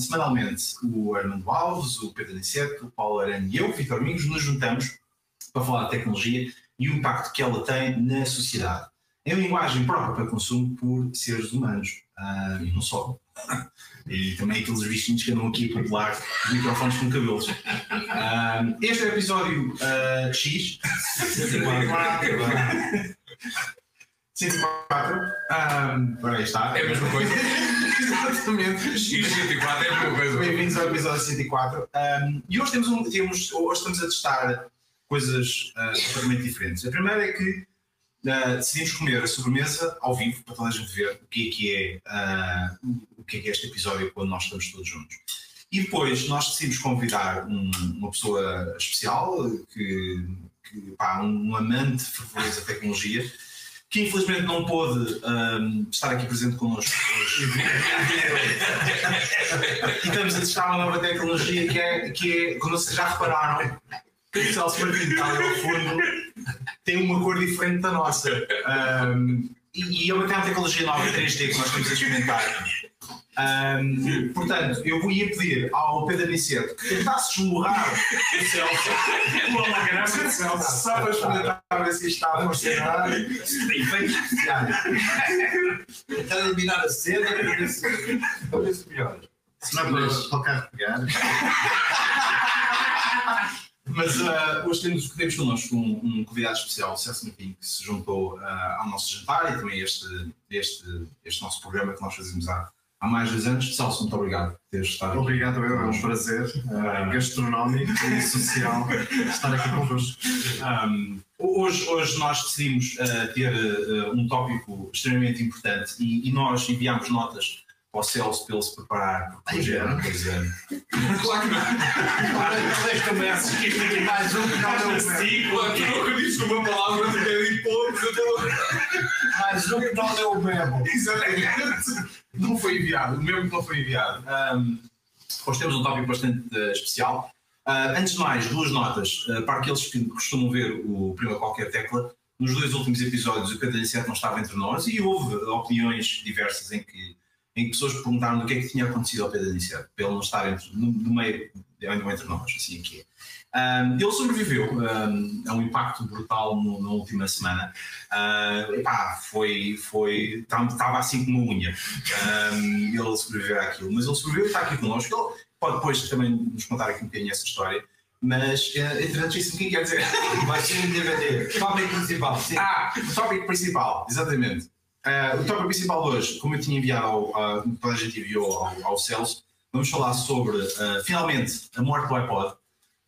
semanalmente o Armando Alves, o Pedro Niceto, o Paulo Arana e eu, Vitor Mingos, nos juntamos para falar de tecnologia e o impacto que ela tem na sociedade. Em linguagem própria para consumo por seres humanos, ah, e não só. E também aqueles bichinhos que andam aqui a popular os microfones com cabelos. Ah, este é o episódio ah, X. 104. Um, aí está. É a mesma coisa. Exatamente. X104 é a mesma coisa. Bem-vindos ao episódio 104. Um, e hoje, temos um, temos, hoje estamos a testar coisas uh, completamente diferentes. A primeira é que uh, decidimos comer a sobremesa ao vivo, para toda a gente ver o que é que é, uh, o que é, que é este episódio quando nós estamos todos juntos. E depois nós decidimos convidar um, uma pessoa especial, que, que pá, um amante fervoroso da tecnologia, que infelizmente não pôde um, estar aqui presente connosco hoje. e estamos a testar uma nova tecnologia que é, que é quando vocês já repararam, o Celso Martins ao fundo tem uma cor diferente da nossa. Um, e é uma tecnologia nova 3D que nós estamos a experimentar. Um, portanto, eu ia pedir ao Pedro Niceto que tentasse esmurrar o Celso uma garrafa de Celso só para experimentar ver se isto está a funcionar. Efeitos especiais. Tentar eliminar a cena para ver se, para ver se não é para, para o carro pegar. Mas uh, hoje temos, temos connosco um, um convidado especial, o Celso Martim, que se juntou uh, ao nosso jantar e também a este, este, este nosso programa que nós fazemos há, há mais dois anos. Celso, muito obrigado por teres estado aqui. Obrigado, eu. É um prazer uh, gastronómico e social estar aqui convosco. Um, hoje, hoje nós decidimos uh, ter uh, um tópico extremamente importante e, e nós enviámos notas ao Celso para ele se preparar, porque hoje é uma coisa. Claro que não. Comeces que isto aqui mais um que não é o Sim, claro que nunca disse uma palavra de bocadinho pontos. Mais um que não é o mesmo. Exatamente. Não foi enviado, o mesmo que não foi enviado. Um, hoje temos um tópico bastante uh, especial. Uh, antes de mais, duas notas uh, para aqueles que costumam ver o Prima Qualquer Tecla. Nos dois últimos episódios, o Pedro Aniceto não estava entre nós e houve opiniões diversas em que, em que pessoas perguntaram do que é que tinha acontecido ao Pedro Aniceto, para ele não estar entre, no, no meio, não entre nós, assim aqui é. Um, ele sobreviveu um, a um impacto brutal no, na última semana. Uh, epá, foi, foi, estava assim com uma unha. Um, ele sobreviveu àquilo, mas ele sobreviveu e está aqui connosco. Ele pode depois também nos contar aqui um bocadinho essa história. Mas, uh, entretanto, isso o que quer dizer? Vai ser um DVD. Tópico principal. Sim. Ah, o tópico principal, exatamente. Uh, o tópico principal hoje, como eu tinha enviado ao, uh, toda a gente enviou ao, ao Celso, vamos falar sobre, uh, finalmente, a morte do iPod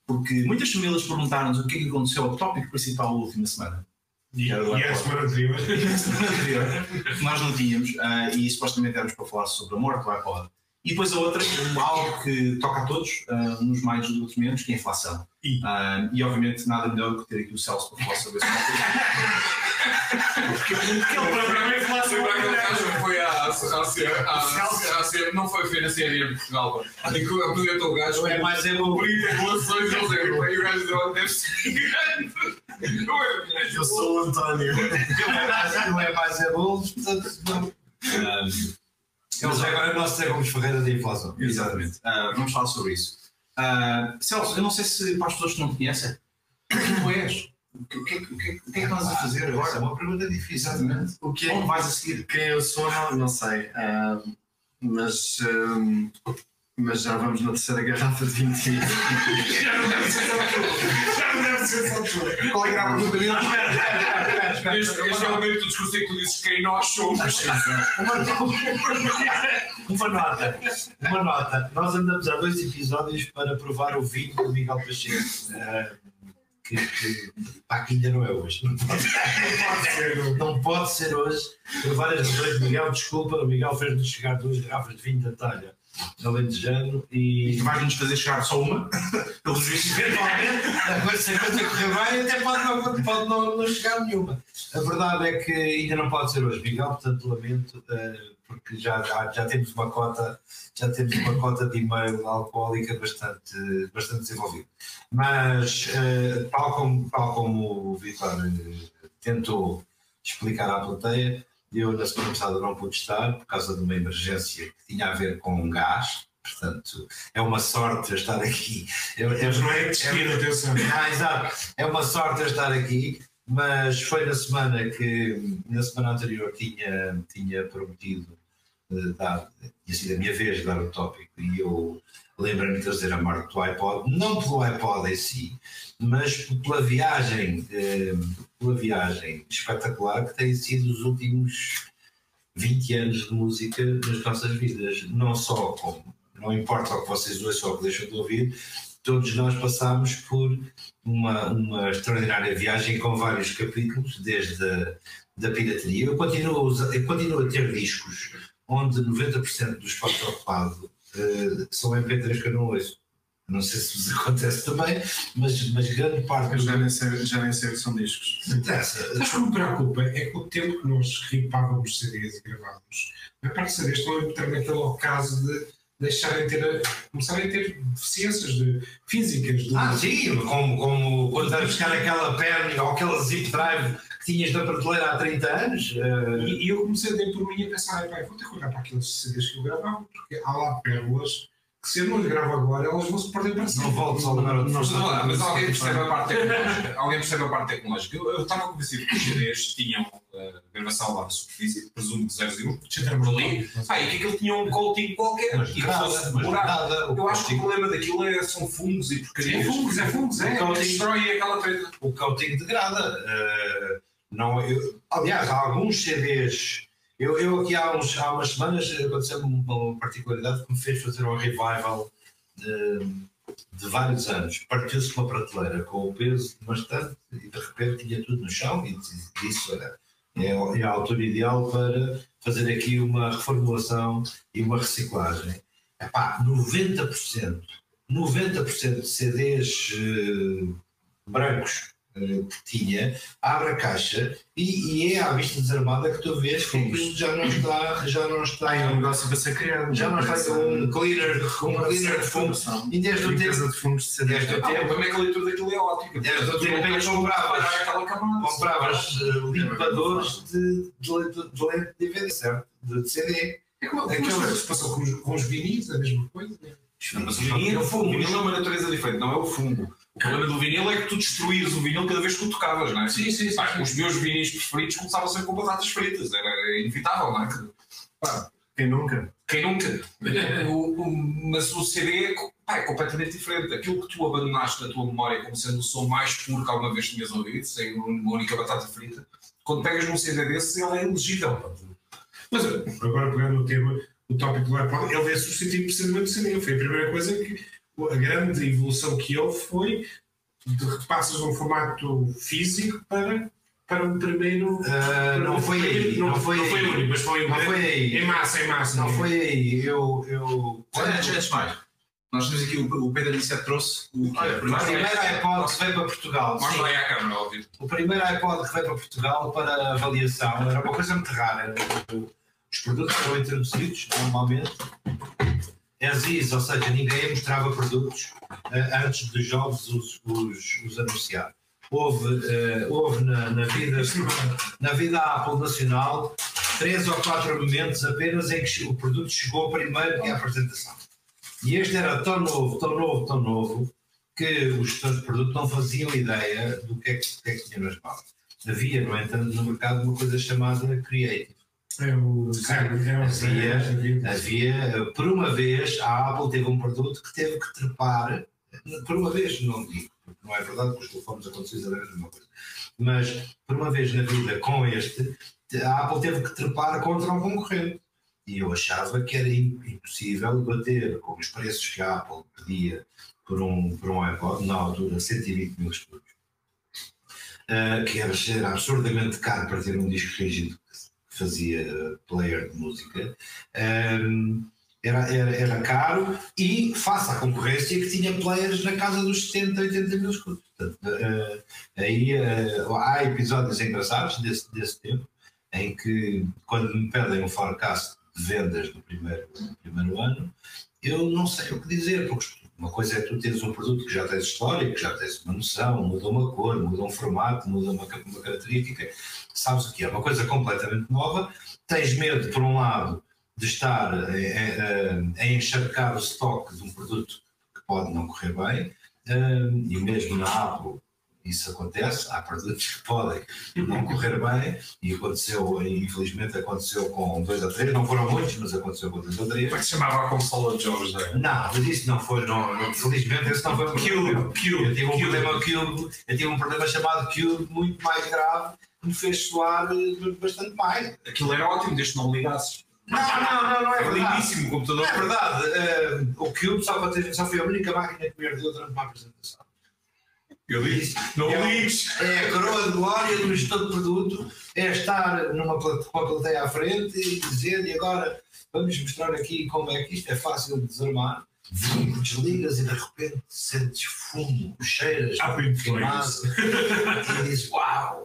porque muitas famílias perguntaram-nos o que é que aconteceu ao tópico principal da última semana. E, e a semana anterior? E na semana anterior, que nós não tínhamos, ah, e supostamente éramos para falar sobre a morte do iPod. E depois a outra, algo que toca a todos, uns mais e outros menos, que é a inflação. E? Ah, e obviamente nada melhor do que ter aqui o Celso para falar sobre esse tópico. Porque ele propriamente fala à CNN? Não foi, na CNN em Portugal. E que apresentou o gajo. Não é mais é bom. Bonita relações, eles é. E o gajo "Oh, deve ser grande. Não é? Eu sou o António. Não é mais é bolos, portanto não. Mas agora nós temos Ferreira da inflação. Exatamente. Ah, vamos falar sobre isso. Ah, Celso, eu não sei se para as pessoas que não te conhecem, quem tu és? O que, o que, o que, o que é que estás a fazer Essa é agora? uma pergunta difícil. Exatamente. O que é Onde vais a seguir? Quem eu sou, não, não sei. Ah, mas, ah, mas já vamos na terceira garrafa de 20 Já não deve ser só tu. Já não deve ser só tu. Qual é que a pergunta dele? Este este é o momento do discurso em que tu dizes quem nós somos. Uma nota, uma nota. Nós andamos há dois episódios para provar o vinho do Miguel Pacheco. ah, que, que, pá, que ainda não é hoje. Não pode, não pode ser, não pode ser hoje. Por várias razões, Miguel, desculpa, o Miguel fez-nos chegar duas garrafas de vinho da talha de alentejano E e tu vais-nos fazer chegar só uma? Pelos vistos, eventualmente, a coisa, se a coisa correr bem, até pode, não, pode não, não chegar nenhuma. A verdade é que ainda não pode ser hoje, Miguel, portanto lamento, eh, porque já, já, já temos uma cota, já temos uma cota de e-mail alcoólica bastante, bastante desenvolvida. Mas, eh, tal, como, tal como o Vitor eh, tentou explicar à plateia, Eu, na semana passada, não pude estar por causa de uma emergência que tinha a ver com gás. Portanto, é uma sorte eu estar aqui. Eu, eu, Mas não é despida, atenção. ah, exato. É uma sorte eu estar aqui, mas foi na semana que, na semana anterior, tinha, tinha prometido dar, tinha sido a minha vez de dar o tópico e eu lembrei-me de trazer a marca do iPod, não pelo iPod em si, mas pela viagem, eh, pela viagem espetacular que tem sido os últimos 20 anos de música nas nossas vidas, não só como, não importa o que vocês ouçam ou o que deixam de ouvir, todos nós passámos por uma, uma extraordinária viagem com vários capítulos, desde a da pirataria. Eu continuo, eu continuo a ter discos onde 90% do espaço ocupado eh, são MP3 que eu não ouço. Não sei se vos acontece também, mas, mas grande parte Eu já nem sei, já nem sei o que são discos. interessa. Sabes o que me preocupa? É que o tempo que nós ripávamos CDs e gravávamos, a parte de CDs estão também naquele ocaso de deixarem ter, começarem a ter deficiências de, físicas. De, Ah, sim, como, como quando estás a buscar aquela perna ou aquela zip drive que tinhas na prateleira há 30 anos. eh, E, e eu comecei dentro por mim a pensar, "Epá, eu vou ter que olhar para aqueles CDs que eu gravava, porque há lá pérolas que se eu não as gravo agora, elas vão se perder para sempre. Não voltes ao lugar onde Mas, alguém percebe a parte tecnológica. alguém percebe a parte tecnológica. Eu, eu estava convencido que os CDs tinham uh, gravação lá na superfície, presumo que 0 por ali. Ah, e que aquilo tinha um coating qualquer Mas e nada, fosse mas nada. Eu acho que o problema daquilo é, são fungos e porcarias. É fungos, é fungos, é. O que coating- destrói aquela treta. o coating degrada. Eh, não, eu- aliás, há alguns CDs. Eu, eu aqui há, uns, há umas semanas aconteceu uma, particularidade que me fez fazer um revival de, de vários anos. Partiu-se uma prateleira com o peso bastante e de repente tinha tudo no chão e disse: olha, é, é a altura ideal para fazer aqui uma reformulação e uma reciclagem. Epá, 90%, 90% de CDs eh, brancos eh, que tinha, abre a caixa e, e é à vista desarmada que tu vês que aquilo já não está, já não está, É um negócio para ser criado. já não está um cleaner, um cleaner de fundo. E desde o tempo, de fungos de CD. desde o Ah, é que a leitura daquilo é ótima. Desde o tempo em que como compravas- compravas eh, limpadores de, de, lente- de lente de DVD, certo? De CD. É como aquilo que se passou com os, com vinis, a mesma coisa. né? Não, mas o vinil é uma natureza diferente, não é o fungo. O problema do vinil é que tu destruías o vinil cada vez que o tocavas, não é? Sim, sim, sim. Pá, os meus vinis preferidos começavam sempre com batatas fritas, era inevitável, não é? Pá, Quem nunca? quem nunca? O- o- mas o CD é, pá, é completamente diferente. Aquilo que tu abandonaste na tua memória como sendo o som mais puro que alguma vez tinhas ouvido, sem uma única batata frita, quando pegas num CD desses, ele é elegível. Mas agora pegando o tema, o tópico do iPod, ele veio substituir precisamente o CD. Foi a primeira coisa que a grande evolução que houve foi de que passas de um formato físico para, para um primeiro. Ah, não foi aí, Não, não foi não foi aí. único, mas foi, Não foi aí. em massa, em massa. Não foi aí. Eu. eu Antes, antes de mais, nós temos aqui o, o Pedro Aniceto trouxe o, Olha, o primeiro primeiro iPod que veio para Portugal. Mostra aí à câmera, óbvio. O primeiro iPod que veio para Portugal para avaliação era uma coisa muito rara. Os produtos eram introduzidos normalmente as ou seja, ninguém mostrava produtos eh, antes dos jogos os, os, os anunciar. Houve, eh, houve na, na vida, na vida Apple nacional três ou quatro momentos apenas em que o produto chegou primeiro que a apresentação. E este era tão novo, tão novo, tão novo, que os gestores de produto não faziam ideia do que é que, que, é que tinha nas mãos. Havia, no entanto, no mercado uma coisa chamada Creative. É o. É o Havia, havia, por uma vez, a Apple teve um produto que teve que trepar, por uma vez, não digo, não é verdade, porque os telefones aconteceu exatamente a mesma coisa, mas por uma vez na vida com este, a Apple teve que trepar contra um concorrente. E eu achava que era im- impossível bater com os preços que a Apple pedia por um, por um iPod, na altura 120 mil escudos, uh, que era, era absurdamente caro para ter um disco rígido que fazia uh, player de música. Um, era, era, era caro e face à concorrência que tinha players na casa dos 70, 80 mil escudos. Portanto, uh, aí uh, há episódios engraçados desse, desse tempo em que quando me pedem um forecast de vendas no primeiro, no primeiro ano, eu não sei o que dizer, porque Uma coisa é tu teres um produto que já tens história, que já tens uma noção, muda uma cor, muda um formato, muda uma, uma característica, sabes o que é. Uma coisa completamente nova, tens medo, por um lado, de estar a, a, a encharcar o estoque de um produto que pode não correr bem, hum, e mesmo na Apple isso acontece, há produtos que podem não correr bem, e aconteceu, infelizmente aconteceu com dois ou três, não foram muitos, mas aconteceu com dois ou três. Como é que se chamava a consola de jogos? Não mas isso não foi, não, não- felizmente esse não foi um problema. Cube, Eu tive um problema Cube, eu tive um problema chamado Cube muito mais grave, que me fez soar eh, bastante mais. Aquilo era ótimo, desde que não ligasses. Não, não, não, não é É verdade. lindíssimo o computador. É verdade, eh, o Cube só, ter, só foi a única máquina que me ardeu durante uma apresentação. Eu disse, não É- ligues. É a coroa de glória do gestor de produto, é estar numa plateia à frente e dizer, e agora vamos mostrar aqui como é que isto é fácil de desarmar. Vum, Desligas e de repente sentes fumo, cheiras, Ah, queimado, e dizes, uau!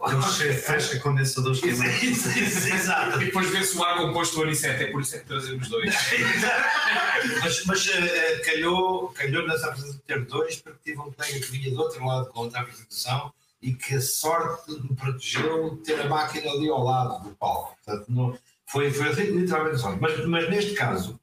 Fecha condensadores queimados. Exato. E depois vê-se o ar composto do Anicete, é por isso é que trazemos dois. mas mas eh, calhou, calhou nessa apresentação ter dois, porque tive um colega que vinha do outro lado com outra apresentação e que a sorte me protegeu de ter a máquina ali ao lado do palco. Portanto, não, foi, foi literalmente sorte. Mas, mas neste caso,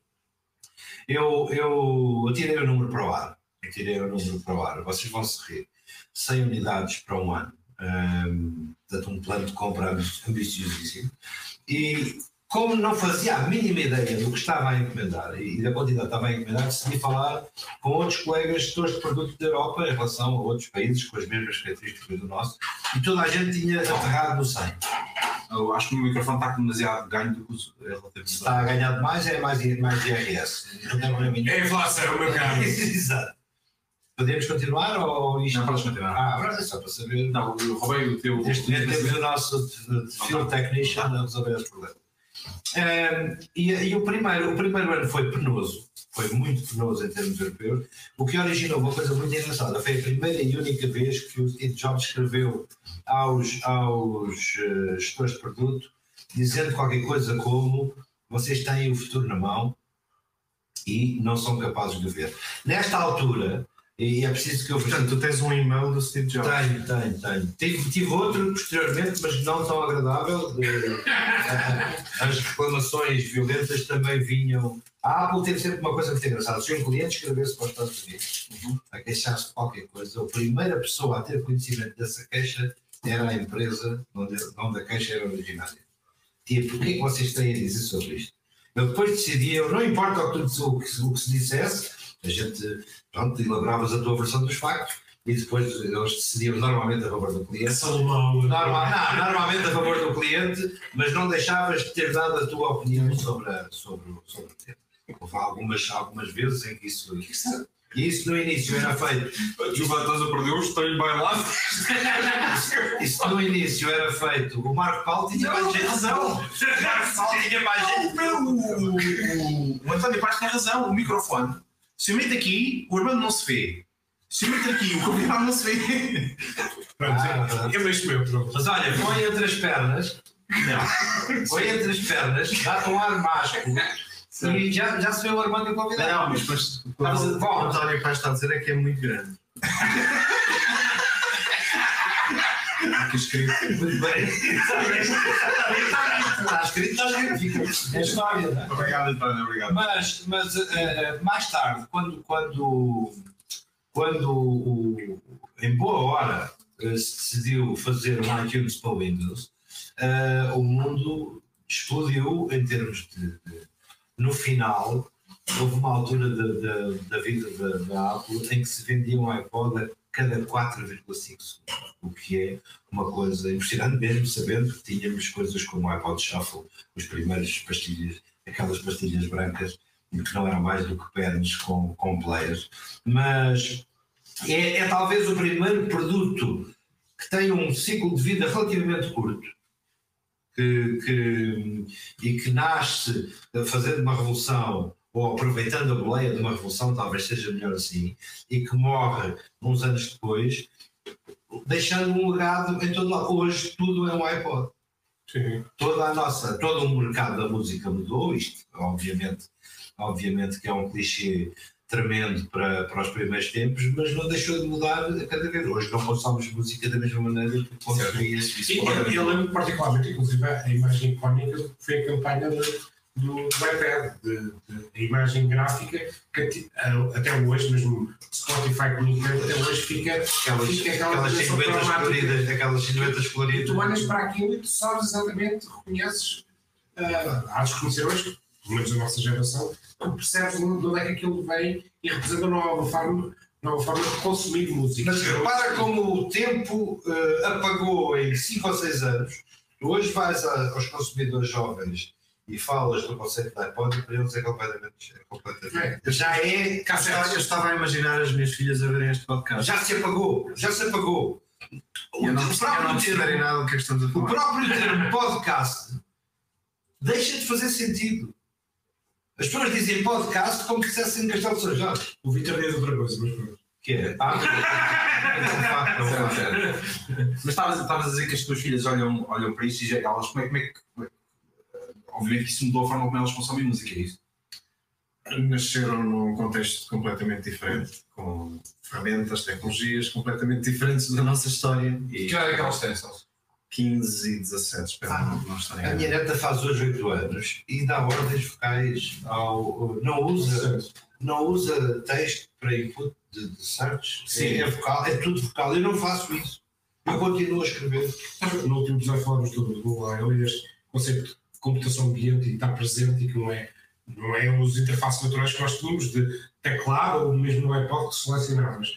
eu, eu atirei o número para o ar. Atirei o número para o ar. Vocês vão se rir. 100 unidades para um ano. Hum, portanto, um plano de compra ambi- ambiciosíssimo. E como não fazia a mínima ideia do que estava a encomendar e da quantidade que estava a encomendar, decidi falar com outros colegas gestores de produtos da Europa em relação a outros países com as mesmas características do nosso e toda a gente tinha aterrado no 100. Eu acho que o microfone está com demasiado ganho do que o é está a ganhar demais, é mais, mais IRS. É a inflação, meu caro. Exato. Podemos continuar ou isto? Não, podes continuar. Ah, agora é só para saber. Não, eu roubei o teu. Neste momento temos o nosso field technician a resolver esse problema. E, e o, primeiro, o primeiro ano foi penoso, foi muito penoso em termos europeus, o que originou uma coisa muito engraçada. Foi a primeira e única vez que o Steve Jobs escreveu aos, aos eh, gestores de produto, dizendo qualquer coisa como vocês têm o futuro na mão e não são capazes de ver. Nesta altura, e é preciso que eu Portanto, tu tens um e-mail do Steve Jobs. tenho, tenho, tenho. Tive, tive outro posteriormente, mas não tão agradável. de- as reclamações violentas também vinham. A Apple teve sempre uma coisa muito engraçada. Se um cliente escrevesse para os Estados Unidos a queixar-se de qualquer coisa, a primeira pessoa a ter conhecimento dessa queixa era a empresa onde, onde a queixa era originária. O que é que vocês têm a dizer sobre isto? Eu depois decidia, eu, não importa o que, tu- o que, o que se dissesse, a gente, pronto, elaboravas a tua versão dos factos e depois eles decidiam normalmente a favor do cliente. Salomão. Normal, não, normalmente a favor do cliente, mas não deixavas de ter dado a tua opinião sobre, a- sobre, o- sobre o tema. Houve algumas, algumas vezes em que isso, isso, isso no início era feito. Tu estás a perder o estou-lhe bailado. Isso no início era feito. O Marco Paulo tinha mais gente. razão. O Marco Paulo tinha mais gente. O António Paz tem razão. O microfone, se eu meto aqui, o Armando não se vê. Se eu meto aqui, o convidado não se vê. Pronto, Ah, é, é mesmo meu, pronto. Mas olha, põe entre as pernas. Não. Põe entre as pernas, dá um ar mágico. E já, já se vê o Armando e convidado. Não, mas, mas a- O António Paz está a dizer é que é muito grande. Aqui escrito. Muito bem. Está escrito, está escrito. É história, não é? Obrigado, António, obrigado. Mas, mas eh, mais tarde, quando, quando, quando o- em boa hora eh, se decidiu fazer um iTunes para o Windows, eh, o mundo explodiu em termos de, de- No final, houve uma altura da, da, da vida da, da Apple em que se vendia um iPod a cada 4,5 segundos, o que é uma coisa impressionante mesmo, sabendo que tínhamos coisas como o iPod Shuffle, os primeiros pastilhas, aquelas pastilhas brancas, que não eram mais do que pernas com, com players, mas é, é talvez o primeiro produto que tem um ciclo de vida relativamente curto que, que- e que nasce fazendo uma revolução ou aproveitando a boleia de uma revolução, talvez seja melhor assim, e que morre uns anos depois, deixando um legado em todo lado. Hoje tudo é um iPod. Sim. toda a nossa, todo o mercado da música mudou, isto obviamente, obviamente que é um clichê tremendo para, para os primeiros tempos, mas não deixou de mudar a cada vez. Hoje não consomos música da mesma maneira que consumias. E eu, lembro particularmente, inclusive, a imagem icónica foi a campanha de, do, do iPad, de, de- a imagem gráfica, que a- até hoje, mesmo Spotify comunicando, até hoje fica Aquelas, fica aquela aquelas silhuetas coloridas, aquelas silhuetas coloridas. tu olhas para aquilo e tu sabes exatamente, reconheces. ah, há desconhecer hoje, pelo menos da nossa geração, tu percebes de onde é que aquilo vem e representa uma nova forma, nova forma de consumir música. Mas repara como o tempo eh, apagou em 5 ou 6 anos. Hoje vais a- aos consumidores jovens e falas do conceito de iPod e para eles é completamente. É completamente já é. Eu estava- eu estava a imaginar as minhas filhas a verem este podcast. Já se apagou. Já se apagou. O, eu não, o próprio termo, nada do que é que estamos a o próprio termo podcast deixa de fazer sentido. As pessoas dizem podcast como se dissessem Castelo de São Jorge. O Vitor diz outra coisa, mas pronto. Que é? Ah, não não faz. certo. Mas estavas estavas a dizer que as tuas filhas olham, olham para isto e já- elas, como é, como é que. Que- Obviamente que isso mudou a forma como elas consomem música, é isso? Nasceram num contexto completamente diferente, com ferramentas, tecnologias completamente diferentes da nossa história. Que E idade é que elas têm, Celso? 15 e 17, espero Ah, não, estarem A minha neta faz hoje 8 anos e dá ordens vocais ao. Não usa, não usa texto para input de, de search. Sim. É, é vocal, é tudo vocal. Eu não faço isso. Eu continuo a escrever. No último episódio falamos do Google AI, este conceito computação ambiente e está presente e que não é, não é os interfaces naturais que nós tínhamos de teclado ou mesmo no iPod que selecionavas.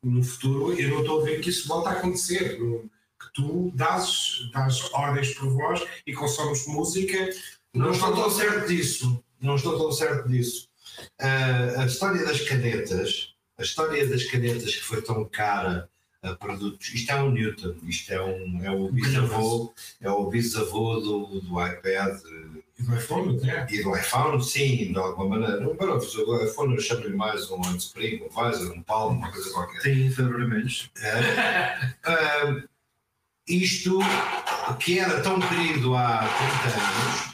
No futuro, eu não estou a ver que isso volta a acontecer. Que tu dás, dás ordens por voz e consomes música. Não estou tão certo disso. Não estou tão certo disso. Ah, a história das canetas, a história das canetas que foi tão cara a produtos. Isto é um Newton, isto é, um, é o bisavô, é o bisavô do, do iPad E do iPhone, até. e do iPhone, sim, de alguma maneira. Para o iPhone eu chamo-lhe mais um Handspring, um Visor, um Palm, uma coisa qualquer. Tem vermelhos. Ah, isto que era tão querido há 30 anos,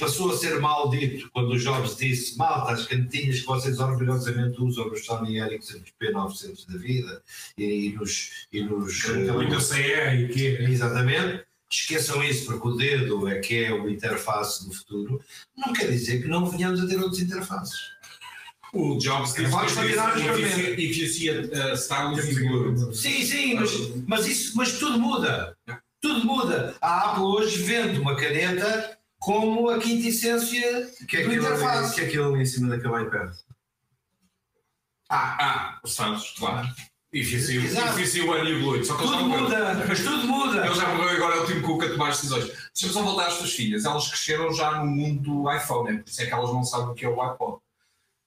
passou a ser maldito quando o Jobs disse: Malta, as canetinhas que vocês orgulhosamente usam nos Sony Ericsson P900 da vida e, e nos. E nos O Windows CE e que eh, exatamente. Esqueçam isso, porque o dedo é que é o interface do futuro. Não quer dizer que não venhamos a ter outras interfaces. O Jobs disse que if you see- see a uh, style is good. Sim, sim, mas, mas, isso, mas tudo muda. Tudo muda. A Apple hoje vende uma caneta como a quinta essência Que é do ali, interface. que é aquilo ali em cima daquele iPad. Ah, ah, os Santos, claro. You see, Exato. if you see one you glue. Só que Tudo muda, mas tudo muda. Ele já morreu e agora é o Tim Cook a tomar as decisões. Deixa-me só voltar às tuas filhas. Elas cresceram já no mundo do iPhone, né? por isso é que elas não sabem o que é o iPod.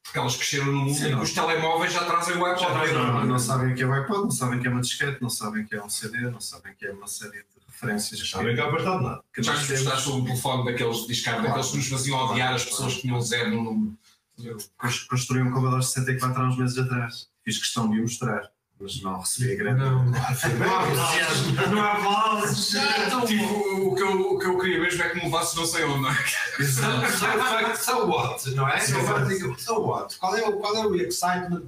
Porque elas cresceram no mundo Sim, em que os telemóveis já trazem o iPod. Não, não, não sabem o que é o iPod, não sabem o que é uma disquete, não sabem o que é um CD, não sabem o que é uma série de referências que, Sabem que é nada. que Já gostaste sobre o telefone daqueles discados, daqueles que nos faziam odiar as pessoas que tinham zero no número. Cons- Construí um Commodore 64 há uns meses atrás. Fiz questão de o mostrar, mas não recebi a grande. Não. Não há Não há aplausos. Tipo, o que, eu, o que eu queria mesmo é que me levasses não sei onde, não é? So, what, não é? So, what? so what? Qual é o, qual é o excitement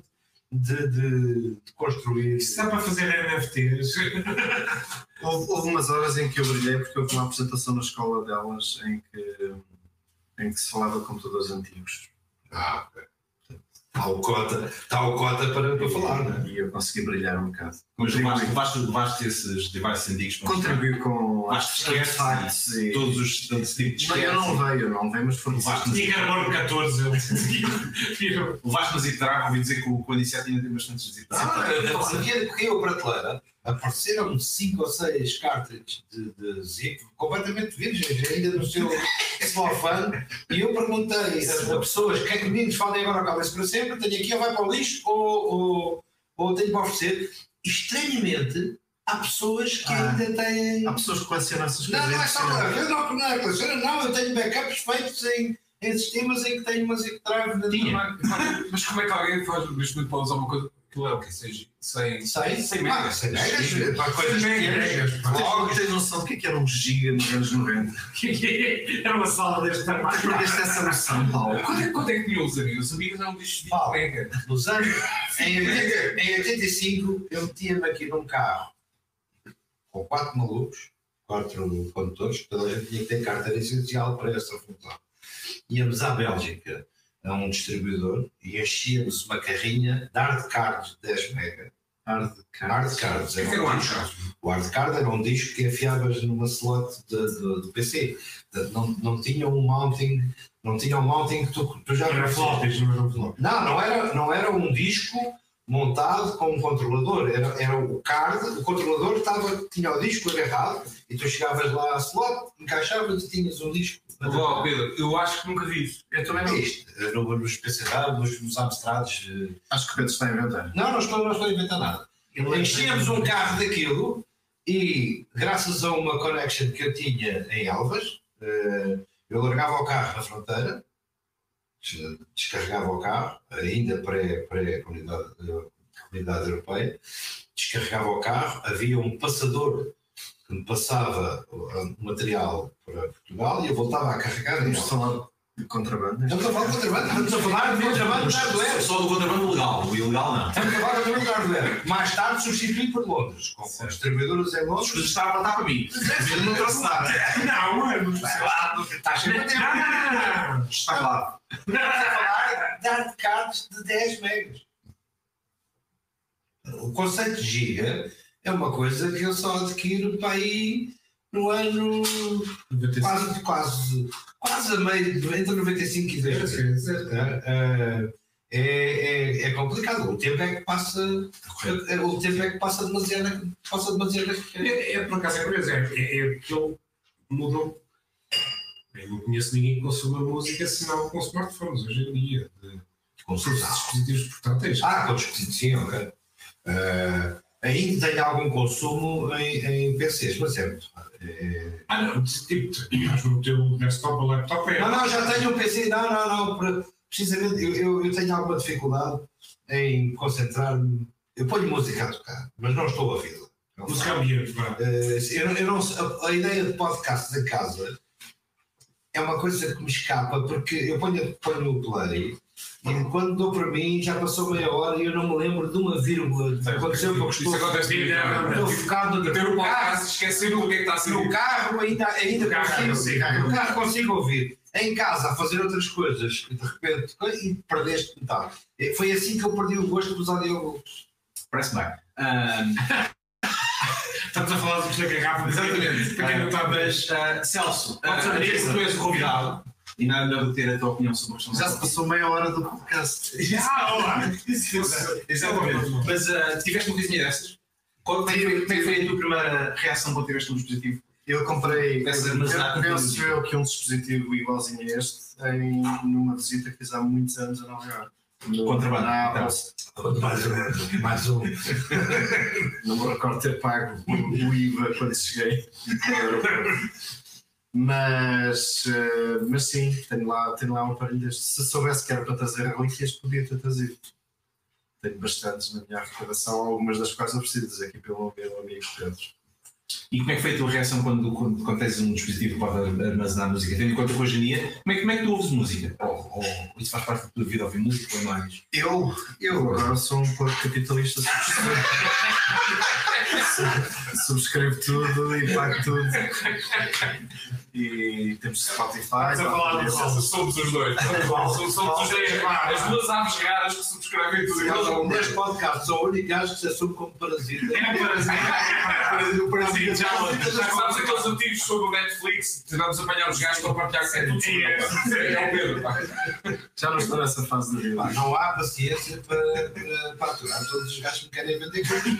de, de, de construir? Isso dá para fazer NFTs. Houve, houve umas horas em que eu brilhei porque houve uma apresentação na escola delas em que, em que se falava de computadores antigos. Ah, ok. Está o cota, está o cota para, para falar, não é? E eu consegui brilhar um bocado. Mas levaste, levaste, levaste esses devices antigos para? Contribuí com as artefactos e e. todos os tantos tipos de Não, eu não veio, eu não veio, mas foram Levaste Tinha carbono 14. ele. Levaste na Zitrava, ouvi dizer que o, o Iniciativa tem bastantes Zitrava. Ah, Havia que caiu a prateleira, apareceram 5 ou 6 cartridges de, de zip completamente virgens, ainda no seu small fan, e eu perguntei a, a pessoas que é que meninos falem agora cala-se para sempre, tenho aqui ou vai para o lixo ou, ou, ou tenho para oferecer. Estranhamente, há pessoas que Ah. ainda têm. Há pessoas que colecionam essas Não, coisas. não é só eu não, não é coleciona, não, eu tenho backups feitos em, em sistemas em que tenho uma zip drive na Tinha. Mas como é que alguém faz neste momento para usar uma coisa Aquilo é o quê? 100, 100, Sei, 100 Ah, megas. 100 megas, para coisas 100 pequenas. megas. Logo tens noção do que é que era um giga nos anos 90. Era uma sala deste tamanho. Perdeste essa noção, Paulo. Quanto é, quanto é que tinham os amigos? Os amigos eram discos de mega. Nos anos, em, 80 em 85, eu metia-me aqui num carro com quatro malucos, quatro condutores, toda a gente tinha que ter carteira essencial para essa função. Íamos à Bélgica a um distribuidor e enchíamos uma carrinha de hard cards de 10 mega. Hard Hard cards. O que é era um o disco- o hard card era um disco que enfiavas numa slot do PC. Portanto, Não, não tinha um mounting, não tinha um mounting que tu, tu já Era floppies, não era um flop. Não, não era, não era um disco montado com um controlador, era, era o card, o controlador estava, tinha o disco agarrado e tu chegavas lá à slot, encaixavas e tinhas um disco. Pedro, eu acho que nunca vi isso. Eu também isto, no, nos PCW, nos, nos Amstrads. eh, Acho que o Pedro está a inventar. Não, não estou, não estou a inventar nada. Enchíamos um carro daquilo e, graças a uma connection que eu tinha em Elvas, eh, eu largava o carro na fronteira, descarregava o carro, ainda pré-comunidade comunidade europeia, descarregava o carro, havia um passador que me passava o material para Portugal e eu voltava a carregar Elvas. falar de contrabando. Estamos a falar de contrabando, estamos a falar de contrabando de hardware. Só do contrabando legal, o ilegal não. Estamos a falar de contrabando de hardware. Mais tarde substituído por Londres, com com distribuidores em Londres. coisas estavam a matar para mim. Eu não trouxe nada. Não, é muito Está sempre a tempo. Não, Está claro. Estamos a falar de hard cards de 10 megas. O conceito de giga é uma coisa que eu só adquiro para aí no ano quase, quase, quase a meio, entre 95 e 2000. É, é, é, é complicado. O tempo é que passa. é- O tempo é que passa demasiado. Passa demasiado É, é, por acaso é curioso, é, é, que ele mudou. Eu não conheço ninguém que consuma música senão com smartphones hoje em dia, de com dispositivos portáteis. Ah, com dispositivos, sim, ok. Eh, ainda tenho algum consumo em, em PCs, mas é muito. É- Ah, não, tipo, estás no teu desktop ou laptop é. Não, não, já tenho um PC. Não, não, não. Precisamente, eu, eu, eu tenho alguma dificuldade em concentrar-me. Eu ponho música a tocar, mas não estou a ouvi-la. Música ambiente, vá. Eh, eu, eu não, a, a ideia de podcasts em casa é uma coisa que me escapa, porque eu ponho, ponho o play e quando dou para mim já passou meia hora e eu não me lembro de uma vírgula. Aconteceu porque estou, não, estou focado no Ter carro. podcast, esquecer o que é que está a ser No carro ainda, ainda consigo, no carro consigo ouvir. Em casa a fazer outras coisas de repente e perdeste metade. Foi assim que eu perdi o gosto dos audiobooks. Parece bem. Ahm, Estamos a falar do que da garrafa. exatamente. Para quem não está Mas, ah, Celso, que isso. tu és o convidado e nada melhor do que ter a tua opinião sobre a questão Já se passou meia hora do podcast. Ah, olá! Exatamente. Mas ah, tiveste uma coisinha dessas? Qual- Como é que foi- como é que foi a tua primeira reação quando tiveste um dispositivo? Eu comprei, eu penso eu que um dispositivo igualzinho a este em, numa visita que fiz há muitos anos a Nova Iorque. No- Contrabando, então. Mais um. Mais um. Não me recordo ter pago o o IVA quando cheguei. Mas, eh, mas sim, tenho lá, tenho lá um aparelho. Se soubesse que era para trazer relíquias, podia ter trazido. Tenho bastantes na minha arrecadação, algumas das quais eu preciso dizer aqui pelo meu amigo Pedro. E como é que foi a tua reação quando, quando, quando tens um dispositivo que pode armazenar música? Tendo em conta que hoje em dia, como é, que- como é que tu ouves música? Ou, ou isso faz parte da tua vida ouvir música ou mais? Eu, eu agora sou um pouco capitalista, subscrevo, subscrevo tudo e pago tudo. E temos Spotify. Estás a falar do Spotify. Somos os dois. Somos, os dois. As duas aves raras que subscrevem tudo e um. neste podcast, sou o único gajo que se assume como parasita. É. O parasita já Já sabes aqueles antigos sobre o Netflix, tivemos a apanhar os gajos para partilhar é tudo ele. É o Pedro, pá. Já não estou nessa fase da vida. Não há paciência para, para, para aturar todos os gajos que me querem vender coisas.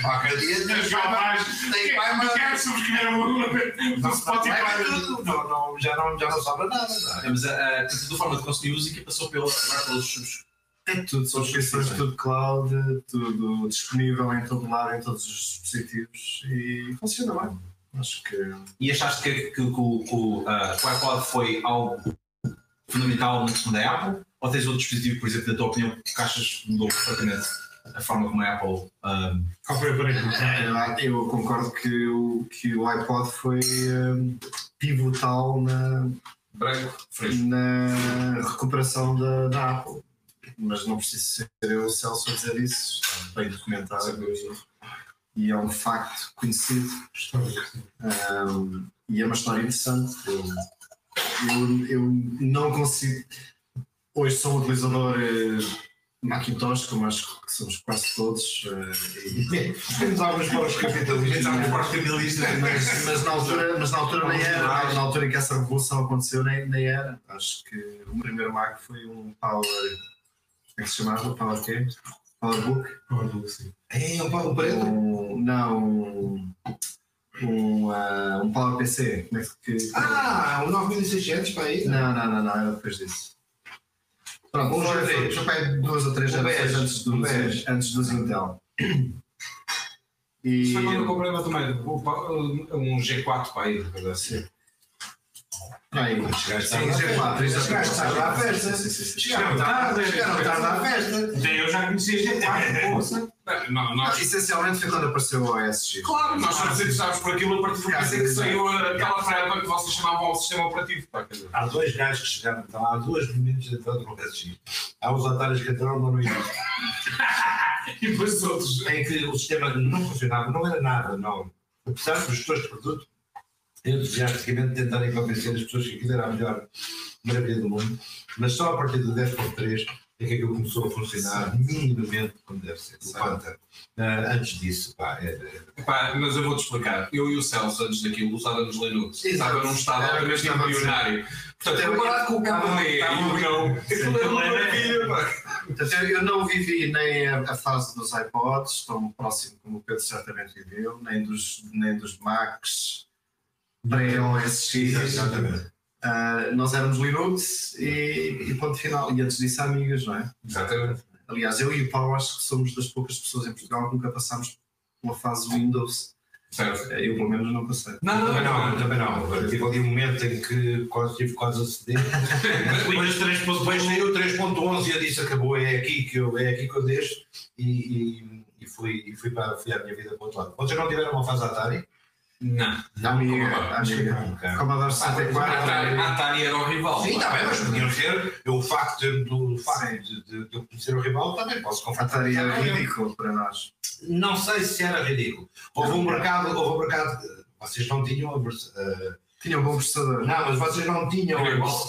Qualquer dia tem pai, mas- tem Quero subscrever a música do Vai Spotify. não, já, não, já não sobra nada. é? Mas a, a, a forma de consumir música passou pela, pelos subs- É tudo, subscrições, tudo cloud, tudo disponível em todo lado, em todos os dispositivos e funciona bem. Acho que E achaste que, que, que o- que o ah, que o iPod foi algo fundamental na questão da Apple? Ou tens outro dispositivo, por exemplo, na tua opinião, que achas que mudou completamente a forma como a Apple um, Qual foi aparelho? É, Eu concordo que o, que o iPod foi hum, pivotal na, Branco, fresco. na recuperação da, da Apple. Mas não preciso ser eu o Celso a dizer isso, está bem documentado e é um facto conhecido. Um, e é uma história interessante. Eu, eu, eu não consigo. Hoje sou um utilizador eh, Macintosh, como acho que somos quase todos. eh, Temos alguns para os capitalistas. mas, mas na altura, mas na altura nem era. Na, na altura em que essa revolução aconteceu, nem, nem era. Acho que o primeiro Mac foi um Power. É que se chamava? Power quê? PowerBook? É, um pau preto. Um, não, um. Um, ah, um Power PC. Como é que. Ah, um 9600 para aí. Não, não, não, não, era depois disso. Pronto, Um foi, G3. foi, para duas ou três BES. antes dos, BES. antes dos Intel. E. Isso foi quando eu comprei também. Um G4 para aí. assim. Aí, Chegaste sim, G4, exatamente. Chegaste tarde à festa. Chegaram tarde, chegaram tarde à festa. Até eu já conhecia G4, poça. Não, nós, Essencialmente foi quando apareceu o OS claro, nós só nos interessados por aquilo a partir do momento em que saiu aquela freba que vocês chamavam ao sistema operativo. Há dois gajos que chegaram, então, há duas meninas entrando no SG. Há os otários que entraram no início. E depois os outros. Em que o sistema não funcionava, não era nada, não. Apesar dos gestores de produto entusiasticamente tentarem convencer as pessoas que aquilo era a melhor maravilha do mundo, mas só a partir do 10.3 é que aquilo começou a funcionar minimamente como deve ser. Ah, antes disso, pá, era, Pá, mas eu vou-te explicar. Eu e o Celso, antes daquilo, usávamos Linux. Exato. Estava num estado Era o que eu altamente estava a dizer. embrionário. Portanto, Eu- comparado com o KDE e o não, aquilo era uma maravilha. pá. Portanto, eu, eu não vivi nem a, a fase dos iPods, tão próximo como o Pedro certamente viveu, nem dos, nem dos Macs pré-OS X. Exatamente. Ah, nós éramos Linux e, e ponto final. E antes disso, amigas, não é? Exatamente. Aliás, eu e o Paulo acho que somos das poucas pessoas em Portugal que nunca passámos pela fase Windows. Certo. Eu, pelo menos, não passei. Não, Também não, não, também não. Eu tive ali um momento em que quase tive quase a ceder. depois, três- depois saiu o 3.11 e eu disse acabou, é aqui que eu, é aqui que eu deixo e, e, e fui, e fui, para, fui à minha vida para o outro lado. Vocês não tiveram uma fase Atari? Não. A amiga, Commodore. a amiga. Nunca. Commodore A 64. Atari, a Atari era o rival. Sim, está bem, mas podiam ser. Eu, o facto de, do, facto de, de, de eu conhecer o rival também posso confrontar. Atari era ridículo para nós. Não sei se era ridículo. Houve um mercado, houve um mercado. Vocês não tinham a, vers- a, Tinha um bom processador. Não, mas vocês não tinham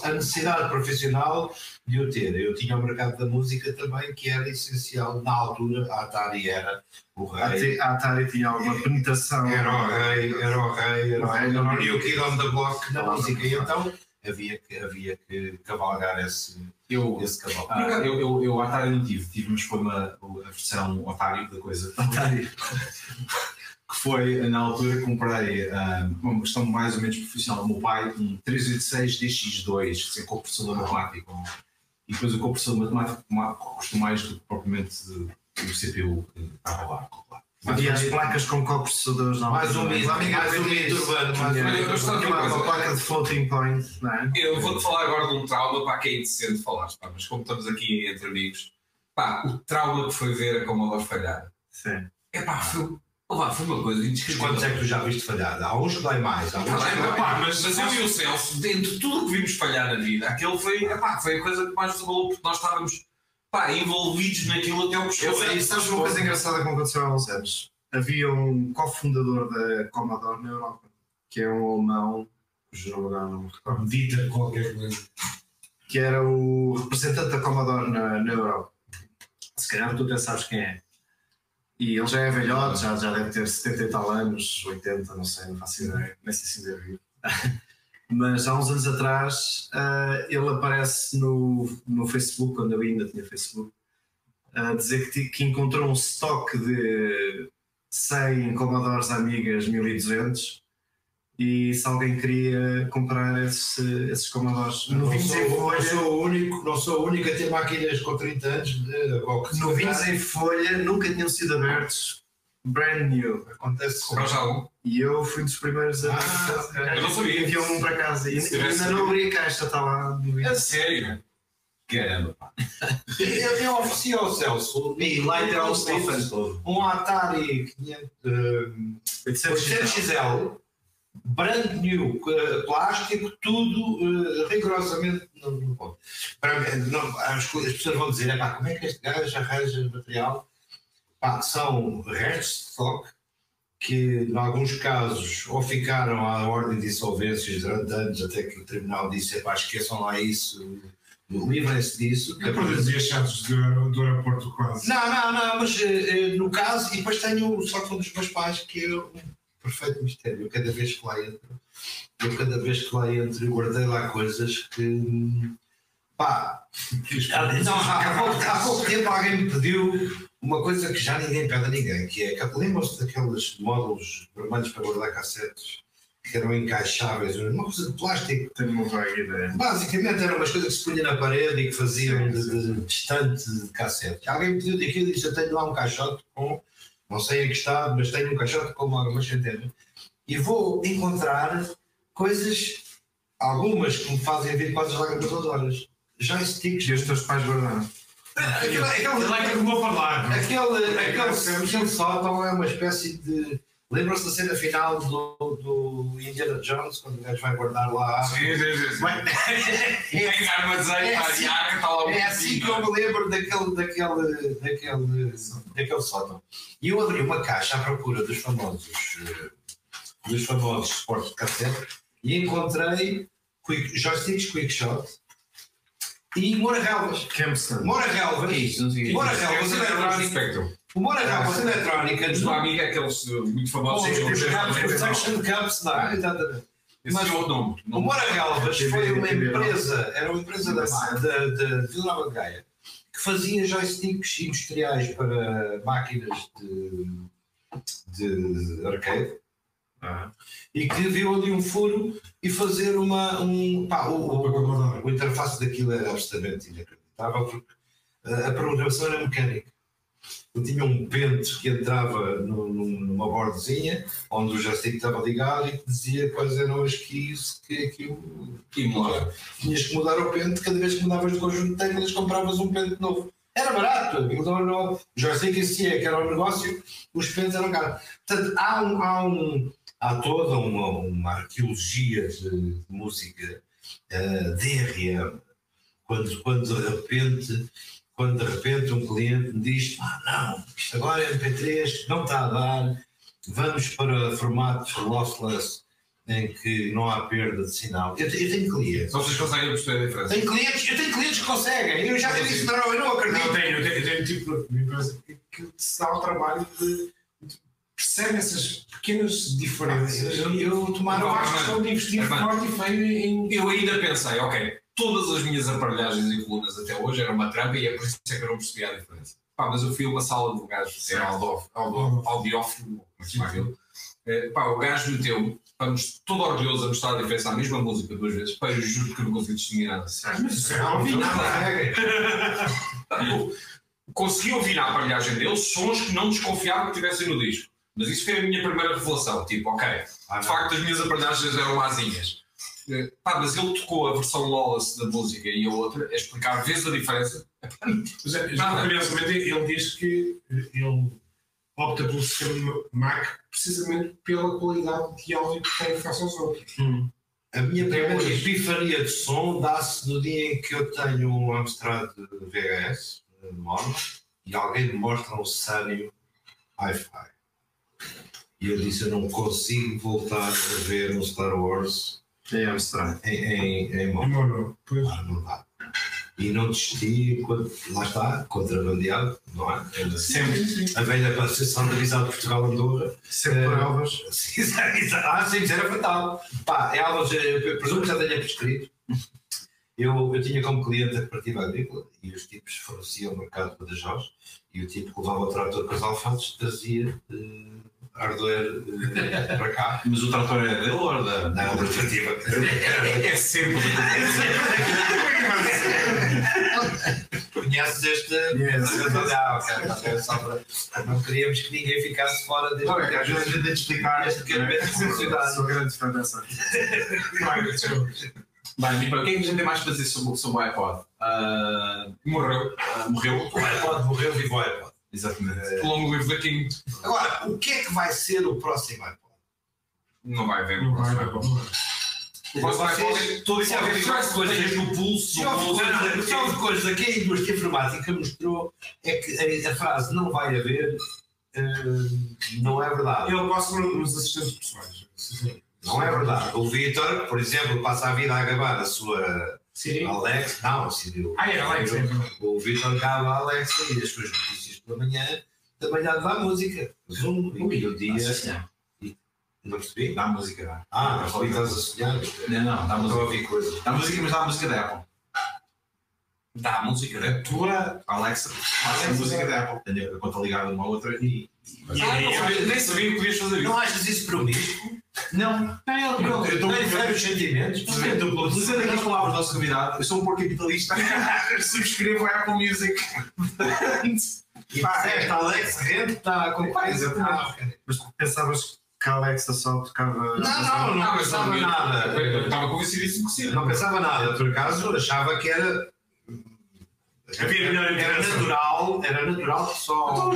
a necessidade profissional de o ter. Eu tinha o mercado da música também, que era essencial. Na altura, a Atari era o rei. A Atari tinha alguma penetração. Era o rei, era o rei, era o rei, era o New Kid on the Block da Não, música. não. E então havia que, havia que cavalgar esse, Eu, esse cavalo. ah, eu, eu, eu Atari não tive, tive, mas foi uma, a versão Otário da coisa. Atari. que foi na altura que comprei ah, uma questão mais ou menos profissional. O meu pai, um 386 DX2, sem compressor matemático. E depois o compressor matemático ma- custou mais do que propriamente o CPU que estava lá. Havia as placas com coprocessadores na Mais um mito, mais um mito urbano, mais um uma, uma placa de floating point, não é? Eu vou-te falar agora de um trauma, pá, que é indecente falar, pá, mas como estamos aqui entre amigos, pá, o trauma que foi ver a Commodore falhar. Sim. É pá, foi, Opa, foi uma coisa indescritível. quantos é que tu já viste falhar? Há uns que dói mais. Há uns que dói mais. mas, mas eu e o Celso, dentro de tudo o que vimos falhar na vida, aquele foi, epá, foi a coisa que mais nos abalou, porque nós estávamos pá, envolvidos naquilo até o Eu pescoço. sei, sabes uma coisa engraçada que aconteceu há uns anos? Havia um cofundador da Commodore na Europa, que é um alemão, cujo nome agora não me recordo, Dita qualquer coisa. que era o representante da Commodore na, na Europa. Se calhar tu até sabes quem é. E ele já é velhote, já, já deve ter 70 e tal anos, 80, não sei, não faço ideia, nem sei se ainda é. Mas há uns anos atrás ah, ele aparece no, no Facebook, quando eu ainda tinha Facebook, a dizer que, que encontrou um estoque de 100 Commodores Amigas 1200 e se alguém queria comprar esses, esses. Não Novinhos sou, em não folha, sou o único, não sou o único a ter máquinas com 30 anos de, novinhos calhar em folha, nunca tinham sido abertos, brand new. Acontece Compraste algum? E eu fui dos primeiros a. Ah, eu não sabia. Enviou um para casa. E ainda não abri a caixa, está lá. no É sério? Caramba, pá. Eu, eu ofereci ao Celso E lá todo. um Atari 500, um, 800XL, brand new, eh, plástico, tudo eh, rigorosamente no, ponto. As, pessoas vão dizer, "Epá, como é que este gajo arranja material? Pá, são restos de stock que, em alguns casos, ou ficaram à ordem de insolvências durante anos, até que o tribunal disse, "Epá, esqueçam lá isso, livrem-se disso. É para dizer achados do, aer- do aeroporto quase. Não, não, não, mas eh, no caso, e depois tenho o sótão dos meus pais, que é um perfeito mistério. Eu cada vez que lá entro, eu cada vez que lá entro, eu guardei lá coisas que. Pá, há- não, há, há pouco, há pouco tempo alguém me pediu uma coisa que já ninguém pede a ninguém, que é que lembram-se daqueles módulos vermelhos para guardar cassetes que eram encaixáveis, uma coisa de plástico. Tenho uma vaga ideia. Basicamente eram umas coisas que se punha na parede e que faziam de, de, de distante de cassete. Alguém me pediu daquilo e disse: Eu tenho lá um caixote com, não sei em que estado, mas tenho um caixote com algumas centenas. E vou encontrar coisas, algumas que me fazem vir quase as lágrimas aos olhos. Joysticks. E os teus pais guardaram. Aquele, aquele, Ele é que vou falar. aquele, aquele, aquele sótão é uma espécie de. Lembram-se da cena final do, do Indiana Jones, quando o gajo vai guardar lá. Sim, sim, sim. sim. Vai- Tem armazém, É assim- e a água está lá É assim que eu me lembro daquele, daquele, daquele, daquele sótão. E eu abri uma caixa à procura dos famosos, eh, dos famosos suportes de cassete e encontrei quick, joysticks Quickshot e Moura Relvas. Campson. Moura Relvas. Isso, não sei. Moura É Relvas o eletrónica. Spectrum. O Moura Relvas eletrónica. Os do Amiga, aqueles muito famosos. Os os eu- campos, os action cups, não é? Exatamente. Esse Mas- é outro nome. O Moura Relvas TV, foi uma empresa, era uma empresa da, da, Vila Nova de Gaia que fazia joysticks industriais para máquinas de, de arcade Ah. e que viu ali um furo e fazer uma. Um, pá, o, o, o interface daquilo era absolutamente inacreditável porque uh, a programação era mecânica. Tinha um pente que entrava no- num- numa bordezinha onde o joystick estava ligado e que dizia quais eram as keys que aquilo E mudar. tinhas que mudar o pente cada vez que mudavas de conjunto de teclas compravas um pente novo. Era barato, aquilo não, não, o é que era um negócio, os pentes eram caros. Portanto, há, um, há, um, há toda uma, uma arqueologia de música eh, DRM, quando, quando de repente quando de repente um cliente me diz ah não, isto agora é MP3, não está a dar, vamos para formatos lossless em que não há perda de sinal. Eu, te- eu tenho clientes. Vocês conseguem perceber a diferença? Tenho clientes, eu tenho clientes que conseguem. Eu já disse, não, eu não acredito. Não, tenho, eu tenho, eu tenho tipo de empresa que, que se dá o trabalho de, de percebe essas pequenas diferenças. Eu, eu tomar não o faz questão de investir forte e feio em. Eu ainda pensei, ok, todas as minhas aparelhagens e colunas até hoje eram uma trampa e é por isso que eu não percebi a diferença. Pá, mas eu fui a uma sala de um gajo, que era audiófilo, como é? Eh, Pá, o gajo meteu, vamos todo orgulhoso a mostrar a diferença à mesma música duas vezes. Pá, eu juro que eu não consegui distinguir nada. Mas isso é óbvio. Eu Consegui ouvir na aparelhagem deles sons que não desconfiava que tivessem no disco. Mas isso foi a minha primeira revelação. Tipo, ok, Ah, de facto as minhas aparelhagens eram mazinhas. Pá, mas ele tocou a versão lawless da música e a outra, a explicar vezes a diferença. Mas, é, curiosamente, ele diz que ele opta pelo sistema Mac precisamente pela qualidade de áudio que tem face aos outros. A minha primeira hoje. epifania de som dá-se no dia em que eu tenho um Amstrad VHS mono e alguém me mostra um Sanyo Hi-Fi. E eu disse: Eu não consigo voltar a ver um Star Wars É Amstrad. em, em, em. Ah, não dá. E não desisti, lá está, contrabandeado, não é? Sempre. A velha Associação de Avisado de Portugal Andorra Sempre. Sim, exato, exato. Ah, sim, era fatal. Pá, é algo, eu presumo que já tenha prescrito. Eu, eu tinha como cliente a cooperativa agrícola e os tipos forneciam o mercado de Badajoz e o tipo que levava o trator com as alfaces trazia uh, hardware eh, para cá. Mas o trator é dele ou da. Na cooperativa. É sempre. Conheces este? Yes. Ah, ok, ok, só para- Não queríamos que ninguém ficasse fora deste. Olha, às vezes a gente tem de explicar Este gabinete de publicidade. Sou grande fã dessa. Bem, muito bem. o que é que a gente tem mais para dizer sobre, sobre o iPod? Ah, Morreu. ah, morreu? O iPod morreu, vivo o iPod. Exatamente. Long live the king. Agora, o que é que vai ser o próximo iPod? Não vai haver. Não vai, vai. não vai. O próximo iPod, todo Se houve iPod tem coisas- no pulso. Se houve coisa- que a indústria informática mostrou é que a, a frase não vai haver eh, não é verdade. Ele passa nos assistentes pessoais. Não é verdade. O Vitor, por exemplo, passa a vida a gravar a sua. Alex. Não, Siri. Ah, é, Alex, é. O Vitor grava a Alexa e as suas notícias manhã, da manhã dá música. Zoom, e meio dia. Não percebi? Dá música, dá. Ah, não, estás a sonhar. Não, não, dá Não estou a música. ouvir coisas. Dá música, mas dá música da Apple. Dá música, né? A tua Alexa faz a música da Apple. Tenho a conta ligada uma à outra e. Ah, não sabia- nem sabia que podias fazer isso. Não achas isso promíscuo? Não, Não, eu estou nem fere os sentimentos. Utilizando aqui as palavras do nosso convidado, eu sou um porco capitalista. Subscrevo a Apple Music. E esta Alex rende está a concorrência. Mas pensavas que a Alexa só tocava. Não, não, não pensava nada. Estava convencidíssimo que sim. Não pensava nada, por acaso achava que era. Havia melhor Era natural, era natural que só.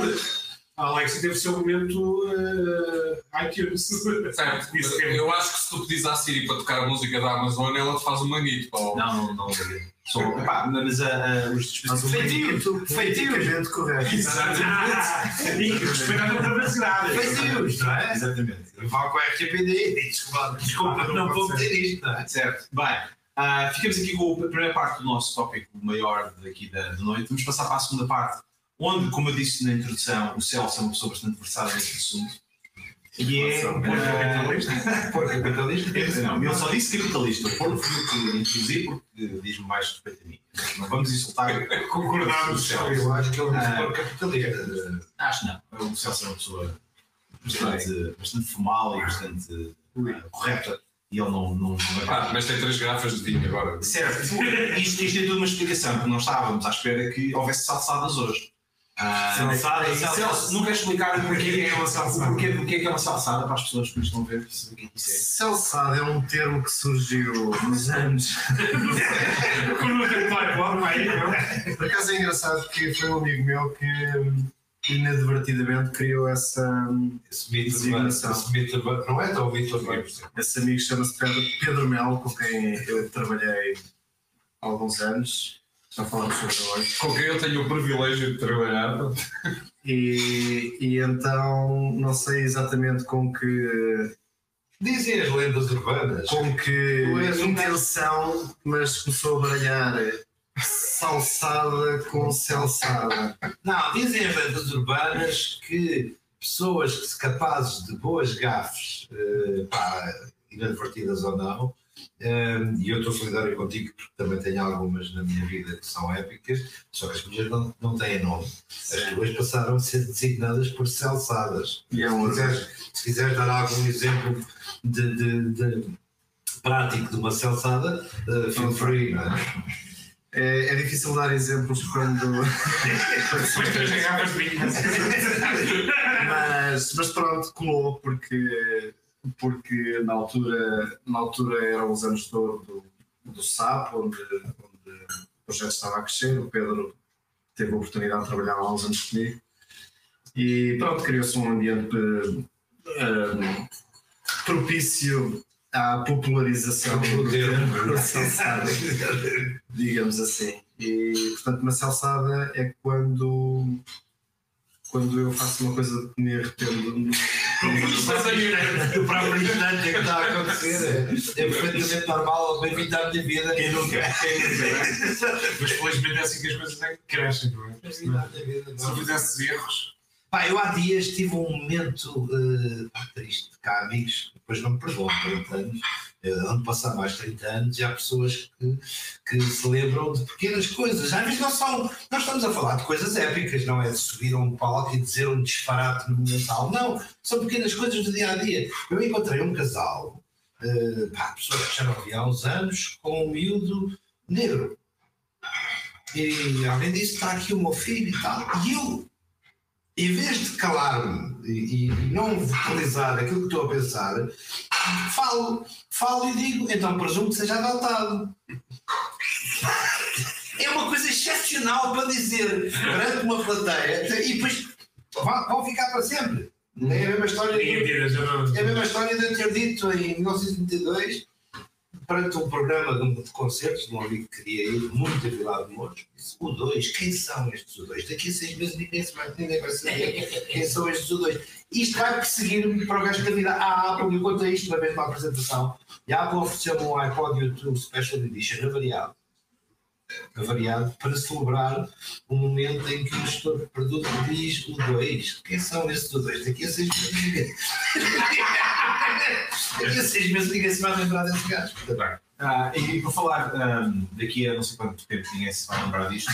A Alexa teve o seu momento eh, iTunes. Certo, Isso é- eu acho que se tu pedis à Siri para tocar a música da Amazon, ela te faz um manguito. pá. Não, não, não. Sou, epá, mas uh, uh, os dispositivos. Feitio, Politicamente correto. E respeitar a privacidade. feitios, não é? Exatamente. Vá com a RTPD. Desculpa, desculpa, não vou meter isto, não é? Certo. Bem, ah, ficamos aqui com a primeira parte do nosso tópico maior daqui da, da noite. Vamos passar para a segunda parte, onde, como eu disse na introdução, o Celso é uma pessoa bastante versada neste assunto. E é. Porco ah, Porco capitalista. Não, ele só disse capitalista. O Porto foi o que introduzi porque diz-me mais respeito a mim. Não vamos insultar. Concordamos. Eu acho que ele é Ah. um porco capitalista. Acho não. O Celso é uma pessoa bastante, bastante formal e bastante ah, correta. E ele não, não, não é. Pá, mas tem três garrafas de vinho agora. Certo, isto, isto é tudo uma explicação, porque nós estávamos à espera que houvesse salsadas hoje. Ah, Salsada não queres explicar o porquê é uma salsada? O porquê, o que é que é uma salsada para as pessoas que nos estão a ver perceber o que é que isso é? Celçado é um termo que surgiu nos anos. É? Por acaso é engraçado porque foi um amigo meu que hum, inadvertidamente criou essa. hum, Esse mito esse mito não é tão mito. Esse amigo chama-se Pedro, Pedro Melo, com quem eu trabalhei há alguns anos. Já falamos sobre hoje. Com quem eu tenho o privilégio de trabalhar. E, e então não sei exatamente com que, Dizem as lendas urbanas. com que Tu és intenção, mas começou a baralhar salsada com celçada. Não, dizem as lendas urbanas que pessoas capazes de boas gafes, eh, pá, inadvertidas ou não, e eu estou solidário contigo porque também tenho algumas na minha vida que são épicas, só que as minhas não, não têm nome. As tuas passaram a ser designadas por celsadas. E é Se um quiseres, se quiseres dar algum exemplo de, de- de prático de uma celçada, eh, feel free, não é? É, é difícil dar exemplos quando. Mas, mas pronto, colou, porque, porque na, altura, na altura eram os anos de ouro do, do SAP, onde, onde o projeto estava a crescer. O Pedro teve a oportunidade de trabalhar há uns anos comigo. E pronto, criou-se um ambiente eh, propício à popularização do termo salsada, digamos assim. E portanto, uma salsada é quando quando eu faço uma coisa que me arrependo. O próprio instante que está a acontecer é, é perfeitamente normal, bem-vindo à minha vida. Quem nunca? Mas felizmente é assim que as coisas é que crescem, não é? Vida. Se não fizesses erros. Pá, eu há dias tive um momento pá, triste cá, amigos, depois não me perdoam, 30 anos, onde passar mais 30 anos, e há pessoas que, que se lembram de pequenas coisas. Às vezes não são, nós estamos a falar de coisas épicas, não é de subir a um palco e dizer um disparate monumental, não, são pequenas coisas do dia a dia. Eu encontrei um casal, eh, pá, pessoas que já não há uns anos, com um miúdo negro. E alguém disse: está aqui o meu filho e tal, e eu em vez de calar-me e, e não vocalizar aquilo que estou a pensar, falo, falo e digo, então presumo que seja adotado. É uma coisa excepcional para dizer perante uma plateia e depois vão ficar para sempre. É a mesma história. É a mesma história de eu ter dito em 1922, perante um programa de, de concertos de um amigo que queria ir muito a Vilar de Mouros, disse, o 2, quem são estes 2? Daqui a seis meses ninguém, se vai, ninguém vai saber quem são estes 2. Isto vai perseguir-me para o resto da vida. A Apple, eu contei isto na mesma apresentação, e a Apple ofereceu-me um iPod YouTube Special Edition avariado. Avariado para celebrar o momento em que o gestor de produto diz o 2. Quem são estes 2? Daqui a seis meses ninguém. Daqui a seis meses ninguém se vai lembrar desse gajo. Ah, e, e por falar ahm, daqui a não sei quanto tempo ninguém se vai lembrar disto,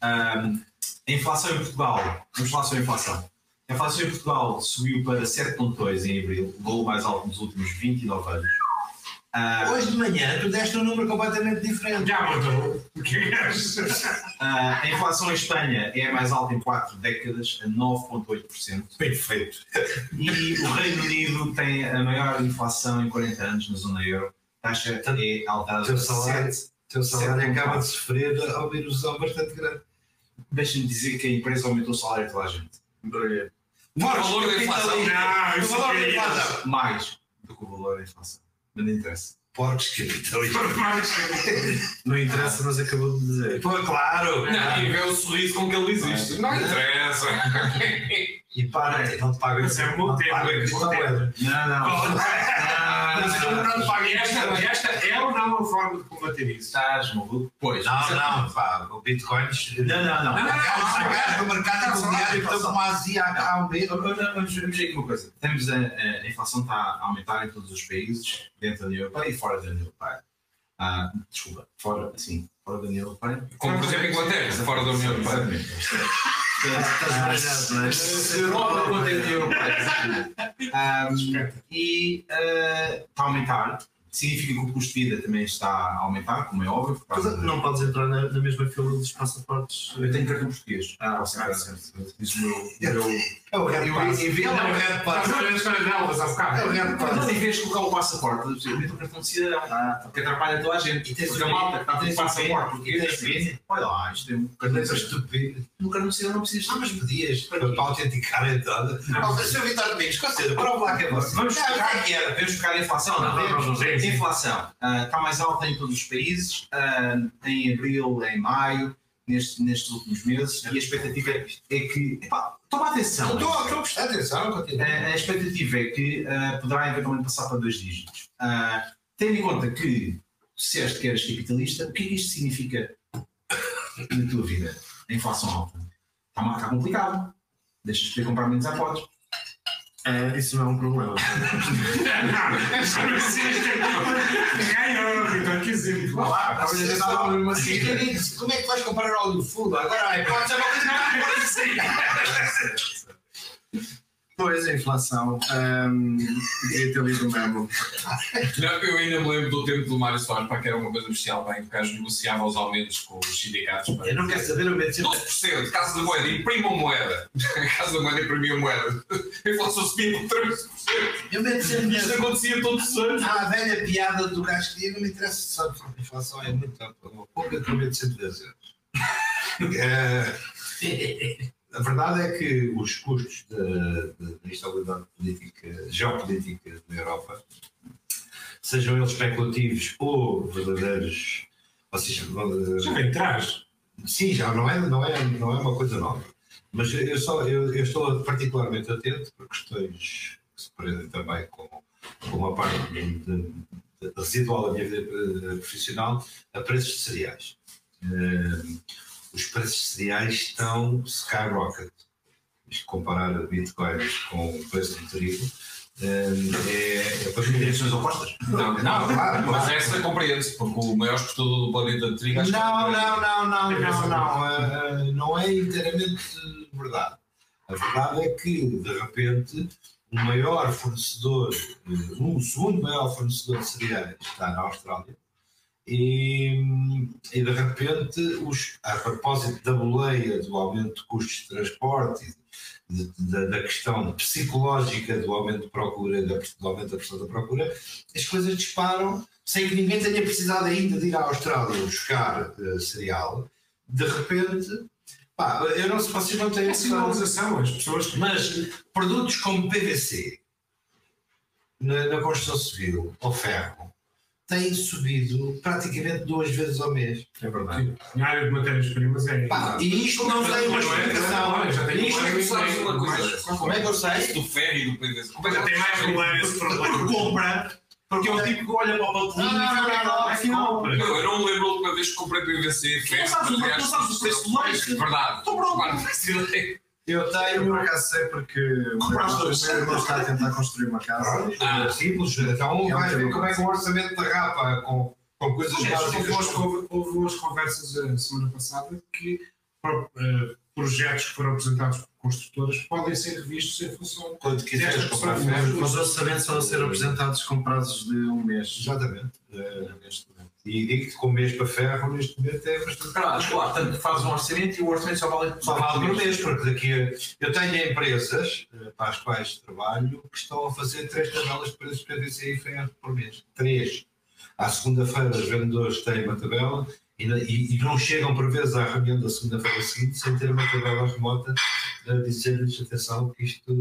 ahm, a inflação em Portugal, vamos falar sobre a inflação. A inflação em Portugal subiu para 7,2 em abril, o golo mais alto nos últimos 29 anos. Ah, Hoje de manhã tu deste um número completamente diferente. Já. O é achas? ah, a inflação em Espanha é a mais alta em 4 décadas, a 9,8%. Bem feito. E o Reino Unido tem a maior inflação em 40 anos na zona euro. A taxa é alterada O teu para salário, 7. o teu salário acaba de sofrer a uma erosão bastante grande. Deixa-me dizer que a empresa aumentou o salário de toda a gente. O valor da inflação. Não, O isso valor da é inflação. Mais do que o valor da inflação. Mas não interessa. Porcos capitalistas. Não interessa, mas acabou de dizer. Pô, claro. Não, e vê o sorriso com que ele diz isto. Não interessa. E para, não te pagam Mas é um bom tempo, é um bom tempo. Não, não. Mas eu não pago Esta, esta é ou não uma forma de combater isso? Estás maluco? Pois. Não, não, pá, o Bitcoins. Não, não, não. Agarras no mercado imobiliário que estão como a um mês. Vamos vamos ver aqui uma coisa. Temos a, a- a inflação está a aumentar em todos os países, dentro da União Europeia e fora da União Europeia. Ah, desculpa, fora, sim, fora da União Europeia. Como por exemplo Inglaterra, fora da União Europeia. Exatamente. Europa quanto a União Europeia. E está a aumentar. Significa que o custo de vida também está a aumentar, como é óbvio. Mas não podes entrar na, na mesma fila dos passaportes. Eu tenho cartão português. Ah, ok, entrar, certo. Diz o meu. o meu- É o Red Eu- Pass. em vez- É o Red Pass. É Não, Pass. em vez de colocar o passaporte, eu meto o cartão de cidadão. Porque atrapalha toda a gente. E tens Porque o a malta quê? está com o passaporte português. E? Olha lá, isto é um cartão de estúpidas. No cartão de cidadão não precisas. Ah, mas pedias para, autenticar a entrada. Não, Sr. Vitor Domingos, considera, prova lá que é você. Vamos Não, que era. vamos buscar a inflação. Não, não, não, não, sim. Inflação ah, está mais alta em todos os países, ah, em abril, em maio, neste- nestes últimos meses, e a expectativa é, é que. Epá, toma atenção. Estou a prestar atenção. A, a expectativa é que ah, poderá eventualmente passar para dois dígitos. Tendo em conta que disseste que eras capitalista, o que é que isto significa na tua vida? A inflação alta. Está, está complicado. Deixas de poder comprar menos iPods. É, isso não é um problema. Ganhou, lá, estava a dizer nada mesmo assim. E Como é que vais comprar óleo fundo? Agora, pode ser uma coisa que não pode ser. Pois, a inflação. Um, devia ter lido o memo. Não, eu ainda me lembro do tempo do Mário Soares, para que era uma coisa bestial, bem, que o gajo negociava os aumentos com os sindicatos. pá. Eu não quero saber o sempre. 12%, Casa da Moeda, imprimam moeda. Casa da Moeda imprimia moeda. A inflação subia por 13%. Eu medo sempre Isto acontecia todos os anos. Há a velha piada do gajo que diz, não me interessa se sabe a inflação é muito pouca que eu medo sempre 10 euros. A verdade é que os custos da da- da instabilidade política, geopolítica na Europa, sejam eles especulativos ou verdadeiros, ou seja, Já vem atrás. Sim, já não é, não é, não é uma coisa nova. Mas eu, só, eu, eu estou particularmente atento por questões que se prendem também com, com uma parte de, de- residual da minha vida eh, profissional a preços de cereais. Eh, os preços de cereais estão skyrocket. Isto comparar bitcoins com o preço do trigo eh, é, é para mim. Direções opostas? Não, Não, claro, Mas claro. essa compreende-se, porque o maior exportador do planeta de trigo é Não, não, não, não, não, não, eh, não é inteiramente verdade. A verdade é que, de repente, o maior fornecedor, eh, o segundo maior fornecedor de cereais está na Austrália E, e de repente, os, a propósito da boleia do aumento de custos de transporte, de- de- da questão psicológica do aumento de procura, da, do aumento da pressão da procura, as coisas disparam sem que ninguém tenha precisado ainda de ir à Austrália buscar eh, cereal. De repente, pá, eu não sei, vocês não têm É noção, sinalização, as pessoas. mas produtos como PVC na, na construção civil ou ferro têm subido praticamente duas vezes ao mês. É verdade. Na área de matérias-primas é. Pá, e isto não tem uma Não explicação. Já tem Isto e sabes uma coisa? Como é que eu sei? Do ferro e do PVC. Como é que Já tem mais um ano esse problema. Porque compra, porque é o tipo que olha para o balcão Não, não, não, não, e. Não, eu não me lembro a última vez que comprei PVC, não sabes o preço do mais. Verdade. Estou pronto. Eu Eu tenho. por acaso sei porque o meu irmão está a tentar construir uma casa. Ah. Simples, então É um vai ver como é que o orçamento da rapa com, com coisas básicas. houve, houve umas conversas a semana passada que eh, projetos que foram apresentados por construtoras podem ser revistos em função. Quando quiseres comprar ferro. Mas os orçamentos a ser apresentados com prazos de um mês. Exatamente. Eh, Neste. E digo-te que mês para ferro neste momento é bastante Claro, claro, tanto fazes um orçamento e o orçamento só vale Só vale por mês, porque daqui a... Eu tenho empresas eh, para as quais trabalho que estão a fazer três tabelas de preços de PVC e ferro por mês. Três. À segunda-feira os vendedores têm uma tabela e, e- e não chegam por vezes à reunião da segunda-feira seguinte sem ter uma tabela remota a dizer-lhes atenção que isto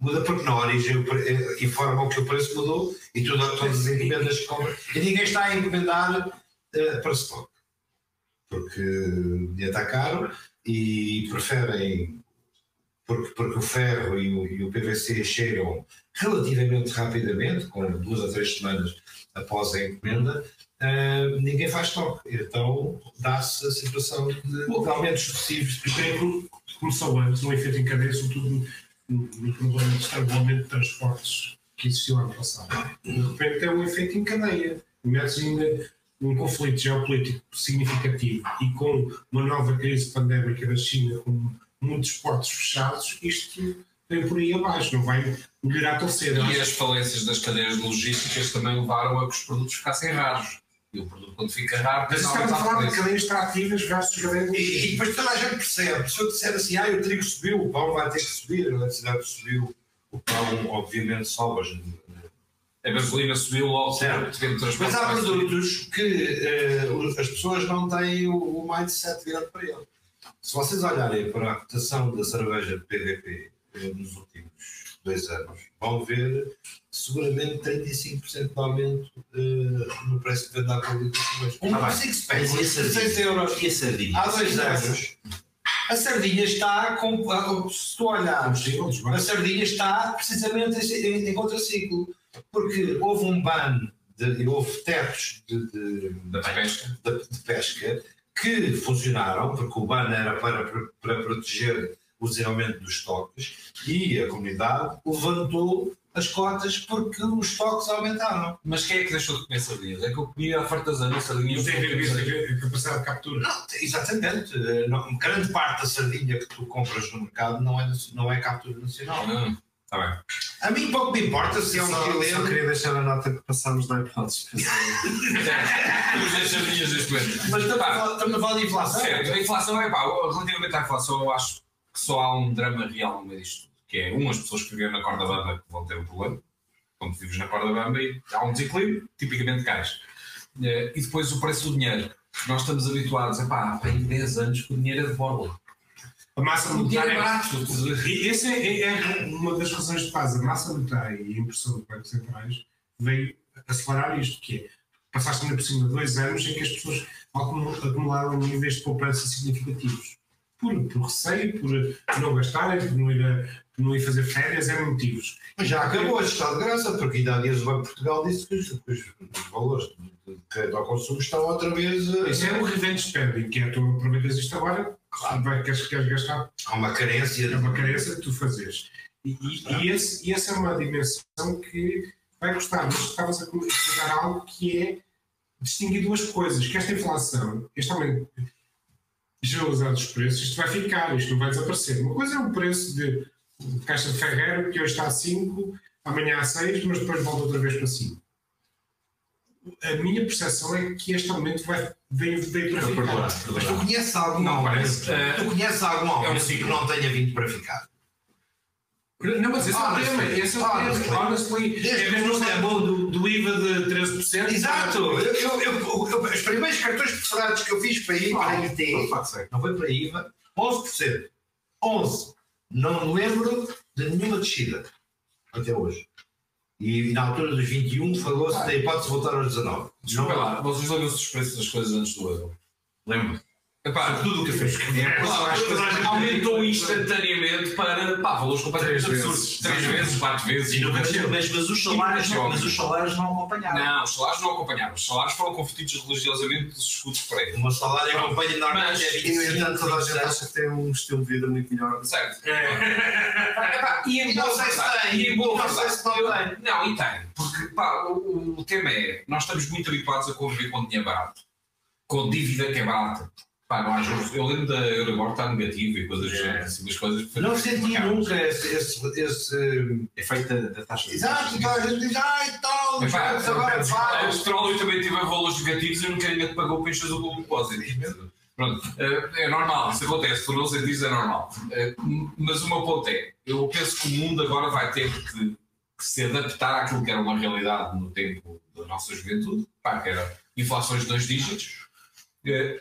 muda porque na origem eh, informam que o preço mudou e tudo, todas as encomendas que compram. E ninguém está a encomendar eh, para stock porque o dinheiro está caro e preferem porque, porque o ferro e o, e o PVC chegam relativamente rapidamente, com duas a três semanas após a encomenda, ninguém faz estoque. Então dá-se a situação de, de aumentos sucessivos. Que começou antes, um efeito em cadeia, sobretudo no, no problema de estrangulamento de transportes que existiu ano passado. De repente é um efeito em cadeia. Metes ainda um conflito geopolítico significativo e com uma nova crise pandémica da China, com muitos portos fechados, isto vem por aí abaixo, não vai melhorar tão cedo. E as falências das cadeias logísticas também levaram a que os produtos ficassem raros. E o produto, quando fica raro, Mas estamos a falar de cadeias extrativas versus cadeias E, e depois toda a gente percebe. Se eu disser assim, ah, o trigo subiu, o pão vai ter que subir, a eletricidade subiu, o pão obviamente sobe. hoje. A gasolina subiu logo, Certo. Mas há produtos que os- as pessoas não têm o, o mindset virado para ele. Se vocês olharem para a cotação da cerveja de PVP eh, nos últimos dois anos, vão ver seguramente 35% de aumento eh, no preço de venda à pública. Um Tá bem. six Mas e a pack, sardinha? 16 euros. E a sardinha? Há dois anos, a sardinha está, com, se tu olhares, a sardinha está precisamente em, em, contraciclo, porque houve um ban, de, houve tetos de, de, Da pesca. de- de pesca que funcionaram, porque o ban era para, para proteger o desenvolvimento dos estoques e a comunidade levantou as cotas porque os estoques aumentaram. Mas quem é que deixou de comer sardinhas? É que eu comia a fartazana sardinhas. Não tem a ver com isso, tem a ver com a capacidade de captura. Não, exatamente. Não- grande parte da sardinha que tu compras no mercado não é, não é captura nacional. Hum, Tá bem. A mim pouco me importa se é um Só, só queria deixar a nota que passámos da hipótese. Mas estamos a falar de inflação. Certo, a inflação é pá, relativamente à inflação, eu acho que só há um drama real no meio disto tudo, que é um, as pessoas que vivem na corda bamba que vão ter um problema, quando vives na corda bamba e há um desequilíbrio, tipicamente cais. Eh, E depois o preço do dinheiro. Nós estamos habituados, a pá, há 10 anos que o dinheiro é de borla. A massa dinheiro monetária. é barato. E essa é, é- é uma das razões de base. A massa monetária e a impressão dos bancos centrais veio acelerar isto, que é passaste ainda por cima de dois anos em que as pessoas acumul- acumularam níveis de poupança significativos. Por, por receio, por não gastarem, por não ir, a- por não ir fazer férias, é motivos. Mas já acabou este estado de graça, porque ainda há dias o Banco de Portugal disse que os, os- valores de crédito ao consumo estão outra vez. eh, Isso é o revenge spending, que é tu aproveitas isto agora, claro. vai, queres, queres gastar, Há uma carência. é uma carência que tu fazes. E, e, e, esse, e essa é uma dimensão que vai custar. Mas estavas a comentar algo que é distinguir duas coisas, que esta inflação, este aumento generalizado dos preços, isto vai ficar, isto não vai desaparecer. Uma coisa é o preço de, de caixa de ferreiro, que hoje está a 5, amanhã a 6, mas depois volta outra vez para 5. a minha percepção é que este aumento vai, veio, veio para ficar. Mas tu conheces algum Não, aumento? parece. eh, Tu conheces algum é um aumento que não tenha vindo para ficar? Não, mas esse é o Honestly. tema. Esse é o Honestly. tema. Honestly. É mesmo não o tempo do, do IVA de 13%. Exato! Eu, eu, eu, eu- os primeiros cartões preparados que eu fiz para ir para a IT, não foi para IVA, 11%. 11%. Não me lembro de nenhuma descida. Até hoje. E na altura dos 21 falou-se da hipótese de voltar aos 19. Desculpa lá, vocês lembram-se dos preços das coisas antes do euro? Lembro. Epá, Tudo o que fez. Aumentou instantaneamente para pá, valores completamente Três absurdos. vezes. Três vezes, quatro vezes e nunca desceu. Mas, mas, os salários, não, mas os salários não acompanharam. Não, os salários não acompanharam. Os salários foram convertidos religiosamente dos escudos prévios. O meu salário acompanha normalmente é Mas, E, no 25, entanto, toda a gente 27. acha que tem um estilo de vida muito melhor. Certo? Epá, e em não boa sei se verdade, tem, e em boa não sei verdade, se não eu- tem. Não, e tem. Porque pá, o, o tema é: nós estamos muito habituados a conviver com dinheiro barato, com dívida que é barata. Pá, não há juros. Eu lembro da Euribor estar negativa e coisas assim, umas coisas. Não senti nunca esse. esse, esse Efeito da, da taxa de Exato, então a gente diz, ai tal, Epá, caras agora O vai. petróleo também teve valores negativos e nunca ninguém te pagou para encher o depósito. Pronto, eh, é normal, isso acontece, por não sentir é normal. Eh, Mas o meu ponto é, eu penso que o mundo agora vai ter que, que se adaptar àquilo que era uma realidade no tempo da nossa juventude, pá, que era inflações de dois dígitos,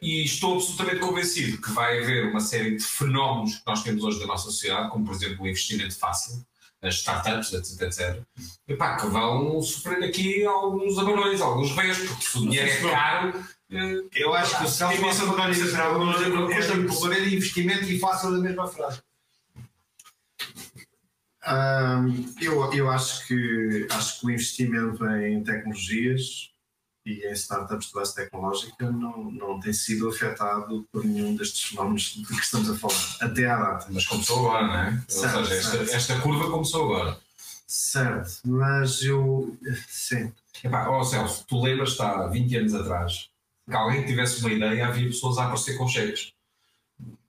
e estou absolutamente convencido que vai haver uma série de fenómenos que nós temos hoje da nossa sociedade, como por exemplo o investimento fácil, as startups, etc, etc, epá, que vão sofrer aqui alguns abanões, alguns rés, porque se o dinheiro é caro, eh, Eu acho que o Celso algumas componente de investimento e fácil da mesma frase. Eu, eu acho que acho que o investimento em tecnologias e em startups de base tecnológica não, não tem sido afetado por nenhum destes fenómenos de que estamos a falar, até à data. mas começou agora, não é? Certo, Ou seja, esta, esta curva começou agora. Certo, mas eu sim, Epá, ó Celso, tu lembras-te há 20 anos atrás que alguém que tivesse uma ideia, havia pessoas a aparecer com cheques.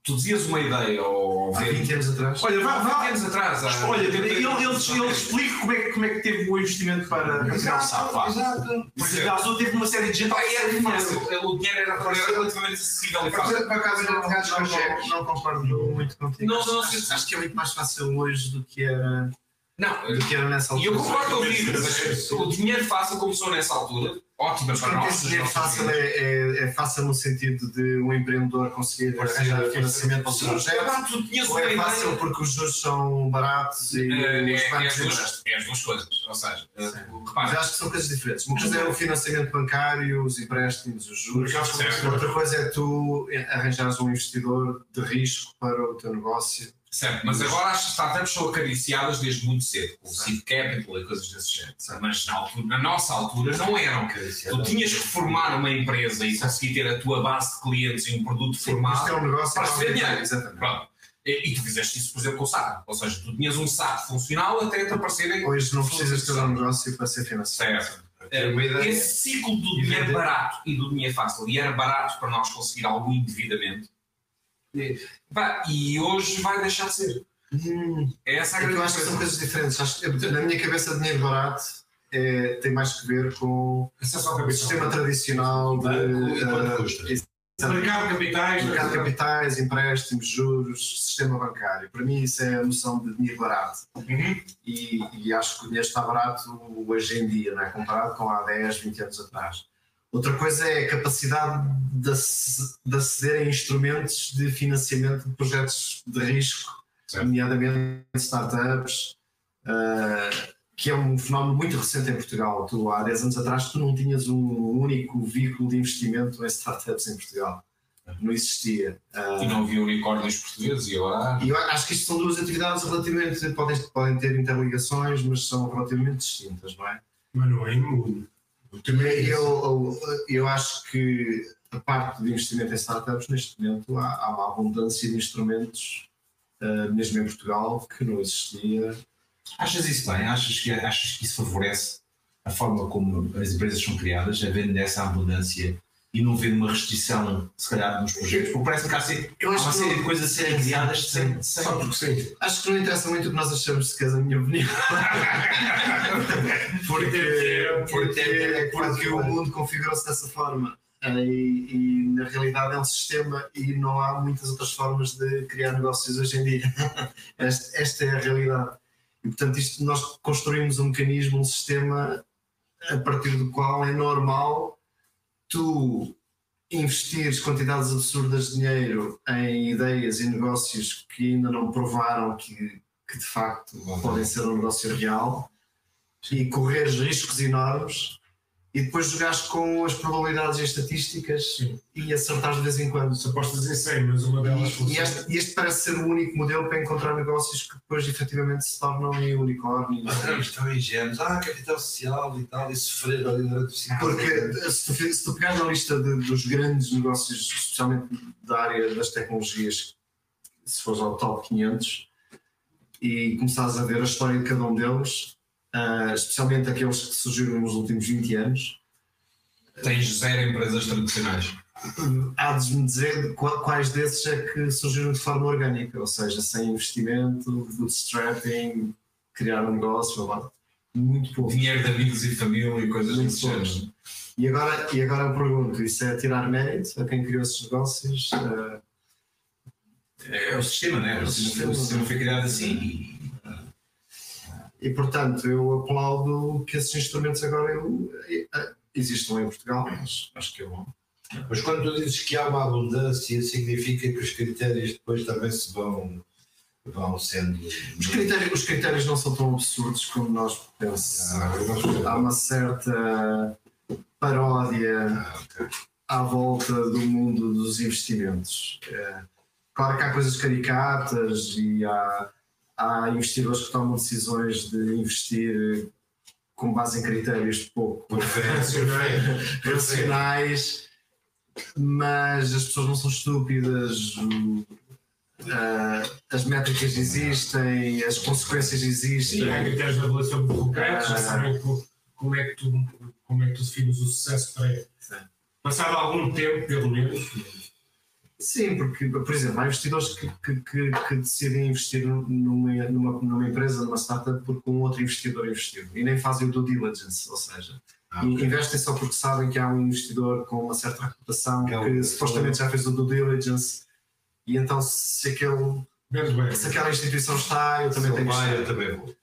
Tu dizias uma ideia ou há 20 anos atrás. Olha, vá, vá. 20 anos atrás. há- Olha, ele, ele, ele explica como é, que- como é que teve o investimento para, criar o SAP. vá. exato. Porque já teve uma série de gente. Pá, era fácil. O dinheiro era relativamente acessível e Por acaso eu não com Não, concordo muito contigo. Não, não, acho, que é muito mais fácil hoje do que era, Não, do que era nessa e altura. eu concordo contigo, mas o dinheiro fácil começou nessa altura, ótima para nós. dinheiro fácil é, é, é fácil no sentido de um empreendedor conseguir arranjar financiamento para o seu projeto. Ou é fácil porque os juros são baratos e É, os é, é, bancos as duas, é as duas coisas. Ou seja, eh, Sim. Mas repara, acho que são coisas diferentes. Uma coisa é o financiamento bancário, os empréstimos, os juros. Outra coisa é tu arranjares um investidor de risco para o teu negócio. Certo, mas agora as startups são acariciadas desde muito cedo, com o seed capital e coisas desse género. Certo. Mas na, altura, na nossa altura não eram. Tu tinhas que formar uma empresa e conseguir ter a tua base de clientes e um produto Isto formado. é um negócio para receber dinheiro. Exatamente. Pronto. E, e tu fizeste isso, por exemplo, com o SAP. Ou seja, tu tinhas um SAP funcional até te aparecerem. Hoje não precisas ter um negócio para ser financiado. Certo. Ideia. Esse ciclo do dinheiro barato e do dinheiro fácil, e era barato para nós conseguir algo indevidamente, e, e hoje vai deixar de ser. Hum, É essa a é eu acho que são coisa. coisas diferentes. Acho na minha cabeça, dinheiro barato é, tem mais que ver com ao o sistema tradicional de exatamente. Mercado de capitais. mercado de capitais, empréstimos, juros, sistema bancário. Para mim, isso é a noção de dinheiro barato. Uhum. E, e acho que o dinheiro está barato hoje em dia, não é? comparado com há 10, 20 anos atrás. Outra coisa é a capacidade de, ac- de aceder a instrumentos de financiamento de projetos de risco, Certo. nomeadamente startups, ah, que é um fenómeno muito recente em Portugal. Tu, há 10 anos atrás, tu não tinhas um único veículo de investimento em startups em Portugal. Não existia. Ah, E não havia unicórnios portugueses e agora e eu acho que isto são duas atividades relativamente, podem, podem ter interligações, mas são relativamente distintas, não é? Mas não é imune. Tema é. Eu, eu, acho que a parte de investimento em startups, neste momento, há, há uma abundância de instrumentos, ah, mesmo em Portugal, que não existia. Achas isso bem? Achas que, achas que isso favorece a forma como as empresas são criadas, havendo essa abundância e não vendo uma restrição, se calhar, nos projetos, porque parece que há, se- Eu há acho uma que série não- de coisas a serem enviadas sem. sem... Só porque sim. Acho que não interessa muito o que nós achamos, se quer a minha opinião. porque, porque, porque o mundo configurou-se dessa forma. Eh, E, e, na realidade é um sistema e não há muitas outras formas de criar negócios hoje em dia. esta, esta é a realidade. E portanto, isto, nós construímos um mecanismo, um sistema a partir do qual é normal tu investires quantidades absurdas de dinheiro em ideias e negócios que ainda não provaram que, que de facto podem ser um negócio real e correres riscos enormes e depois jogares com as probabilidades e as estatísticas Sim. e acertares de vez em quando. Se apostas em 100, mas uma delas E, e funciona. este, e este parece ser o único modelo para encontrar negócios que depois efetivamente se tornam em unicórnio. Mas estamos tão ingênuos. Ah, capital social e tal, e sofrer ali durante o cinco Porque se tu, se tu pegares na lista de- dos grandes negócios, especialmente da área das tecnologias, se fores ao top 500 e começares a ver a história de cada um deles, ah, especialmente aqueles que surgiram nos últimos 20 anos, Tens zero empresas tradicionais. há de me dizer qua- quais desses é que surgiram de forma orgânica, ou seja, sem investimento, bootstrapping, criar um negócio, blá. muito pouco. Dinheiro de amigos e família e coisas Muito desse género. E agora, e agora eu pergunto: isso é tirar mérito a quem criou esses negócios? Ah, É o sistema, né? O sistema, o sistema foi criado assim e. Portanto, eu aplaudo que esses instrumentos agora eu, eh, existam em Portugal, mas acho que é bom. Mas quando tu dizes que há uma abundância, significa que os critérios depois também se vão, vão sendo. Os critérios, os critérios não são tão absurdos como nós pensamos. Há uma certa paródia Ah, ok. à volta do mundo dos investimentos. É, claro que há coisas caricatas e há, há investidores que tomam decisões de investir com base em critérios pouco racionais, mas as pessoas não são estúpidas. ah, as métricas existem, as consequências Sim, há existem. critérios de avaliação muito concretos, já Ah. sabem co- como é, que tu, como é que tu defines o sucesso para Passado algum tempo, pelo menos, Sim, porque, por exemplo, há investidores que, que, que, que decidem investir numa, numa, numa empresa, numa startup, porque um outro investidor investiu e nem fazem o due diligence, ou seja, Ah, e ok. investem só porque sabem que há um investidor com uma certa reputação Que é que supostamente já fez o due diligence e então se, aquele, bem. se aquela instituição está, eu também tenho que vai, eu também vou.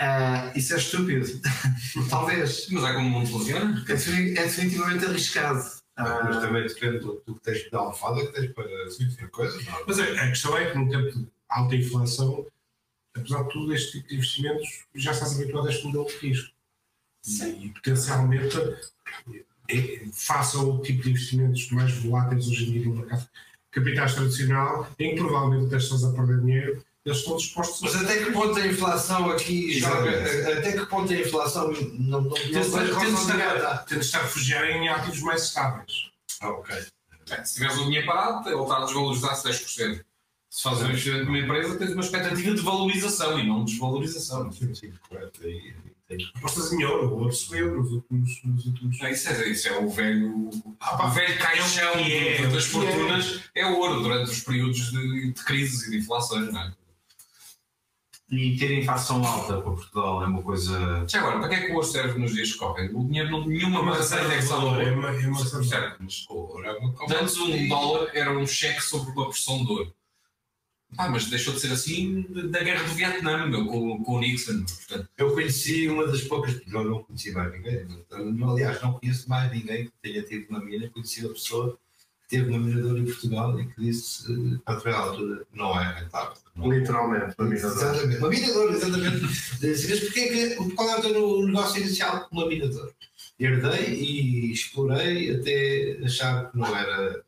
Ah, isso é estúpido, talvez. Mas é como o mundo funciona. É, é definitivamente arriscado. Ah, Mas também depende do, do que tens da almofada que tens para para coisas. não é? Mas a, a questão é que, num tempo de alta inflação, apesar de tudo, este tipo de investimentos já estás habituado a este modelo de risco. E, e potencialmente, é, faça o tipo de investimentos mais voláteis hoje em dia no mercado de capitais tradicional, em que provavelmente estás a perder dinheiro, eles estão dispostos Mas até que ponto a inflação aqui joga? Até que ponto a inflação não, não, não razão de estar, refugiar em ativos mais estáveis. Ah, ok. É, Se tiveres o dinheiro parado, ele está a desvalorizar-se 10%. Se fazes um investimento numa empresa, tens uma expectativa de valorização e não de desvalorização. Sim, sim, correto. Apostas em ouro, o ouro subiu nos últimos. Nos últimos... É, Isso é, isso é o velho, o velho caixão é, das é. fortunas, é o ouro durante os períodos de, de crises e de inflações, não é? E ter inflação alta para Portugal é uma coisa. Já agora, para que é que o ouro serve nos dias que correm? O dinheiro não nenhuma de indexada ao valor, é uma, é uma. Certo, mas ouro é uma coisa. Antes um dólar era um cheque sobre uma porção de ouro. Pá, mas deixou de ser assim da guerra do Vietnã, meu, com, com o Nixon. Portanto, Eu conheci uma das poucas, eu não conheci mais ninguém, não- aliás, não conheço mais ninguém que tenha tido uma mina, conheci uma pessoa que teve uma mineradora em Portugal e que disse, eh, a determinada altura, não é rentável. É. literalmente, não dá. Exatamente, uma minadora, exatamente. Mas porquê que, qual é o teu negócio inicial uma minadora? Herdei e explorei até achar que não era,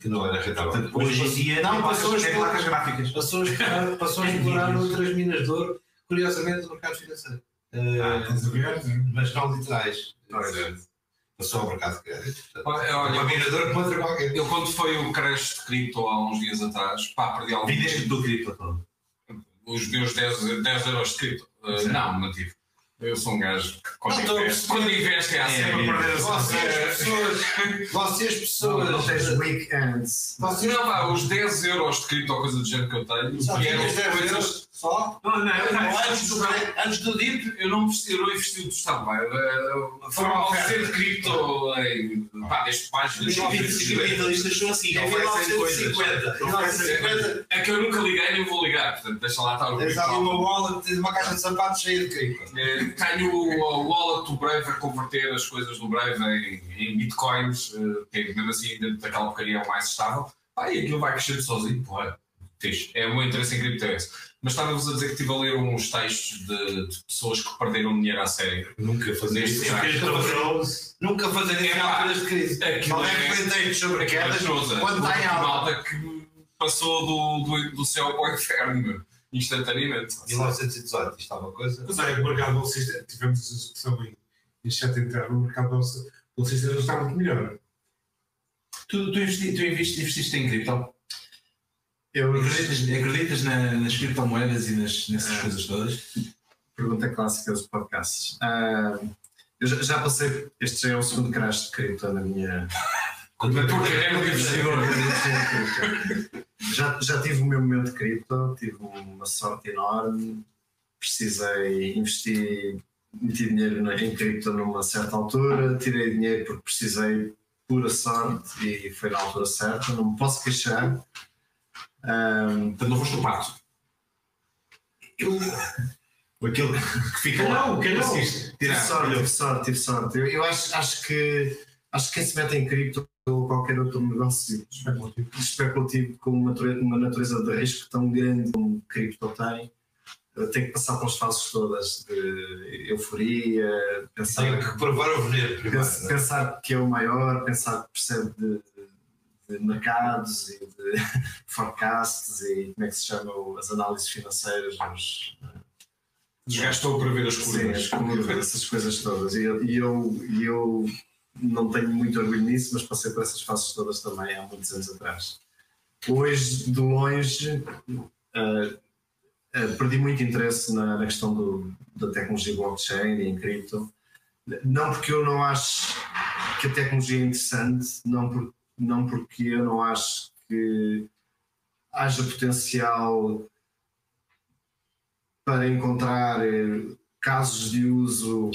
que não era rentável. Portanto, hoje em dia não, passou a explorar- gráficas. passou a passou a explorar outras minas de ouro, curiosamente no mercado financeiro. Eh, Ah, a ver? mas não literais. Passou ao mercado de crédito. portanto, olha, qualquer. eu quando foi o crash de cripto há uns dias atrás, pá, perdi algum Vidas do cripto todo. os meus 10, 10 euros de cripto. Uh, não, mantive. Eu sou um gajo que quando Não estou a investe, quando investe há sempre a perder a Vocês, pessoas, vocês, pessoas, Não tens weekends. vocês Não, pá, os 10 euros de cripto ou coisa do género que eu tenho, só que tinhas 10 coisas. euros só? Não, não, eu não, Antes do, antes do DIP, eu não investi, eu não investi no Estado, pá. Foi uma oferta de cripto em. pá, desde páginas. Os capitalistas são assim, em oferecem coisas. 1950. 1950 É que eu nunca liguei nem vou ligar, portanto, deixa lá estar o tens ali Bitcoin. uma bola, tens uma caixa de sapatos cheia de cripto. Tenho o wallet do Brave a converter as coisas do Brave em, em bitcoins, eh, que é mesmo assim dentro daquela porcaria é o mais estável. Pá, e aquilo vai crescendo sozinho, porra. Fixe. É o meu interesse em cripto é esse. Mas estava-vos a dizer que estive a ler uns textos de, de pessoas que perderam dinheiro à sério. Nunca fazer Neste isso. caso. Nunca fazerem É, alturas de crise. Aquilo Não é é- comentários sobre Aquela quedas coisa. quando está em alta. malta que passou do, do, do céu para o inferno, meu, instantaneamente. 1918, isto está uma coisa. Mas olha, o mercado bolsista, tivemos essa discussão em, em chat interno, o mercado bolsista já está muito melhor. Tu, tu, investi, tu investi- investiste em cripto? Eu Acreditas, acreditas na- nas criptomoedas e nas, nessas Ah. coisas todas? Pergunta clássica dos podcasts. Ah, eu já, já passei, este já é o segundo crash de cripto na minha. Na tua carreira de investidor. Já, já tive o meu momento de cripto, tive uma sorte enorme, precisei investir, meti dinheiro na- em cripto numa certa altura, tirei dinheiro porque precisei pura sorte e foi na altura certa, não me posso queixar. Ah, Portanto, não foste o pato. eu, Aquele que fica lá. Calhau, calhau. Conseguiste Tive tirar. sorte, tive sorte, tive sorte. Eu, eu acho, acho, que, acho que quem se mete em cripto ou qualquer outro negócio especulativo com uma natureza, uma natureza de risco tão grande como cripto tem, eh, tem que passar pelas fases todas de euforia, pensar, Tenho que provar o veneno primeiro. pens- não é? pensar que é o maior, pensar que percebe de, de mercados e de forecasts e como é que se chamam as análises financeiras, os, Os gajos estão a prever as Sim, curvas. as curvas, essas coisas todas. E eu, e eu, e eu não tenho muito orgulho nisso, mas passei por essas fases todas também há muitos anos atrás. Hoje, de longe, eh, eh, perdi muito interesse na, na questão do, da tecnologia blockchain e em cripto. Não porque eu não acho que a tecnologia é interessante, não, por, não porque eu não acho que haja potencial para encontrar eh, casos de uso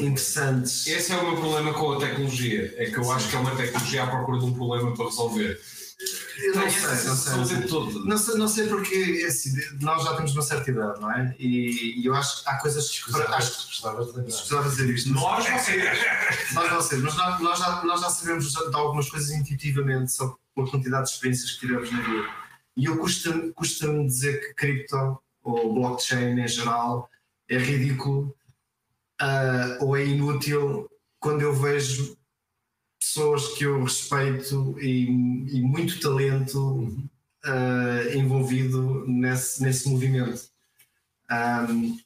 interessantes. Esse é o meu problema com a tecnologia. É que eu acho que é uma tecnologia à procura de um problema para resolver. Eu não Tenho sei, não sei. todo. Não sei, não sei porque assim, nós já temos uma certa idade, não é? E, e eu acho que há coisas que acho que Precisava dizer isto. Nós, vocês. Nós não sei, mas nós, nós já, nós já sabemos de algumas coisas intuitivamente só pela quantidade de experiências que tivemos na vida. E eu custa-me custa dizer que cripto ou blockchain em geral é ridículo ah, ou é inútil quando eu vejo pessoas que eu respeito e, e muito talento ah, envolvido nesse, nesse movimento. Ahm,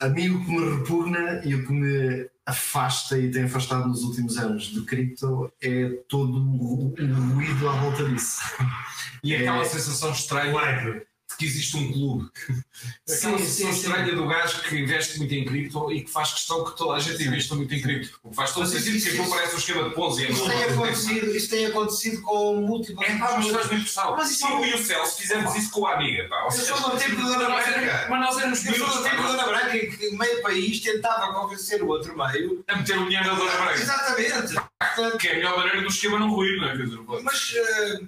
a mim o que me repugna e o que me afasta e tem afastado nos últimos anos de cripto é todo o, ruído à volta disso. E aquela É. sensação estranha de que existe um clube. Sim, sim, estranha do gajo que investe muito em cripto e que faz questão que toda a gente investa muito em cripto. O que faz todo Mas sentido, isso- que aquilo parece um esquema de Ponzi. é Isto tem acontecido, isto tem acontecido com múltiplas É pá, mas estás bem impressão. Mas isso é- eu e o Celso fizemos isso com a amiga. Pá. Eu sou do tempo da Dona Branca. Mas nós éramos Eu sou do tempo da Dona Branca em que meio país tentava convencer o outro meio. a meter o dinheiro na Dona Branca. Exatamente. Que é a melhor maneira do esquema não ruir, não é? Mas eh,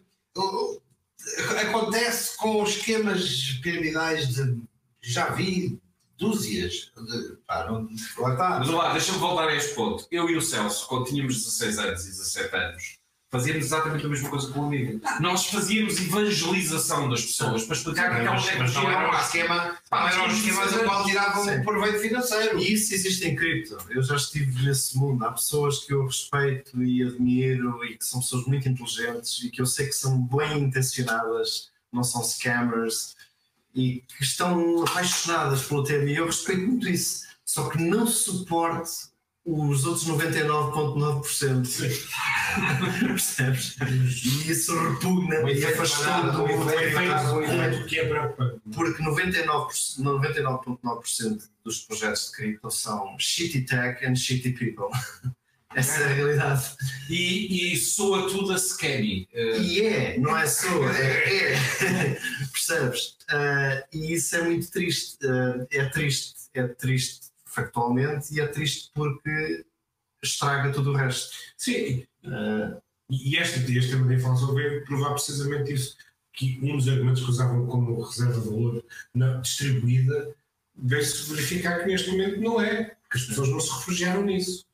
acontece com esquemas piramidais de. Já vi dúzias. De, pá, não, lá está. Mas lá, deixa-me voltar a este ponto. Eu e o Celso, quando tínhamos 16 anos e 17 anos, fazíamos exatamente a mesma coisa com o amigo. Nós fazíamos evangelização das pessoas para explicar que aquela mas não tecnologia era era um esquema, Pá, não era um esquema do 16 qual tiravam um proveito financeiro. E isso existe em cripto. Eu já estive nesse mundo. Há pessoas que eu respeito e admiro e que são pessoas muito inteligentes e que eu sei que são bem intencionadas, não são scammers e que estão apaixonadas pelo tema. E eu respeito muito isso. Só que não suporto os outros 99,9%. Percebes? E isso repugna O e afastou do efeito que é preocupante. Porque 99%, 99,9% dos projetos de cripto são shitty tech and shitty people. Essa é a realidade. E, e soa tudo a scammy. Eh, E é, não é só, é. é. Percebes? Ah, e isso é muito triste. Ah, é triste, é triste factualmente e é triste porque estraga tudo o resto. Sim, Ah, e este, este tema da inflação veio provar precisamente isso. Que um dos argumentos que usavam como reserva de valor na distribuída veio-se verificar que neste momento não é, porque as pessoas não se refugiaram nisso.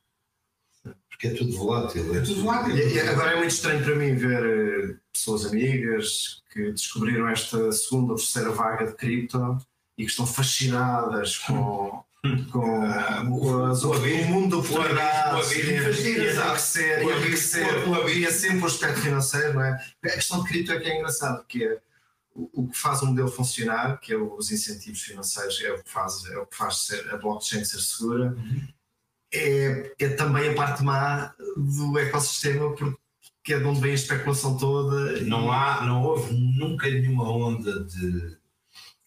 Porque é tudo volátil. É tudo volátil. e- e agora é muito estranho para mim ver eh, pessoas amigas que descobriram esta segunda ou terceira vaga de cripto e que estão fascinadas com. Com, as- o mundo oportunidades o abismo a- fascina, a exato. enriquecer, O a abismo- enriquecer, o abismo. é sempre o aspecto financeiro, não é? A questão de cripto é que é engraçado, que é o o que faz o modelo funcionar, que é os incentivos financeiros, é o que faz, é o que faz ser, a blockchain ser segura, é, é também a parte má do ecossistema, porque é de onde vem a especulação toda. Não, há, não houve nunca nenhuma onda de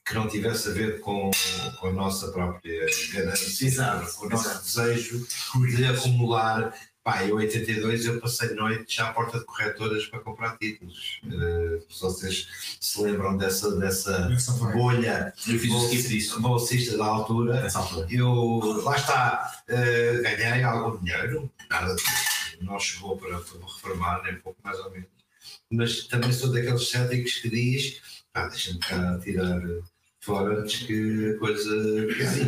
que não tivesse a ver com, com a nossa própria ganância, Exato, com o nosso exato. desejo de acumular. Pá, em 82 eu passei noites à porta de corretoras para comprar títulos. Eh, se vocês se lembram dessa, dessa vaga. bolha Eu fiz disso. bolsista da altura, altura. eu lá está, eh, ganhei algum dinheiro, nada não chegou para, para me reformar, nem pouco mais ou menos. Mas também sou daqueles céticos que diz, pá, deixa-me cá tirar fora antes que a coisa.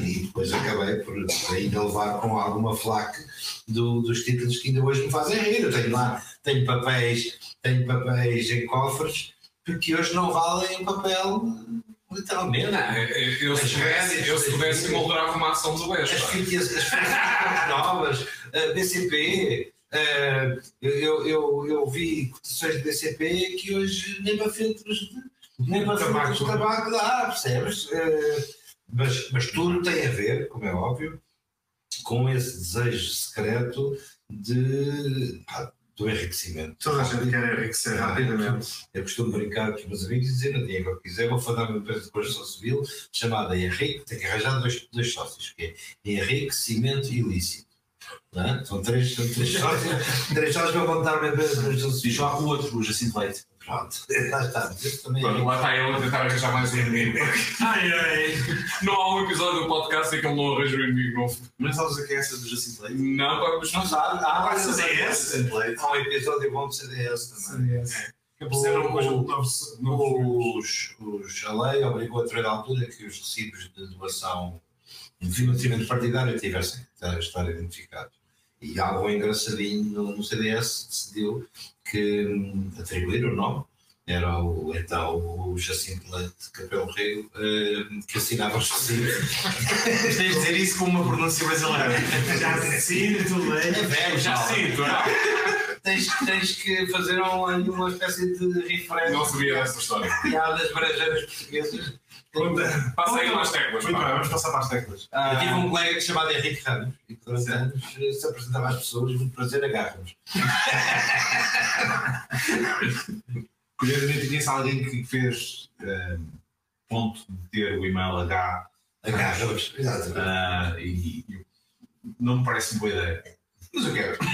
E depois acabei por ainda levar com alguma flaque do- dos títulos que ainda hoje me fazem rir. Eu tenho lá, tenho papéis, tenho papéis em cofres, porque hoje não valem o papel, literalmente. Não, eu, eu, se As férias, eu se as pudesse moldurava uma ação do as Besta. fitas, as fitas novas, a BCP. eu, eu, eu, eu vi cotações de BCP que hoje nem para filtros de, nem para Tabaco. filtros de tabaco dá, percebes? Eh, mas, mas tudo tem a ver, como é óbvio, com esse desejo secreto de, pá, do enriquecimento. Toda a gente quer enriquecer rapidamente. Eu costumo brincar com os meus amigos e dizer no dia que eu quiser vou fundar uma empresa de construção civil chamada Henrique, tem que arranjar dois, dois sócios, que é Henrique, Cimento e Ilícito. Não é? São três, são três sócios, três sócios para montar uma empresa de construção civil. lá o outro, o Jacinto Leite. Pronto, lá está. Esse também Pronto, é. lá está ele a tentar arranjar mais um inimigo. Ai, ai. Não há um episódio do podcast em que ele não arranja um inimigo novo. Mas sabes o que é essa do Jacinto Leite? Não, pá, mas não sabe. Há Ah, vários CDS. CDS. Há um episódio bom de CDS também. Que apareceram um conjunto de novos- novos- Os, os, a lei obrigou a determinada altura que os recibos de doação de financiamento partidário tivessem que estar identificados. E algo engraçadinho no, no CDS decidiu que hum, atribuir o nome era o, então o Jacinto Leite Capel Rego hum, que assinava os recibos. Tens de dizer isso com uma pronúncia brasileira. Jacinto Leite. É velho, Já Paulo. sinto, é? tens, tens que fazer um, uma espécie de referência Não sabia dessa história. piadas brasileiras portuguesas. Conta. Passa aí umas teclas, Muito bem, vamos passar para as teclas. Eu tive Ah, um colega chamado Henrique Ramos e que durante anos eh, se apresentava às pessoas, muito prazer, agarra-nos. Curiosamente, conheço alguém que fez ah, ponto de ter o e-mail H Agarra-nos. Exatamente. ah, e, e não me parece uma boa ideia. Mas eu quero.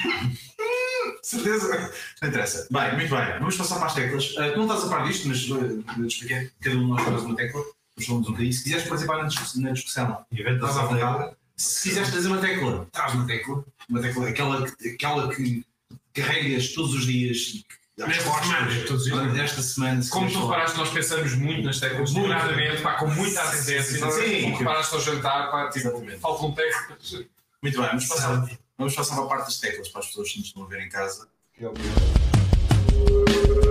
Certeza? Não interessa. Bem, muito bem. Vamos passar para as teclas. Ah, tu não estás a par disto, mas ah, eu te expliquei. Cada um de nós traz uma tecla. Falamos um bocadinho. Se quiseres participar na discuss- na discussão, estás à vontade. Se quiseres trazer uma tecla, traz uma tecla. Uma tecla, aquela, que- aquela que carregas todos os dias. Nesta costas. semana, todos os. Nesta semana. se Como tu reparaste, nós pensamos muito nas teclas, Muito. moderadamente, pá, com muita assistência. Sim, sim. Como reparaste ao jantar, pá, tipo, Exatamente. falta um texto. Muito bem, vamos passar, vamos passar para a parte das teclas para as pessoas que nos estão a ver em casa. Ah, o,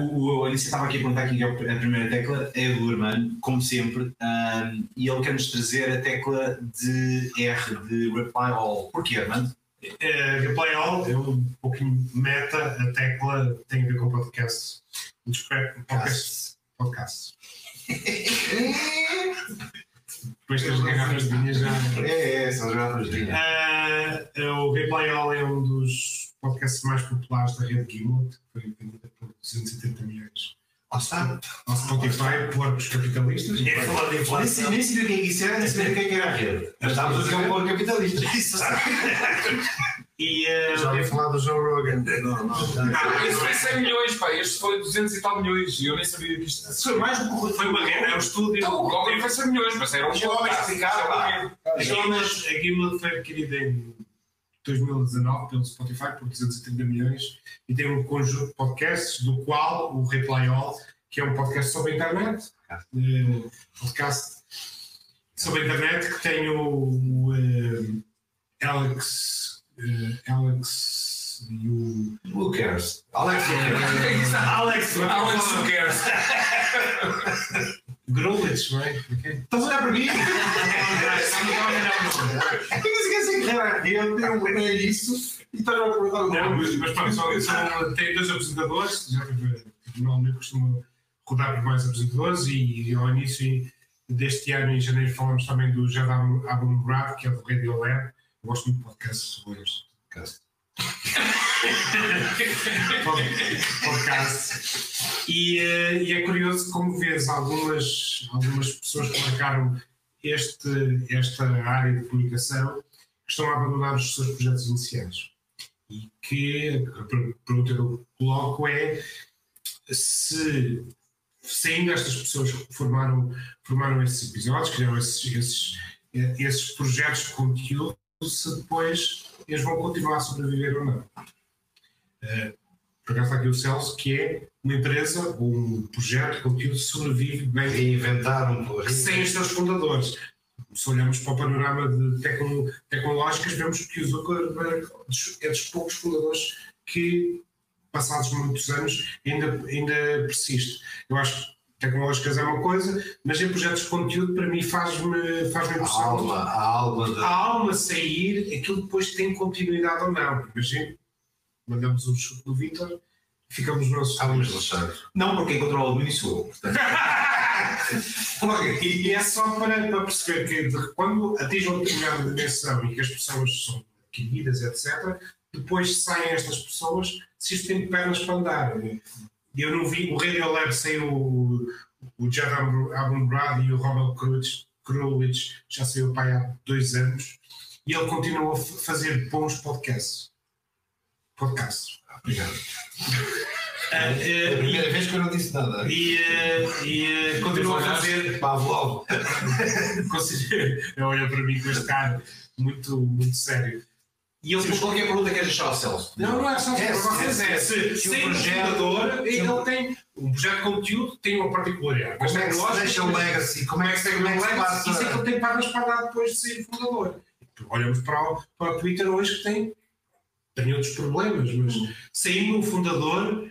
o Alicia estava aqui a perguntar quem é a primeira tecla, é do Urmano, como sempre, ah, e ele quer-nos trazer a tecla de R de Reply All. Porquê, Armando? É, Reply All é um pouquinho meta, a tecla tem a ver com podcast. Um podcast. podcast. Depois das garrafas de vinho já. É, é, são garrafas de vinho. Ah, o Replay All é um dos podcasts mais populares da rede Gimlet, que foi vendida por 270 milhões Lá está. ao Spotify, porcos capitalistas. É falar de Nem inflação. nem sabia o que é isso era, nem sabia o que é que era a rede. Mas estávamos a dizer um pouco capitalista. Isso. E ah, Já ouvi falar do Joe Rogan. Não, não. Não, esse foi 100 milhões, pá. Este foi 200 e tal milhões. E eu nem sabia que isto. Foi mais do que o foi uma guerra, é um estúdio. Então, o Rogan foi 100 milhões, mas era um podcast. A Gimlet, a Gimlet foi adquirida em 2019 pelo Spotify por 230 milhões e tem um conjunto de podcasts, do qual o Replay All, que é um podcast sobre a internet, eh, podcast sobre a internet que tem o, eh, Alex, eh, Alex e o Who cares? Alex, Alex, Alex who cares? Growlitz, right? Okay. Estás a olhar para mim? Eu nem sequer sei que era a rede, eu não é isso. E estás a perguntar o Não, nome. mas, mas pronto, só, só tem dois apresentadores, já normalmente costumo rodar por mais apresentadores e, ao início deste ano, em janeiro, falamos também do Jadam Abumrad, que é do Radio Lab. Eu gosto muito de podcasts sobre este podcast. Podcast. E, eh, e é curioso como vês algumas, algumas pessoas que marcaram este, esta área de comunicação que estão a abandonar os seus projetos iniciais. E que a per- pergunta que eu coloco é se, se ainda estas pessoas que formaram, formaram esses episódios, criaram esses, esses, eh, esses projetos de conteúdo, se depois eles vão continuar a sobreviver ou não. Eh, por acaso está aqui o Celso, que é uma empresa ou um projeto de conteúdo que sobrevive bem Reinventaram, pô. sem os seus fundadores. Se olhamos para o panorama de tecno, tecnológicas, vemos que o Zuckerberg é dos poucos fundadores que, passados muitos anos, ainda, ainda persiste. Eu acho que tecnológicas é uma coisa, mas em projetos de conteúdo, para mim, faz-me faz A alma, a alma a da. alma sair, aquilo depois tem continuidade ou não. Imagina, mandamos um chute no Vitor, ficamos no nosso. Estávamos relaxados. Não, porque quem controla o domínio sou eu. portanto. E, e é só para, para perceber que de- quando atingem uma determinada dimensão e que as pessoas são adquiridas, etc., depois saem estas pessoas se isto tem pernas para andar. E Eu não vi, o Radio Lab saiu o, o Jad Abumrad e o Cruz, Krulwich, já saiu pai há dois anos, e ele continua a fazer bons podcasts. Podcasts. Obrigado. Ah, É a eh, primeira vez que eu não disse nada. e, eh, e eh, continua a fazer Pavlov. olho para mim com este cara muito, muito sério. E ele Mas qualquer pergunta que queres deixar ao Celso? não, não é só É, para vocês, é se, se o sem o fundador, ele o- tem um projeto de conteúdo, tem uma particularidade. Mas Como é que se deixa o legacy? Como é que se é é se se passa? Isso é que ele tem pernas para dar depois de ser fundador. Olhamos para o, para o Twitter hoje que tem, tem outros problemas, mas saindo o fundador,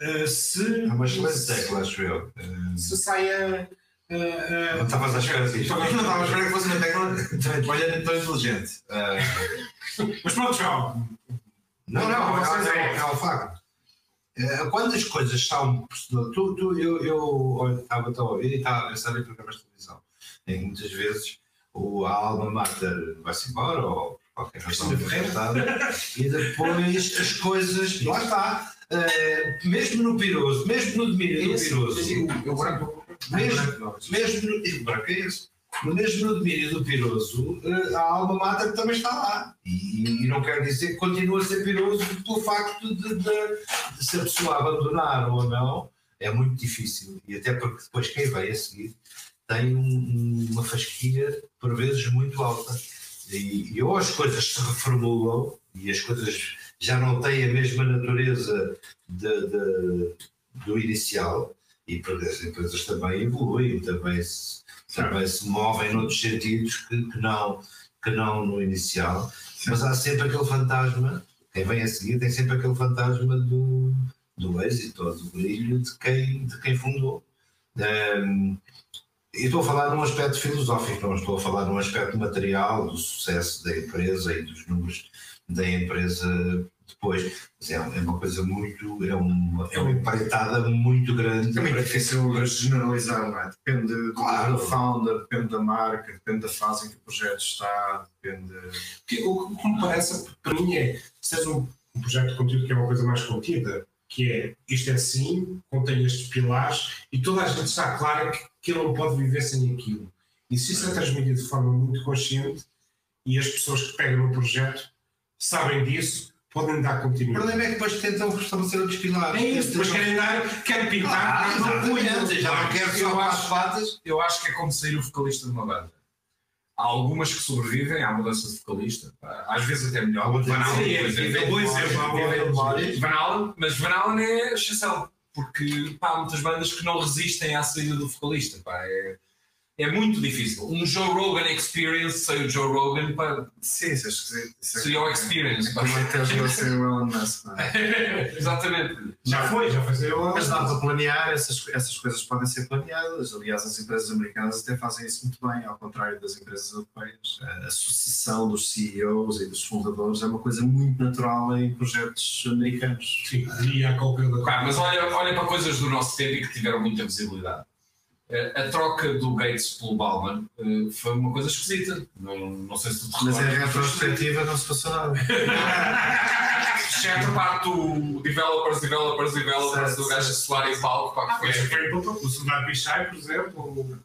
eh, se, É uma excelente tecla, acho eu. se saia. Eh, Não estavas à espera disto. Não estava a esperar que fosse uma tecla olha, tão inteligente. Ah, mas pronto, João. Não, não, Vocês é, é. é, um facto. É, Quando as coisas são. Tu, tu, eu, eu estava a ouvir e estava a pensar em programas de televisão, em que muitas vezes o, a alma mater vai-se embora ou por qualquer razão afetada e depois as coisas. Lá está. eh, mesmo no Piroso, mesmo no domínio do Piroso, eu agora mesmo, mesmo no, e branco é. No mesmo domínio do Piroso, eh, a alma mater também está lá. E, e não quer dizer que continua a ser Piroso pelo facto de, de- de se a pessoa abandonar ou não, é muito difícil. E até porque depois quem vai a seguir tem um- uma fasquia, por vezes, muito alta. E, ou as coisas se reformulam e as coisas já não têm a mesma natureza de- do inicial, e porque as empresas também evoluem, também se, também se movem noutros sentidos que, que não, que não no inicial, mas há sempre aquele fantasma, quem vem a seguir tem sempre aquele fantasma do, do êxito, ou do brilho de quem, de quem fundou. Ehm, e estou a falar num aspecto filosófico, não estou a falar num aspecto material do sucesso da empresa e dos números da empresa depois. Mas é, é uma coisa muito. É uma, é uma empreitada muito grande. É muito difícil generalizar, não é? Depende do, Claro. do founder, depende da marca, depende da fase em que o projeto está, depende. Porque o que me parece, para mim, é se tens um, um projeto de conteúdo que é uma coisa mais contida, que é isto é assim, contém estes pilares e toda a gente está clara que, que ele não pode viver sem aquilo. E se isso é transmitido de forma muito consciente e as pessoas que pegam no projeto sabem disso, podem dar O continuidade. problema é que depois tentam restabelecer outros pilares. É isso, depois querem dar, querem pintar, Ah, não punham. Já não quero Eu só acho- quatro patas. Eu acho que é como sair o vocalista de uma banda. Há algumas que sobrevivem à mudança de vocalista. Às vezes até melhor. Van Sim, por exemplo. Van Halen, mas Van Halen é exceção. Porque pá, há muitas bandas que não resistem à saída do vocalista. Pá. É, é muito difícil. Um Joe Rogan Experience sem o Joe Rogan pá, Sim, isso é esquisito. É seria o Experience. é vão ser o Elon Musk, não é? Exatamente. Já foi, já foi. Eu, Mas dá para planear, essas, essas coisas podem ser planeadas. Aliás, as empresas americanas até fazem isso muito bem, ao contrário das empresas europeias. A, a sucessão dos CEOs e dos fundadores é uma coisa muito natural em projetos americanos. Sim, e há qualquer mas olha, olha para coisas do nosso tempo e que tiveram muita visibilidade. A troca do Gates pelo Bauman eh, foi uma coisa esquisita. Não, não sei se tu te Mas em retrospectiva não se passou nada. Exceto a parte do developers, developers, developers, Certo, do gajo solar em palco. Pá, que Mas foi, o Soldado Pichai, por exemplo.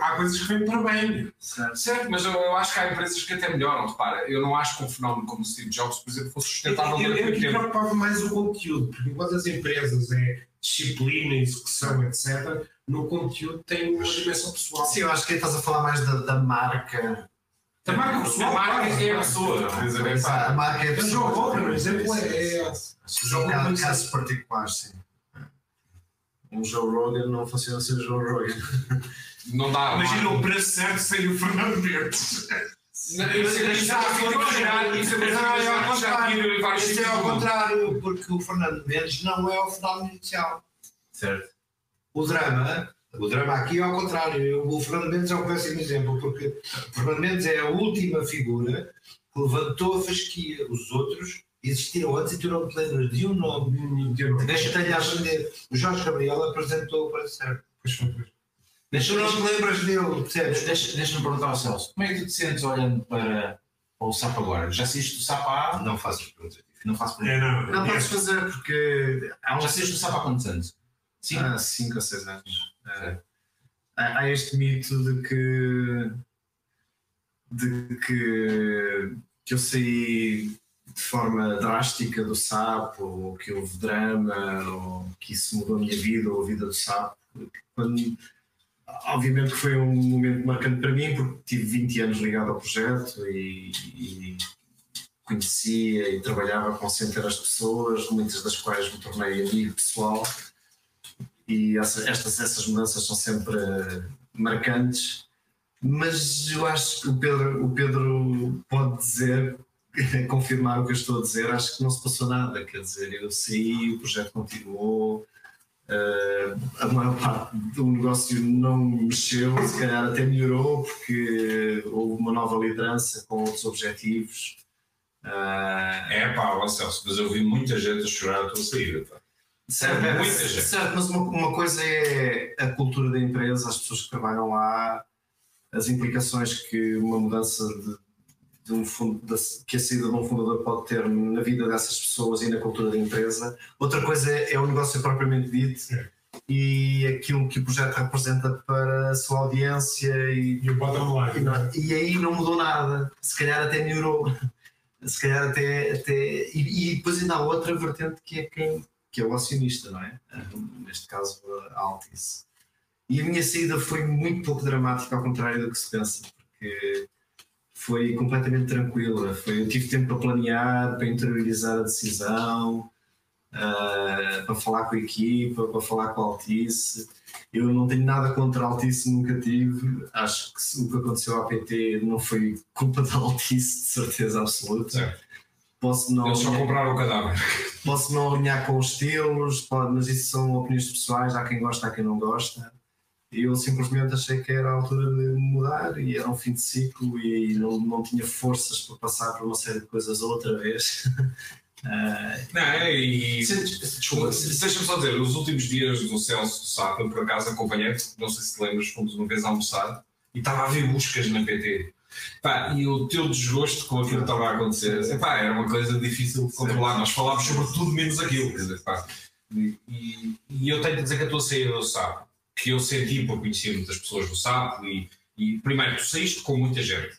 há coisas que vêm para bem. Certo. certo, mas eu, eu acho que há empresas que até melhoram. Repara, eu não acho que um fenómeno como o Steve Jobs, por exemplo, fosse sustentável Eu, eu, durante eu tempo. preocupava mais o conteúdo, porque enquanto as empresas é disciplina, execução, etc., no conteúdo tem uma dimensão pessoal. Sim, eu acho que aí estás a falar mais da, da marca. A marca pessoal, a marca é a pessoa. É, pá, A marca é a Mas o pessoa. Joe Rogan, por exemplo, é. é Há casos particulares, sim. Um Joe Rogan não funciona sem o Joe Rogan. não dá. Imagina o preço certo sem o Fernando que isso é é é ao é contrário, porque o Fernando Mendes não é o fenómeno inicial. Certo. O drama, o drama aqui é ao contrário. O Fernando Mendes é um péssimo exemplo, porque o Fernando Mendes é a última figura que levantou a fasquia. Os outros existiram antes e tu não te lembras de um nome. Deixa-te a aprender. O Jorge Gabriel apresentou para certo. Mas tu não te lembras dele, percebes? Deixa- Deixa-me perguntar ao Celso, como é que tu te sentes olhando para, para o SAP agora? Já assistes o SAP há... Não faças perguntas. Não faço É, pergunta. não. Não podes fazer porque Já assistes o SAP há quantos anos? Sim. há 5 ou 6 anos. É. Há, há este mito de que de que, que eu saí de forma drástica do sapo, ou que houve drama, ou que isso mudou a minha vida ou a vida do sapo. Quando, obviamente que foi um momento marcante para mim, porque tive 20 anos ligado ao projeto e, e conhecia e trabalhava com centenas de pessoas, muitas das quais me tornei amigo pessoal e essa- estas, essas mudanças são sempre marcantes, mas eu acho que o Pedro, o Pedro pode dizer, confirmar o que eu estou a dizer, acho que não se passou nada, quer dizer, eu saí, o projeto continuou, eh, a maior parte do negócio não mexeu, se calhar até melhorou, porque houve uma nova liderança com outros objetivos. Ah, É pá, Celso, mas eu vi muita gente a chorar a tua saída. Pá. Certo, Muita mas- gente. certo, mas uma, uma coisa é a cultura da empresa, as pessoas que trabalham lá, as implicações que uma mudança de, de um fundo, da- que a saída de um fundador pode ter na vida dessas pessoas e na cultura da empresa. Outra coisa é, é o negócio propriamente dito e aquilo que o projeto representa para a sua audiência e, E o bottom e, line. não- e aí não mudou nada, se calhar até melhorou. Se calhar até. até e, e depois ainda há outra vertente que é quem que é o acionista, não é? Neste caso a Altice. E a minha saída foi muito pouco dramática, ao contrário do que se pensa, porque foi completamente tranquila. Foi, eu tive tempo para planear, para interiorizar a decisão, ah, para falar com a equipa, para falar com a Altice. Eu não tenho nada contra a Altice, nunca tive. Acho que o que aconteceu à PT não foi culpa da Altice, de certeza absoluta. Certo. Posso não, Eles só compraram o cadáver. posso não alinhar com os estilos, pode- mas isso são opiniões pessoais. Há quem gosta, há quem não gosta. Eu simplesmente achei que era a altura de mudar e era um fim de ciclo e não, não tinha forças para passar por uma série de coisas outra vez. Ah, Não, é, e. Desculpa, Deixa-me só dizer, os últimos dias do Celso Sá, eu por acaso acompanhei, não sei se te lembras, fomos uma vez almoçar e estava a haver buscas na PT. Pá, e o teu desgosto com aquilo que estava a acontecer, epá, era uma coisa difícil de controlar. Nós falámos sobre tudo menos aquilo. Dizer, pá. E, e- eu tenho de dizer que a tua saída do SAP, que eu senti por conhecer muitas pessoas do SAP, e, e primeiro, tu saíste com muita gente.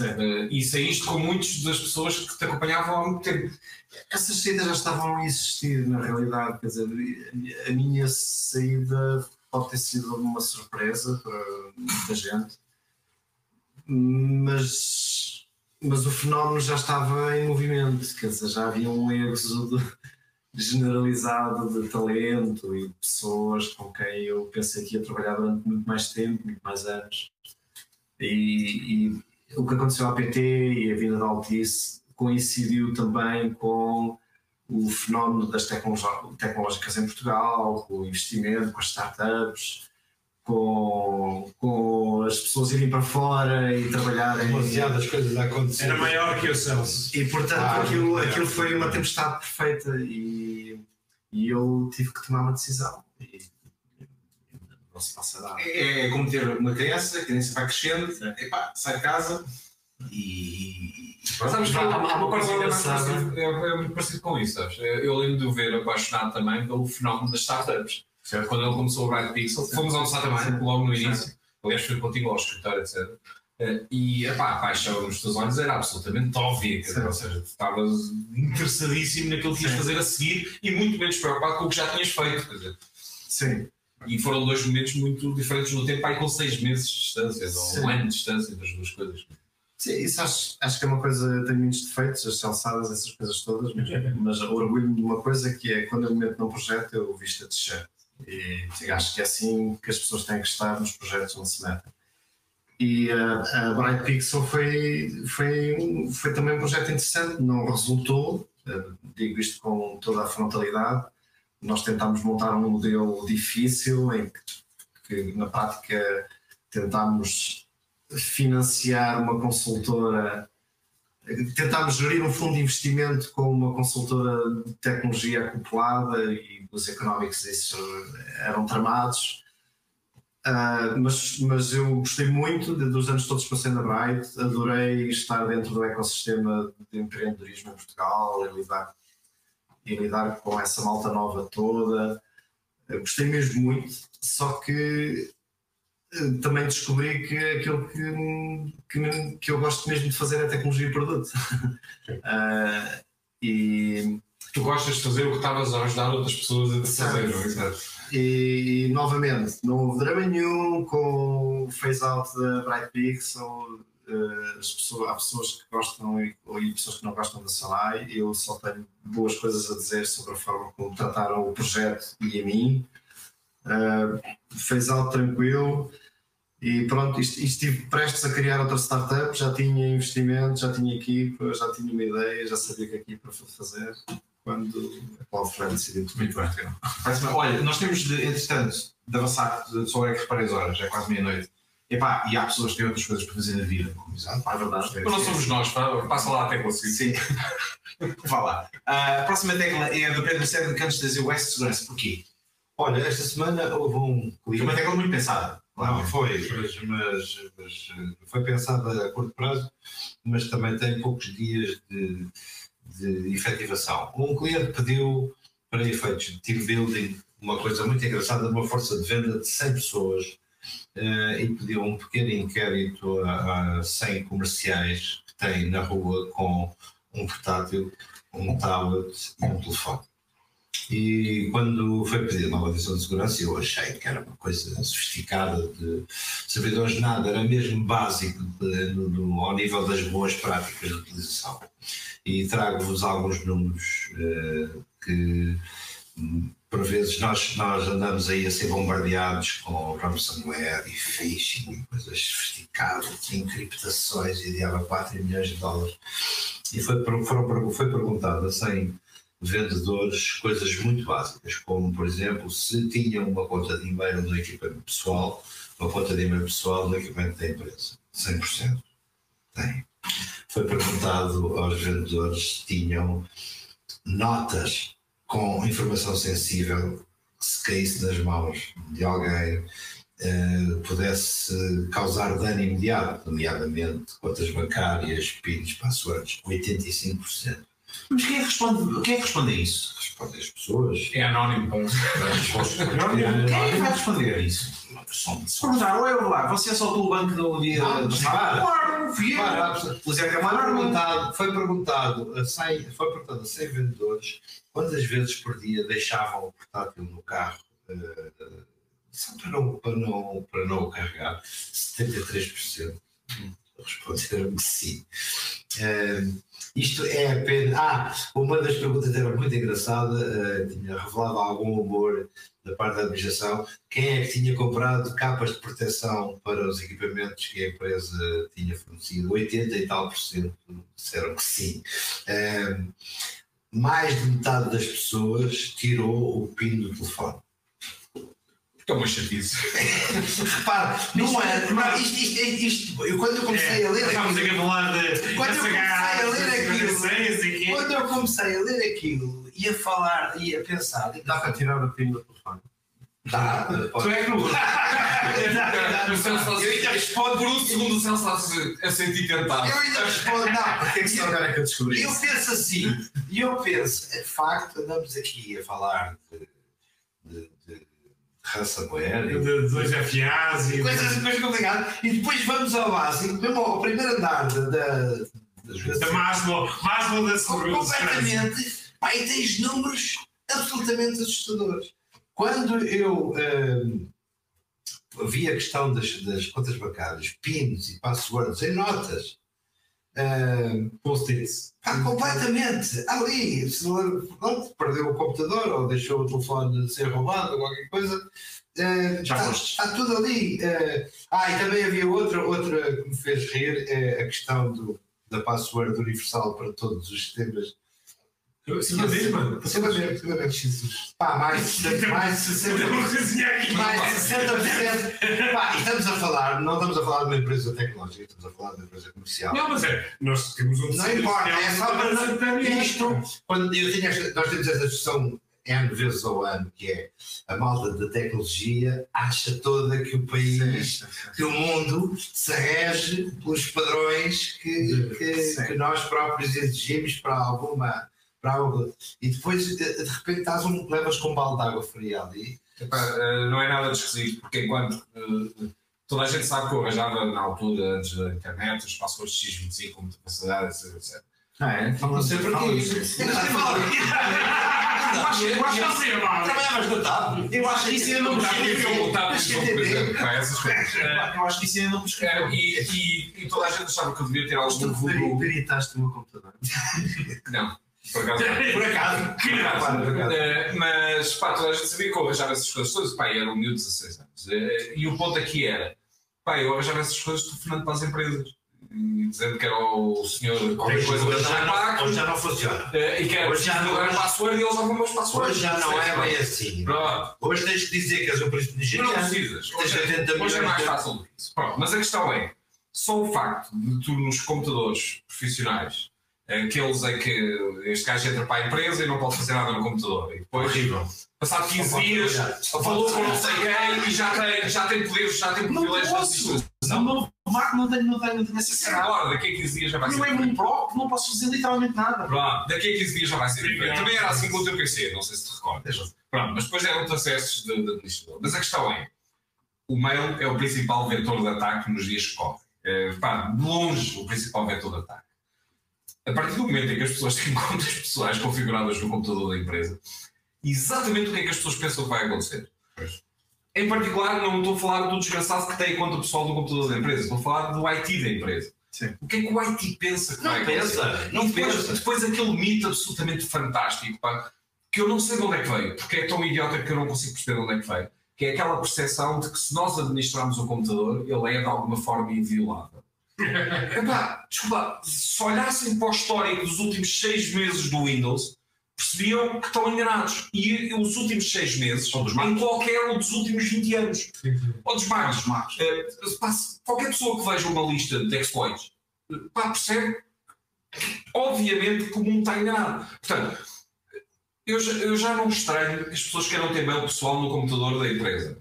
Eh, e saíste com muitas das pessoas que te acompanhavam há muito tempo. Essas saídas já estavam a existir, na realidade. Quer dizer, a minha saída pode ter sido uma surpresa para muita gente, mas, mas o fenómeno já estava em movimento. Quer dizer, já havia um êxodo generalizado de talento e de pessoas com quem eu pensei que ia trabalhar durante muito mais tempo, muito mais anos. E, e o que aconteceu à PT e a vida da Altice coincidiu também com o fenómeno das tecnológicas em Portugal, com o investimento, com as startups, com, com as pessoas irem para fora e trabalharem. Demasiadas coisas a acontecer. Era maior que o Celso. E portanto Ah, aquilo, é. aquilo foi uma tempestade perfeita e, e eu tive que tomar uma decisão. E, não se passa nada. É, é como ter uma criança, a criança vai crescendo, epá, sai de casa e. pronto. Sabes que Há- uma coisa engraçada. é, é muito parecido com isso, sabes? Eu lembro de o ver apaixonado também pelo fenómeno das startups. Quando ele começou o Bright Pixel, fomos almoçar também, logo no início. Aliás, foi contigo ao escritório, etc. Eh, E epá, a paixão nos teus olhos era absolutamente óbvia, ou seja, tu estavas interessadíssimo naquilo que ias Sim. fazer a seguir e muito menos preocupado com o que já tinhas feito. Quer dizer. Sim, E foram dois momentos muito diferentes no tempo, aí com seis meses de distância, ou Sim. um ano de distância das duas coisas. Sim, isso acho, acho que é uma coisa, tem muitos defeitos, as calçadas, essas coisas todas, mas, mas orgulho-me de uma coisa que é quando eu me meto num projeto eu visto a t-shirt. E acho que é assim que as pessoas têm que estar nos projetos onde se metem. E uh, a Bright Pixel foi, foi, foi também um projeto interessante, não resultou, uh, digo isto com toda a frontalidade. Nós tentámos montar um modelo difícil em que, que na prática tentámos financiar uma consultora, tentámos gerir um fundo de investimento com uma consultora de tecnologia acoplada e os económicos disso eram tramados. Ah, mas, mas eu gostei muito de- dos anos todos que passei na Bright, adorei estar dentro do ecossistema de empreendedorismo em Portugal e lidar, e lidar com essa malta nova toda. Eu gostei mesmo muito, só que eh, também descobri que aquilo que, que, que eu gosto mesmo de fazer é tecnologia e produto. Ah, e, Tu gostas de fazer o que estavas a ajudar outras pessoas a fazer, não é? Exato. e, novamente, não houve drama nenhum com o phase-out da Bright Pixel. eh, as pessoas, há pessoas que gostam e, e pessoas que não gostam da Sonai. Eu só tenho boas coisas a dizer sobre a forma como trataram o projeto e a mim. Uh, phase-out tranquilo. E pronto, est- estive prestes a criar outra startup, já tinha investimento, já tinha equipa, já tinha uma ideia, já sabia o que a equipa ia fazer. Quando a Paulo Freire decidiu tomar parte. Parece-me- Olha, nós temos de, entretanto, de avançar, só é que reparei as horas, já é quase meia-noite. Epá, e há pessoas que têm outras coisas para fazer na vida, como exato, É verdade. Mas não somos nós, pá, passa lá até conseguir. Sim. Vá lá. A próxima tecla é a do Pedro Sérgio de Cantos da West Segurança. Porquê? Olha, esta semana houve um Foi uma tecla muito pensada. Não, foi, mas, mas, mas, eh, foi pensada a curto prazo, mas também tem poucos dias de, de efetivação. Um cliente pediu, para efeitos de team building, uma coisa muito engraçada, uma força de venda de 100 pessoas eh, e pediu um pequeno inquérito a, a 100 comerciais que tem na rua com um portátil, um tablet e um telefone. E quando foi pedida uma avaliação de segurança, eu achei que era uma coisa sofisticada de servidores de nada, era mesmo básico de- no- no- ao nível das boas práticas de utilização. E trago-vos alguns números eh, que, hum, por vezes, nós, nós andamos aí a ser bombardeados com ransomware e phishing e coisas sofisticadas, encriptações e diabo 4 milhões de dólares. E foi, foram, foi perguntado a 100 vendedores coisas muito básicas, como por exemplo, se tinham uma conta de e-mail no equipamento pessoal, uma conta de e-mail pessoal no equipamento da empresa. 100% tem. Foi perguntado aos vendedores se tinham notas com informação sensível, se caísse nas mãos de alguém, eh, pudesse causar dano imediato, nomeadamente contas bancárias, PINs, passwords, 85%. Mas quem é que responde, quem é que responde a isso? Respondem as pessoas. É anónimo. Quem é que vai responder a isso? São- Se perguntar, oi, lá, você soltou o banco do dia Não, passado? para. Claro, fui eu. Para, absolutamente. O Zé Foi perguntado, foi perguntado, a 100, foi perguntado a 100 vendedores quantas vezes por dia deixavam o portátil no carro só para não, para, não, para não o carregar. 73% responderam que sim. Eh, isto é apenas. Ah, uma das perguntas era muito engraçada, eh, tinha revelado algum humor da parte da administração. Quem é que tinha comprado capas de proteção para os equipamentos que a empresa tinha fornecido? 80 e tal por cento disseram que sim. Eh, mais de metade das pessoas tirou o PIN do telefone. Porque é uma chatice. Repara, não é. não, isto, isto, isto, eu, quando eu comecei a ler Estamos aquilo, aqui a falar de Quando eu comecei a ler aquilo- quando eu comecei a ler aquilo, ia falar, ia pensar, Dá para tirar o pino do telefone. dá, Tu pode- é que não. Eu ainda respondo Por um segundo o Celso a sentir tentado. Eu ainda respondo, não, Porque é que só agora é que eu descobri E eu penso assim, e eu penso, de facto, andamos aqui a falar de ransomware De dois FAs e. coisas, coisas complicadas, e depois vamos ao básico, mesmo ao primeiro andar da, da, Maslow, Maslow da segurança. completamente, pá, e tens números absolutamente assustadores. Quando eu hum, vi a questão das, das contas bancárias, PINs e passwords em notas, hum, Post-its. pá, completamente ali, se pronto, perdeu o computador ou deixou o telefone ser roubado ou qualquer coisa. eh, Já está, está tudo ali. eh. ah, e também havia outra, outra que me fez rir, é a questão do, da password universal para todos os sistemas Mesma. Sempre a ver, ver. Pá, mais, de 60 mais de 60 Vou cozinhar aqui. mais de 60%. Pá, estamos a falar, não estamos a falar de uma empresa tecnológica, estamos a falar de uma empresa comercial. Não, mas é. Nós temos um Não importa, é só para isto. Quando eu tinha esta- nós temos esta discussão N vezes ao ano, que é a malta da tecnologia acha toda que o país, que o mundo se rege pelos padrões que, que, que nós próprios exigimos para alguma. Para algo. E depois, de, repente, estás um, levas com um balde de água fria ali. Epá, eh, não é nada de esquisito, porque enquanto eh, toda a gente sabe que eu arranjava na altura, antes da internet, os passwords X25 com muita capacidade, etc. etc. Ah, é? Não sei porquê. Eu acho que não sei, mano. Trabalhavas no TAP. Eu acho que isso ainda não prescreveu. Eh, Eu acho que isso ainda não prescreveu. E, toda a gente achava que eu devia ter algum vulgo. peritaste o meu computador. Não, por acaso. Por acaso. Por acaso. Eh, mas pá, toda a gente sabia que eu arranjava essas coisas todas. Pá, era um miúdo de 16 anos. Eh, e o ponto aqui era: pá, eu arranjava essas coisas telefonando para as empresas. Dizendo que era o senhor qualquer coisa Hoje já não- hoje já não funciona. eh, E que era Hoje já não- dar password e eles davam meus passwords. Hoje já não é bem assim. Pronto. Hoje tens que dizer que és um príncipe Mas não nigeriano. precisas. Hoje, 80 hoje é mais fácil do que isso. Pronto, mas a questão é: só o facto de tu nos computadores profissionais, aqueles em que este gajo entra para a empresa e não pode fazer nada no computador, e depois, passado 15 Só pode dias, falou com não sei quem e já tem, já tem poderes, já tem Não privilégios administração. Não, não, Marco, não tenho, não tenho, não tenho essa agora, daqui a 15 dias já vai ser. Não é muito pro, que não posso fazer literalmente nada. Pronto, daqui a 15 dias já vai ser diferente. Também era assim com o teu PC, não sei se te recordas. Pronto, mas depois eram-te acessos de, de administrador. Mas a questão é: o mail é o principal vetor de ataque nos dias que correm. É, pá, de longe, o principal vetor de ataque. A partir do momento em que as pessoas têm contas pessoais configuradas no computador da empresa, exatamente o que é que as pessoas pensam que vai acontecer. Em particular, não estou a falar do desgraçado que tem a conta pessoal do computador da empresa, estou a falar do IT da empresa. Sim. O que é que o IT pensa que Não vai acontecer? pensa, E não depois, pensa. depois aquele mito absolutamente fantástico, pá, que eu não sei de onde é que veio, porque é tão idiota que eu não consigo perceber de onde é que veio, que é aquela percepção de que se nós administrarmos o computador, ele é de alguma forma inviolável. Epá, desculpa, se olhassem para o histórico dos últimos seis meses do Windows, percebiam que estão enganados. E os últimos seis meses, Ou dos em qualquer um dos últimos 20 anos, ou dos magos. eh, qualquer pessoa que veja uma lista de exploits, pá, percebe obviamente que o mundo está enganado. Portanto, Eu já, eu já não estranho que as pessoas queiram ter mail pessoal no computador da empresa.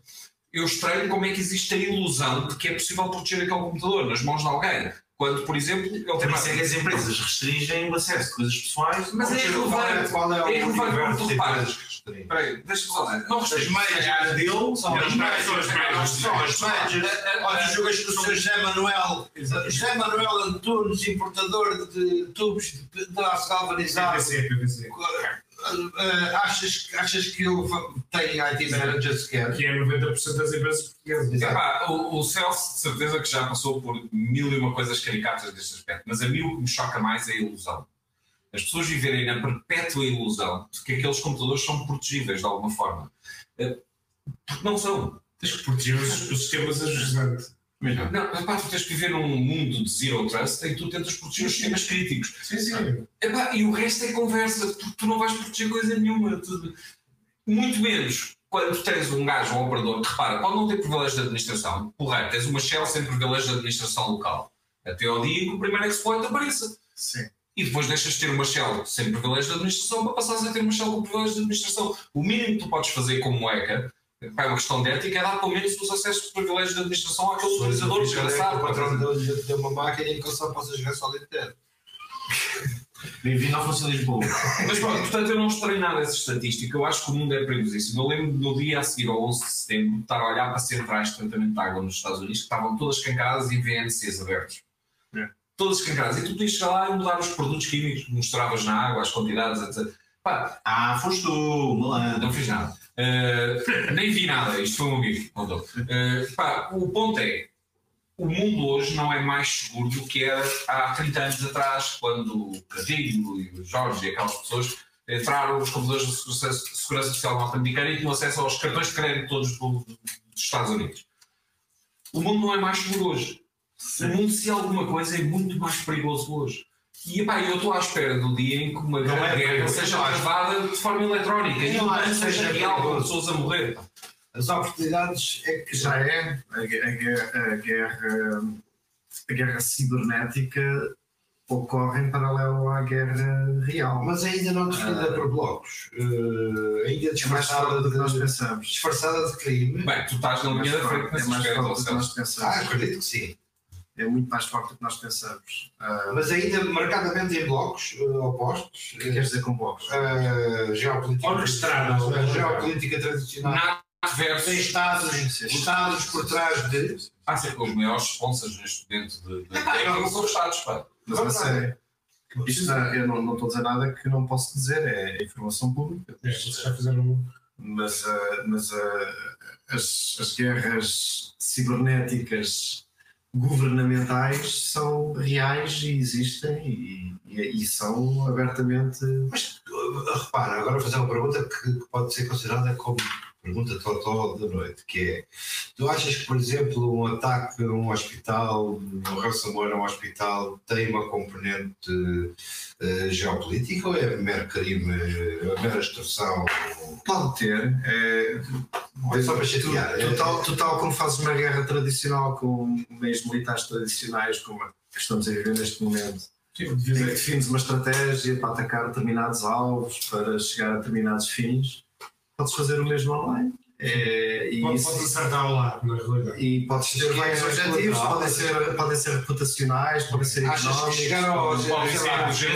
Eu estranho como é que existe a ilusão de que é possível proteger aquele computador nas mãos de alguém. Quando, por exemplo, ele tem Por uma... isso é que as empresas restringem o acesso de coisas pessoais. Mas é irrelevante. Qual é o É irrelevante universo como tu de reparas. empresas que restringem? Espera aí, deixa-me falar. Não As restringe. meias dele são As as meias são as meias. São as meias. Olha, jogas com o seu José Manuel. José Manuel Antunes, importador de tubos de de aço galvanizado. PVC, PVC. Uh, achas, achas que ele va- tem IT manager sequer? Que é 90% das empresas portuguesas. Epá, o, o Celso, de certeza que já passou por mil e uma coisas caricatas deste aspecto, mas a mim o que me choca mais é a ilusão. As pessoas viverem na perpétua ilusão de que aqueles computadores são protegíveis de alguma forma. Eh, Porque não são. Tens que proteger os, os sistemas ajudantes. Não, epá, tu tens que viver num mundo de zero trust em que tu tentas proteger os sistemas críticos. Sim, sim. Epá, e o resto é conversa, porque tu não vais proteger coisa nenhuma. Muito menos quando tens um gajo, um operador, que repara, pode não ter privilégio de administração, porra, tens uma shell sem privilégio de administração local. Até ao dia em que o primeiro exploit apareça. Sim. E depois deixas de ter uma shell sem privilégio de administração para passares a ter uma shell com privilégio de administração. O mínimo que tu podes fazer como hacker, pá, é uma questão de ética, é dar pelo menos os acessos de privilégio de administração àquele utilizador O desgraçado. patrão deu-lhe deu uma máquina em que ele só possa jogar solitário. Bem-vindo ao funcionalismo público. Mas pronto, portanto, eu não estranho nada essa estatística. Eu acho que o mundo é perigosíssimo. Eu lembro no dia a seguir, ao 11 de setembro, de estar a olhar para centrais de tratamento de água nos Estados Unidos que estavam todas escancaradas e VNCs abertos. É. Todas escancaradas. E tu podias chegar lá e mudar os produtos químicos, mostravas na água, as quantidades, etc. Pá, Ah, foste tu, malandro. não fiz nada. Uh, nem vi nada, isto foi um amigo. que contou. Uh, pá, o ponto é: o mundo hoje não é mais seguro do que era há 30 anos atrás, quando o Cadilho e o Jorge e aquelas pessoas entraram nos computadores de segurança, social norte-americana e tinham acesso aos cartões de crédito todos do- dos Estados Unidos. O mundo não é mais seguro hoje. O mundo, se alguma coisa, é muito mais perigoso hoje. E epá, eu estou à espera do dia em que uma Não grande é guerra seja travada de forma eletrónica e não seja seja real com pessoas a morrer. As oportunidades é que Já é a, a guerra, a guerra, a guerra cibernética ocorre em paralelo à guerra real. Mas ainda não definida por blocos. Uh, ainda é mais disfarçada do que nós de, pensamos. disfarçada de crime. Bem, tu estás na É linha da frente forte, é mais forte do que nós Ah, pensamos. acredito que sim. É muito mais forte do que nós pensamos. Ah, Mas ainda marcadamente em blocos uh, opostos. o que queres dizer com blocos? Uh, geopolítica, Orquestradas. a geopolítica tradicional. NATO Tem versus. Estados, Sim, sim. Estados por trás de. Há sempre os maiores sponsors neste momento de. de, Epá, de não são os Estados, pá. Mas a sério. Isto eu não, não estou a dizer nada que não posso dizer, é informação pública. É, Vocês já fizeram. Mas, ah, mas ah, as, as guerras cibernéticas governamentais são reais e existem e, e- e são abertamente. Mas uh, repara, agora vou fazer uma pergunta que, que pode ser considerada como pergunta total da noite, que é tu achas que, por exemplo, um ataque a um hospital, um ransomware a um hospital tem uma componente uh, geopolítica ou é mero crime, uh, mera extorsão? Pode ter. É, É só para chatear. Tu, tu, tal, tu tal como fazes uma guerra tradicional com meios militares tradicionais, como a que estamos a viver neste momento, Sim, defines uma estratégia para atacar determinados alvos, para chegar a determinados fins, podes fazer o mesmo online. É, e, Pode, isso- pode acertar ao lado, na realidade. e podes ter vários é objetivos, podem ser, podem ser reputacionais, podem ser económicos. chegar ao podem- Pode sei lá, ser,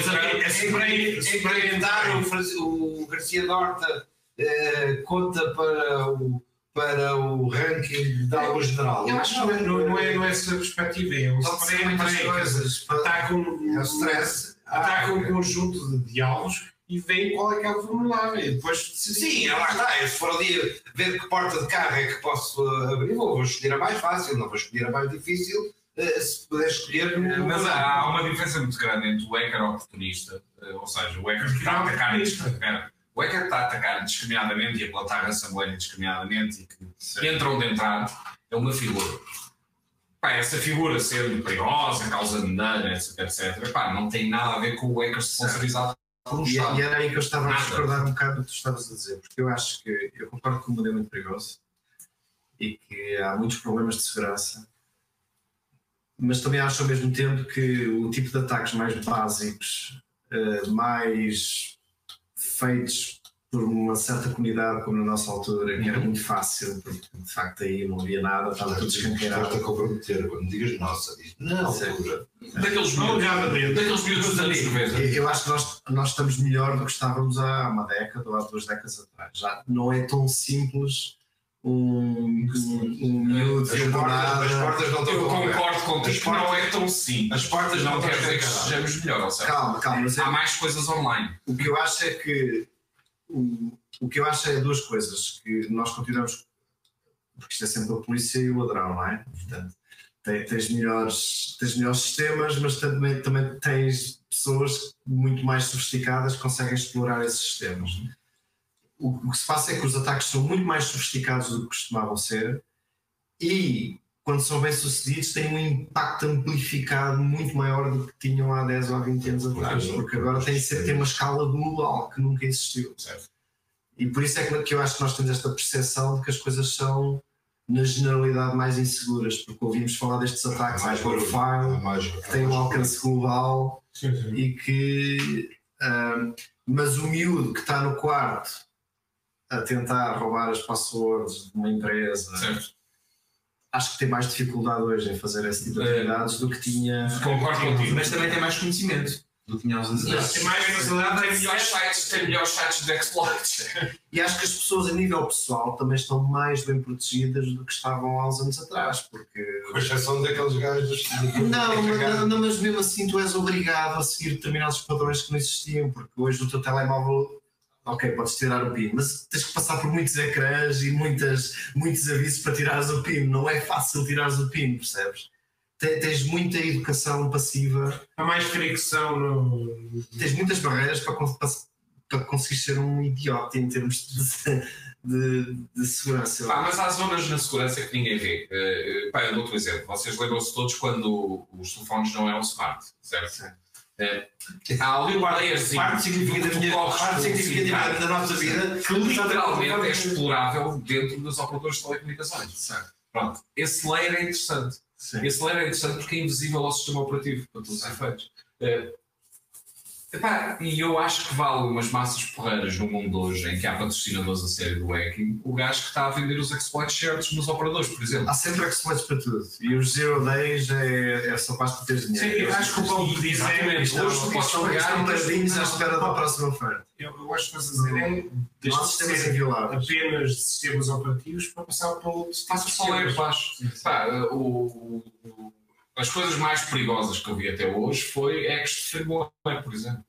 em- é empreendar o, Garcia Dorta eh, conta para o, para o ranking de algo general. Eu acho que não é, não, é, não é essa a perspectiva, é um spray coisas. Atacam, É o stress. atacam um Ah, conjunto de diálogos e veem qual é que é o formulário. E depois Sim, lá está. Eu, se for ali ver que porta de carro é que posso uh, abrir, vou, vou escolher a mais fácil, não vou escolher a mais difícil. uh, se puder escolher. no- Mas há há uma diferença muito grande entre o hacker oportunista, eh, ou seja, o hacker que está a atacar indiscriminadamente. O hacker está a atacar indiscriminadamente e a plantar ransomware indiscriminadamente e que entram de entrar é uma figura. Pá, essa figura sendo perigosa, causa dano, etc, etc, pá, não tem nada a ver com o hacker um E, Estado. e era aí que eu estava a Nada. discordar um bocado do que tu estavas a dizer, porque eu acho que eu concordo que o mundo é muito perigoso e que há muitos problemas de segurança, mas também acho ao mesmo tempo que o tipo de ataques mais básicos, eh, mais feitos por uma certa comunidade, como na nossa altura, que era muito fácil, porque de facto aí não havia nada, estava tudo Estás-te escancarado. a comprometer. Quando digas nossa, diz na altura. Daqueles miúdos, 90. Eu acho que nós, nós estamos melhor do que estávamos há uma década ou há duas décadas atrás. Já não é tão simples um, um, um miúdo As portas, as portas não Eu estão a concordo contigo que não é tão simples. As portas não não quer dizer que sejamos melhor, ou seja, Calma, calma, mas é- há mais coisas online. o que eu acho é que o, que eu acho é duas coisas que nós continuamos porque isto é sempre a polícia e o ladrão, não é? Portanto, te- tens melhores, tens melhores sistemas, mas também, também tens pessoas muito mais sofisticadas que conseguem explorar esses sistemas. O, o que se passa é que os ataques são muito mais sofisticados do que costumavam ser e quando são bem sucedidos têm um impacto amplificado muito maior do que tinham há 10 ou há 20 anos atrás, porque agora tem, ser- tem uma escala global que nunca existiu. E por isso é que, eu acho que nós temos esta percepção de que as coisas são, na generalidade, mais inseguras, porque ouvimos falar destes ataques Mais profile, mais, que têm um alcance global Sim, sim. e que. ahm, mas o miúdo que está no quarto a tentar roubar as passwords de uma empresa, Certo? Acho que tem mais dificuldade hoje em fazer esse tipo de É. atividades do que tinha. Concordo contigo. Mas também tem mais conhecimento do que tinha aos anos atrás. Tem mais facilidade Tem em melhores sites, tem melhores sites de exploits. E acho que as pessoas, a nível pessoal, também estão mais bem protegidas do que estavam há uns anos atrás, porque Com exceção daqueles gajos. Não, mas, não, não, mas mesmo assim tu és obrigado a seguir determinados padrões que não existiam, porque hoje o teu telemóvel, ok, podes tirar o PIN, mas tens que passar por muitos ecrãs e muitas, muitos avisos para tirares o PIN. Não é fácil tirares o PIN, percebes? Te- Tens muita educação passiva, Há mais fricção no. tens muitas barreiras para, para, para conseguir ser um idiota em termos de, de, de segurança. Pá, mas há zonas na segurança que ninguém vê. Eh, pá, eu dou-te um exemplo. Vocês lembram-se todos quando os telefones não eram smart, certo? Certo. Eh, há ali um layerzinho Parte significa da que tu minha corres parte por significa ficar, da nossa vida. que literalmente é explorável dentro das operadoras de telecomunicações. Certo. Pronto. Esse layer é interessante. Sim. Esse layer é interessante porque é invisível ao sistema operativo, para todos os efeitos. Eh, epá, e eu acho que vale umas massas porreiras no mundo hoje em que há patrocinadores a série do hacking, o gajo que está a vender os exploit shares nos operadores, por exemplo. Há sempre exploits para tudo. E os zero days é, é só basta ter dinheiro. Sim, eu acho que o bom que dizem Exatamente. Estão, Hoje tu podes estão, pagar paradinhos à espera da próxima oferta. Eu, eu acho que estás a dizer é. De ser apenas de sistemas operativos para passar para outros. Faças só ler baixo. Pá, o- o- as coisas mais perigosas que eu vi até hoje foi hacks de firmware, por exemplo.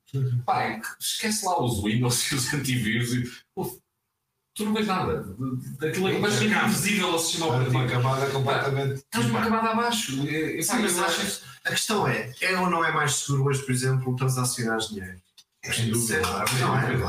Pá, é que esquece lá os Windows e os antivírus e pô, tu não vês nada. Daquilo é invisível ao sistema Uma operativo. camada completamente. Estás uma camada abaixo. Sim, mas acho- A questão é, é ou não é mais seguro hoje, por exemplo, transacionar dinheiro? Sem dúvida.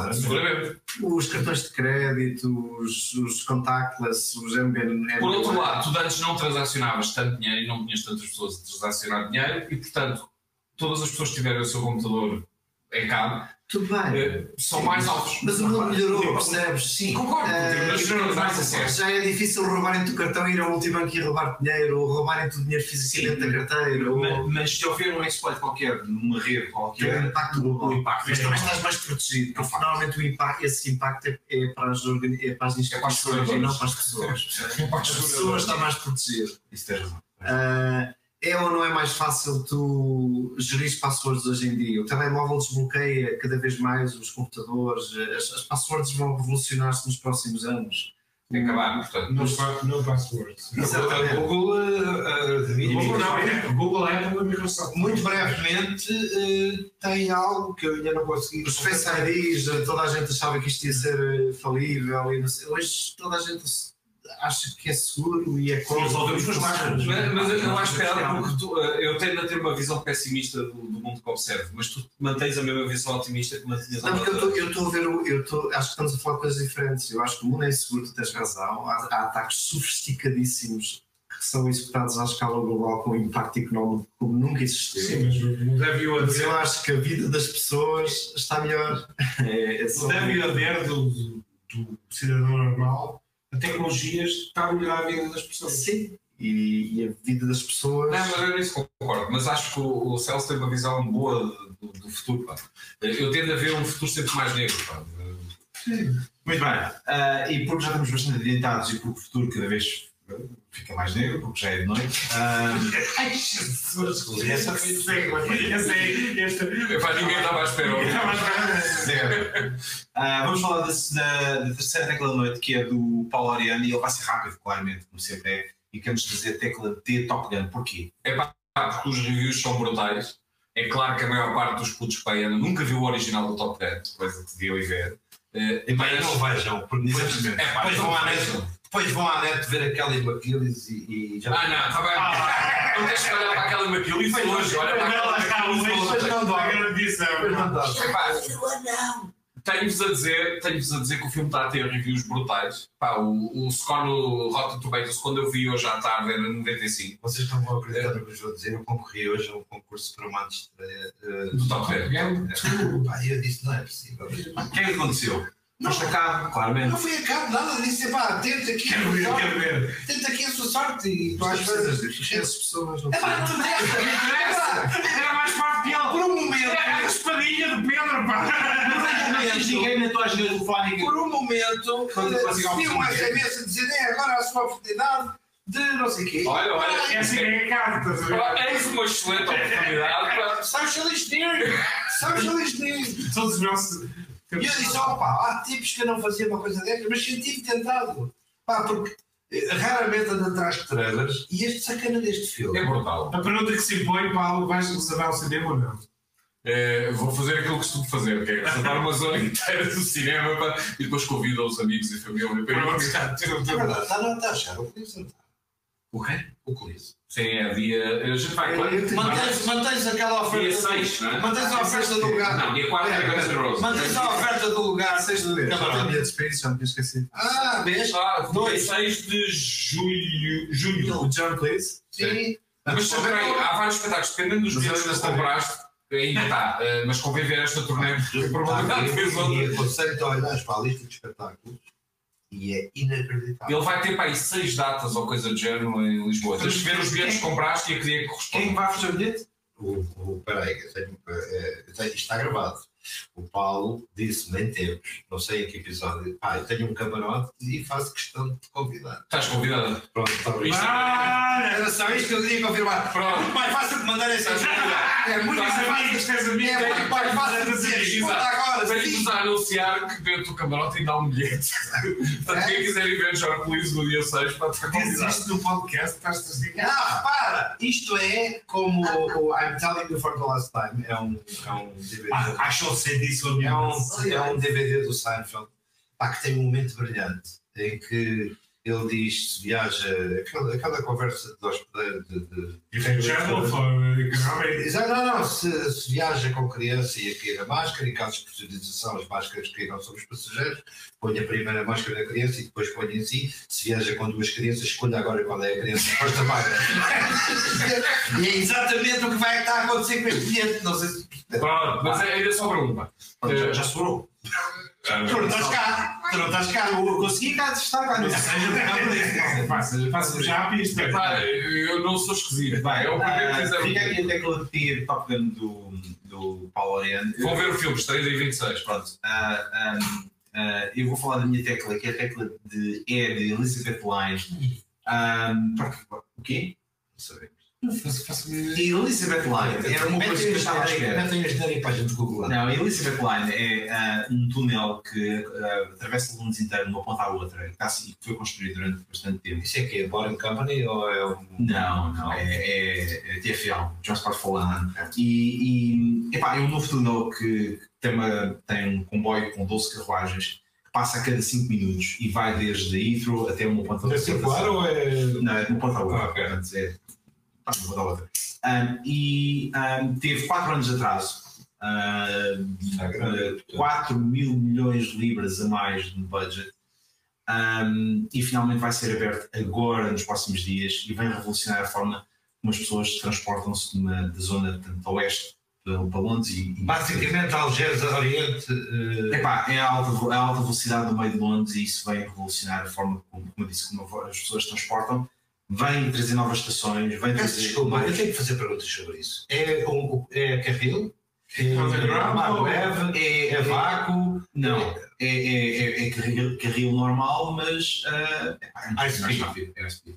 É? Seguramente. Os cartões de crédito, os, os contactless, os MBN. Por outro lado, tu antes não transacionavas tanto dinheiro e não tinhas tantas pessoas a transacionar dinheiro e, portanto, todas as pessoas que tiverem o seu computador em cabo Tudo bem. são mais altos. Mas o mundo melhorou, percebes? Sim, concordo. Eh, Mas é certo. já é difícil roubarem-te o cartão, ir ao multibanco e roubar dinheiro, ou roubarem-te o dinheiro fisicamente da carteira, Mas, se houver um exploit qualquer, numa rede qualquer, impacto global. o impacto Mas é também estás mais protegido, É normalmente o impacto, esse impacto é, é para as, é para as instituições e não para as pessoas. As pessoas estão mais protegidas. Isso tens razão. É ou não é mais fácil tu gerir passwords hoje em dia? O telemóvel desbloqueia cada vez mais os computadores, as, as passwords vão revolucionar-se nos próximos anos. Tem que acabar, portanto. Pa- no password. Exatamente. O Google, uh, uh, Google não, é Google, Apple e Microsoft. muito brevemente uh, tem algo que eu ainda não consegui. Os Face IDs, toda a gente achava que isto ia ser eh, falível e não sei. Hoje toda a gente acha que é seguro e é contra. Resolvemos com as máscaras. Mas, mas eu, eu acho que é porque tu, eh, eu tendo a ter uma visão pessimista do, do mundo que observo, mas tu mantens a mesma visão otimista que mantinhas Não, a porque eu eu estou a ver, eu tô, acho que estamos a falar de coisas diferentes. Eu acho que o mundo é inseguro, tu tens razão. Há, há ataques sofisticadíssimos que são executados à escala global com um impacto económico como nunca existiu. Sim, mas não deve Mas haver, eu acho que a vida das pessoas está melhor. É, é não só- deve haver do, do cidadão normal a tecnologias está a melhorar a vida das pessoas. Sim. E, e a vida das pessoas. Não, mas eu nisso concordo, mas acho que o, o Celso tem uma visão boa do, do futuro. Pá. Eu tendo a ver um futuro sempre mais negro. Pá. Muito bem. Ah, e porque já estamos bastante adiantados e porque o futuro cada vez fica mais negro, porque já é de noite. ah, Ai, Jesus! Essa foi Essa aí, esta. Ninguém estava à espera. Ah, vamos falar da, da- da terceira tecla da noite, que é do Paulo Ariane, e ele vai ser rápido, claramente, como sempre é. E queremos dizer tecla de Top Gun. Porquê? Ah, porque os reviews são brutais. É claro que a maior parte dos putos paiana nunca viu o original do Top Gun, coisa que deviam ir ver. E bem, não vejam, porque depois. É pá, depois não vão à vejam. Depois vão à net ver aquela Aquiles e, e já. Ah, não, está bem. Não tens que olhar para aquela e hoje, olha para Ela aquela e não dá. não dá. Epá, Tenho-vos a dizer, tenho-vos a dizer que o filme está a ter reviews brutais. Pá, o, o score no Rotten Tomatoes, quando eu vi hoje à tarde, era 95 Vocês não vão acreditar no que eu vos vou dizer. Eu concorri hoje a um concurso para uma estreia. Uh, do Top Gun. pá, eu disse: não é possível. O que é que aconteceu? Foste a cabo, claramente. Não fui a cabo, nada. Disse: pá, tenta aqui. Quero ver, quero ver. Tenta aqui a sua sorte. E tu às vezes. Essas pessoas não É pá, não interessa. Era mais forte que ele. Por um momento. Era a espadinha de Pedro, pá. Não tens ninguém na tua agenda telefónica. por um momento, Quando eu consigo recebi uma SMS a dizer é agora a sua oportunidade de não sei o quê. Olha, olha, Essa é a carta? Olha, Eis uma excelente oportunidade para. Social engineering! Social engineering! Todos os nossos. E eu disse, opa, há tipos que eu não fazia uma coisa dessas, mas senti-me tentado. Pá, porque eh, raramente ando atrás de trailers e este sacana deste filme. É brutal. A pergunta que se impõe, Paulo, vais reservar o cinema ou não? Eh, vou fazer aquilo que costumo fazer, que é reservar uma zona inteira do cinema para- e depois convido os amigos e família para ir Pronto, ver. já, tira o É está a achar, o Coliso não está. O quê? O Coliso. Sim, é dia. A gente vai. Mantens, mantens aquela oferta. Dia 6, não é? Mantens a oferta do lugar. Não, dia 4 é Guns N' Roses. Mantens a oferta do lugar. Seis de ver. Camarote. Dia de despedida, já me tinha esquecido. Ah, vês? Ah, dia Dois. 6 de julho. julho. O John Cleese? Sim. Mas aí, há vários espetáculos, dependendo dos bilhetes que compraste, ainda está. eh, Mas convém ver esta turnê, porque a probabilidade de veres outra. E aconselho-te a olhar para a lista de espetáculos e é inacreditável. Ele vai ter para aí 6 datas ou coisa do género em Lisboa. Tens de ver os bilhetes que compraste e a que dia que corresponde. Quem vai oferecer o bilhete? O, o, peraí, eu tenho, eh, tenho- isto está gravado. O Paulo disse-me em tempos, não sei em que episódio, pá, eu tenho um camarote e faço questão de te convidar. Estás convidado. Pronto, está bem. Ah, Era só isto que eu queria confirmar. Pronto. Muito mais fácil de mandar essa É muito fácil. amigos, tens amigos. É muito mais fácil de dizer, agora. Sim. a anunciar que dentro do camarote ainda há um bilhete. Portanto, quem quiser ir ver Jorge Police no dia 6 pode estar Dizes convidado. isto no podcast, estás-te a dizer. Não, repara, isto é como o I'm Telling You for the Last Time. É um, é um DVD. Achou ser disso É um, é um DVD do Seinfeld pá, que tem um momento brilhante em que ele diz se viaja, aquela, aquela conversa de hospedeiro de, de, Channel for economic. Exato, não, não, se, se viaja com criança e a cair a máscara, em caso de presurização, as máscaras cairão sobre os passageiros, põe a primeira máscara na criança e depois põe em si. Se viaja com duas crianças, escolha agora qual é a criança que gosta mais. e é exatamente o que vai estar a acontecer com este cliente. Não sei se. Pronto, mas é- ainda só para uma. Já, já sobrou. Tu não estás cá, tu não estás cá, eu consegui cá estar cá. Ou seja, faça- Faça já a pista. Epá, eu não sou esquisito. Vai, é o primeiro que ah, fizeram. Fica aqui a tecla de Top Gun do, do Paulo Ariane. Vão ver o filme, 3 e 26. Pronto. ah, ah, ah, eu vou falar da minha tecla, que é a tecla de E de Elizabeth Line. Ah, para- o quê? Não sabemos. E Elizabeth Line era uma coisa que eu estava à espera. Não tenho as para a gente googlar. Não, Elizabeth Line é ah, um túnel que ah, atravessa Londres inteiro de uma ponta à outra e que assim- foi construído durante bastante tempo. Isso é que é Boring Company ou é um. Não, não, é, é, é TFL, Transport for London. E, e epá, é um novo túnel que tem, uma, tem um comboio com 12 carruagens que passa a cada 5 minutos e vai desde Heathrow até uma ponta É outra. circular ou é. Não, é de uma ponta à outra. Ah, ok. Portanto, é, à outra. Um, e um, teve 4 anos de atraso. Está grande. 4 mil milhões de libras a mais no budget. Um, e finalmente vai ser aberto agora, nos próximos dias, e vai revolucionar a forma como as pessoas transportam-se da zona tanto a oeste para Londres e, e Basicamente, Algés, Oriente. eh, Epá, é a alta, vo- a alta velocidade do meio de Londres e isso vem revolucionar a forma como, como eu disse, como as pessoas transportam. Vem trazer novas estações, vem Peço trazer desculpa, mais- eu tenho que fazer perguntas sobre isso. É, um, é a Carril? É, leve, É, é vácuo, Não, é, é, é, é carril, carril normal, mas. ah, é speed.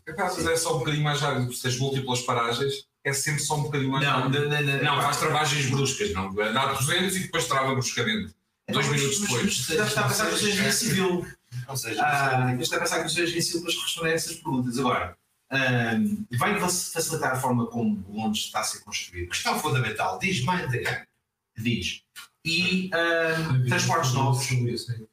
É mas é só um bocadinho mais rápido, se tens múltiplas paragens, é sempre só um bocadinho mais Não, rápido. não, não, Não, faz travagens bruscas, não. Dá 200 e depois trava bruscamente. Dois Mas- minutos mas- depois. mas estar a pensar que seja civil. ou seja, Ah, estar a pensar que seja civil para responder a essas perguntas. Agora, ah, vai facilitar a forma como Londres está a ser construído. questão fundamental, diz mind the gap. Diz. E transportes novos.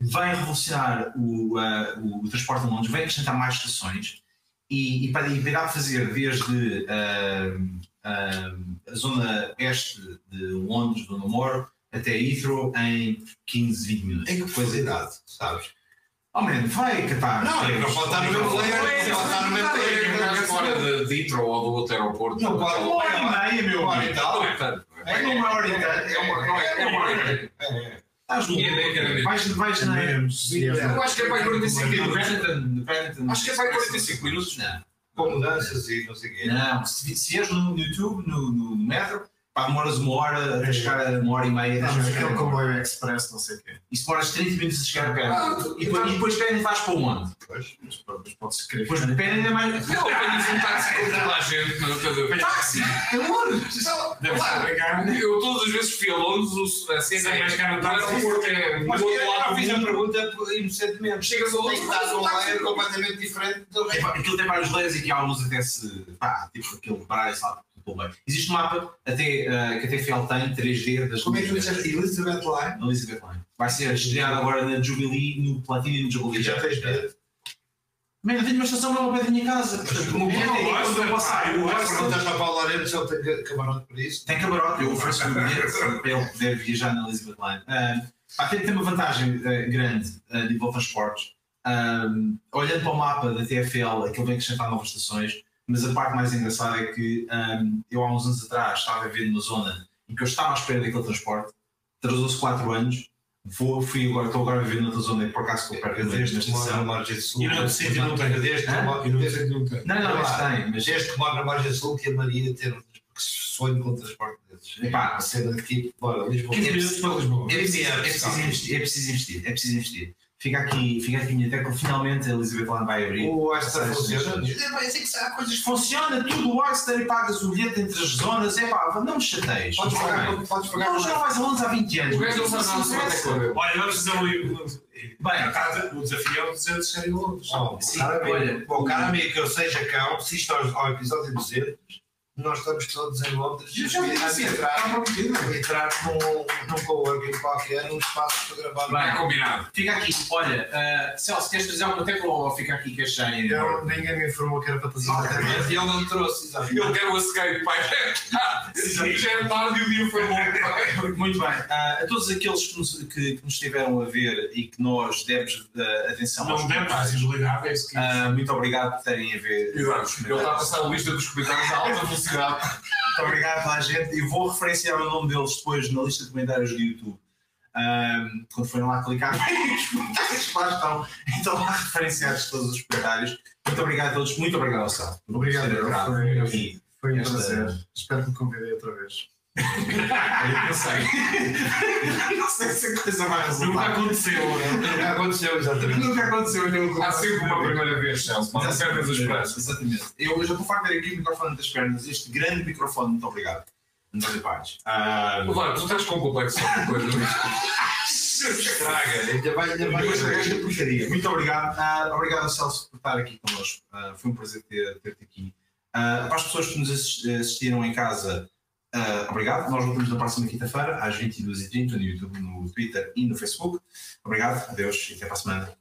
vai revolucionar o, ah, o transporte de Londres, vai acrescentar mais estações e, e, para, e irá fazer desde ah, ah, a zona este de Londres, do Namoro, até Heathrow em 15, 20 minutos. Em que profundidade, sabes? Oh man, vai catar. Não, É, não pode estar no mesmo layer, não pode estar no mesmo layer. fora de, Heathrow ou do outro aeroporto. Não pode. Uma hora e meia, meu Uma hora e amigo. tal. Não é. É uma hora e tal. É uma, não é, é hora. Estás louco. Minha ideia que era mesmo. Vais, vais na. Eu acho que é para aí 45 No minutos. No. Acho que é para aí 45 minutos. Não. Com mudanças e não sei o quê. Não, se, és no YouTube, no, no, no metro, pá, demoras uma hora até chegar a uma hora e meia. Não, mas chegar aquele a- comboio express, não sei o quê. E se demoras 30 minutos a chegar a pé. Ah, e depois, e depois pé vais para onde? Pois. Mas pode-se querer. Depois de pé ainda é mais. Não, eu tenho um táxi com toda a gente. não, quer dizer, Táxi! É a ganhar. Eu todas as vezes fui a Londres, o- a cena é mas cara, o tá- aeroporto é Mas outro eu fiz a mundo. pergunta inocentemente. Chegas que outro estar num lado, layer completamente diferente do É, Aquilo tem vários layers e que alguns até se. pá, tipo aquele baralho, sabe? Bem. Existe um mapa até, ah, que a TFL tem, 3D das Como é que tu disseste? Elizabeth Line? Elizabeth Line. Vai ser estreado agora na Jubilee, no Platinum Jubilee. Já tens medo? Man, eu tenho uma estação ao pé da minha casa. Portanto, o meu Eu é gosto, eu passar, pá, eu gosto. gosto. Perguntas para Paulo se ele tem camarote para isso. Tem camarote, eu ofereço um bilhete para ele poder viajar na Elizabeth Line. Ah, pá, tem, uma vantagem ah, grande nível de transportes. Ah, olhando para o mapa da TFL, aquilo vem acrescentar novas estações, mas a parte mais engraçada é que ah, eu há uns anos atrás estava a viver numa zona em que eu estava à espera daquele transporte, atrasou-se 4 anos, vou, fui agora, estou agora a viver noutra zona e por acaso estou perto da mora na estação. margem sul. E não sítio não tem. Desde E não desde- sei que não tem. Não, não, mas tem, mas desde que mora na margem sul que a Maria ter sonho com transporte desses. Epá. a cena de que, bora, Lisboa. 15 minutos para Lisboa. É preciso, é preciso investir, é preciso investir, é preciso investir. Fica aqui, fica aqui a minha tecla, finalmente a Elizabeth Line vai abrir. O Astra Essas- funciona. É, sei que há coisas que funciona, tudo o Oyster e pagas o bilhete entre as zonas, é pá, não me chateias. Podes pagar, bem. podes pagar. Não, já não vais a Londres há 20 anos. O gajo não sabe Não coisa. Olha, vamos fazer um. Bem, O desafio é o 200 ser em Londres. Oh, Sim, olha, amigo, bom, cara amigo, que eu seja cá, se isto ao, ao episódio 200, nós estamos todos em Londres Já já a disse, entrar, entrar num, num coworking qualquer, num espaço para gravar. Bem, É combinado. Fica aqui, olha, uh, Celso, queres trazer alguma tecla ou fica aqui que achei? Eu, ninguém me informou que era para fazer Exatamente, e ele não trouxe, exatamente. Eu quero o escape, pai. Já é tarde e o dia foi longo. Muito bem. Ah, a todos aqueles que nos, que, que nos estiveram a ver e que nós demos ah, atenção aos Não demos comentários, é isso que. ah, muito obrigado por terem a ver. Exato. Ele está a passar a lista dos comentários a alta velocidade. Muito obrigado a gente e vou referenciar o nome deles depois na lista de comentários do YouTube. Ahm, quando forem lá clicar, os comentários lá estão, estão lá referenciados todos os comentários. Muito obrigado a todos, muito obrigado por Obrigado, entrado Foi-. Foi um prazer. Espero que me convidem outra vez. Não sei. Não sei se a coisa vai Nunca resultar. aconteceu. Nunca aconteceu, exatamente. Nunca aconteceu nenhum Há sempre uma primeira vez, Celso. Mas não perdas as esperanças. Exatamente. Eu já estou farto de ter aqui o microfone das pernas, este grande microfone, muito obrigado. António Paz. Ah, Vai, tu estás com complexo de coisa. Estraga, ainda vai, ainda vai. esta porcaria. Muito obrigado. Ah, obrigado, Celso, por estar aqui connosco. Ah, foi um prazer ter- ter-te aqui. Ah, para as pessoas que nos assis- assistiram em casa, ah, obrigado. Nós voltamos na próxima quinta-feira, às 22h30, no YouTube, no Twitter e no Facebook. Obrigado, adeus e até para a semana.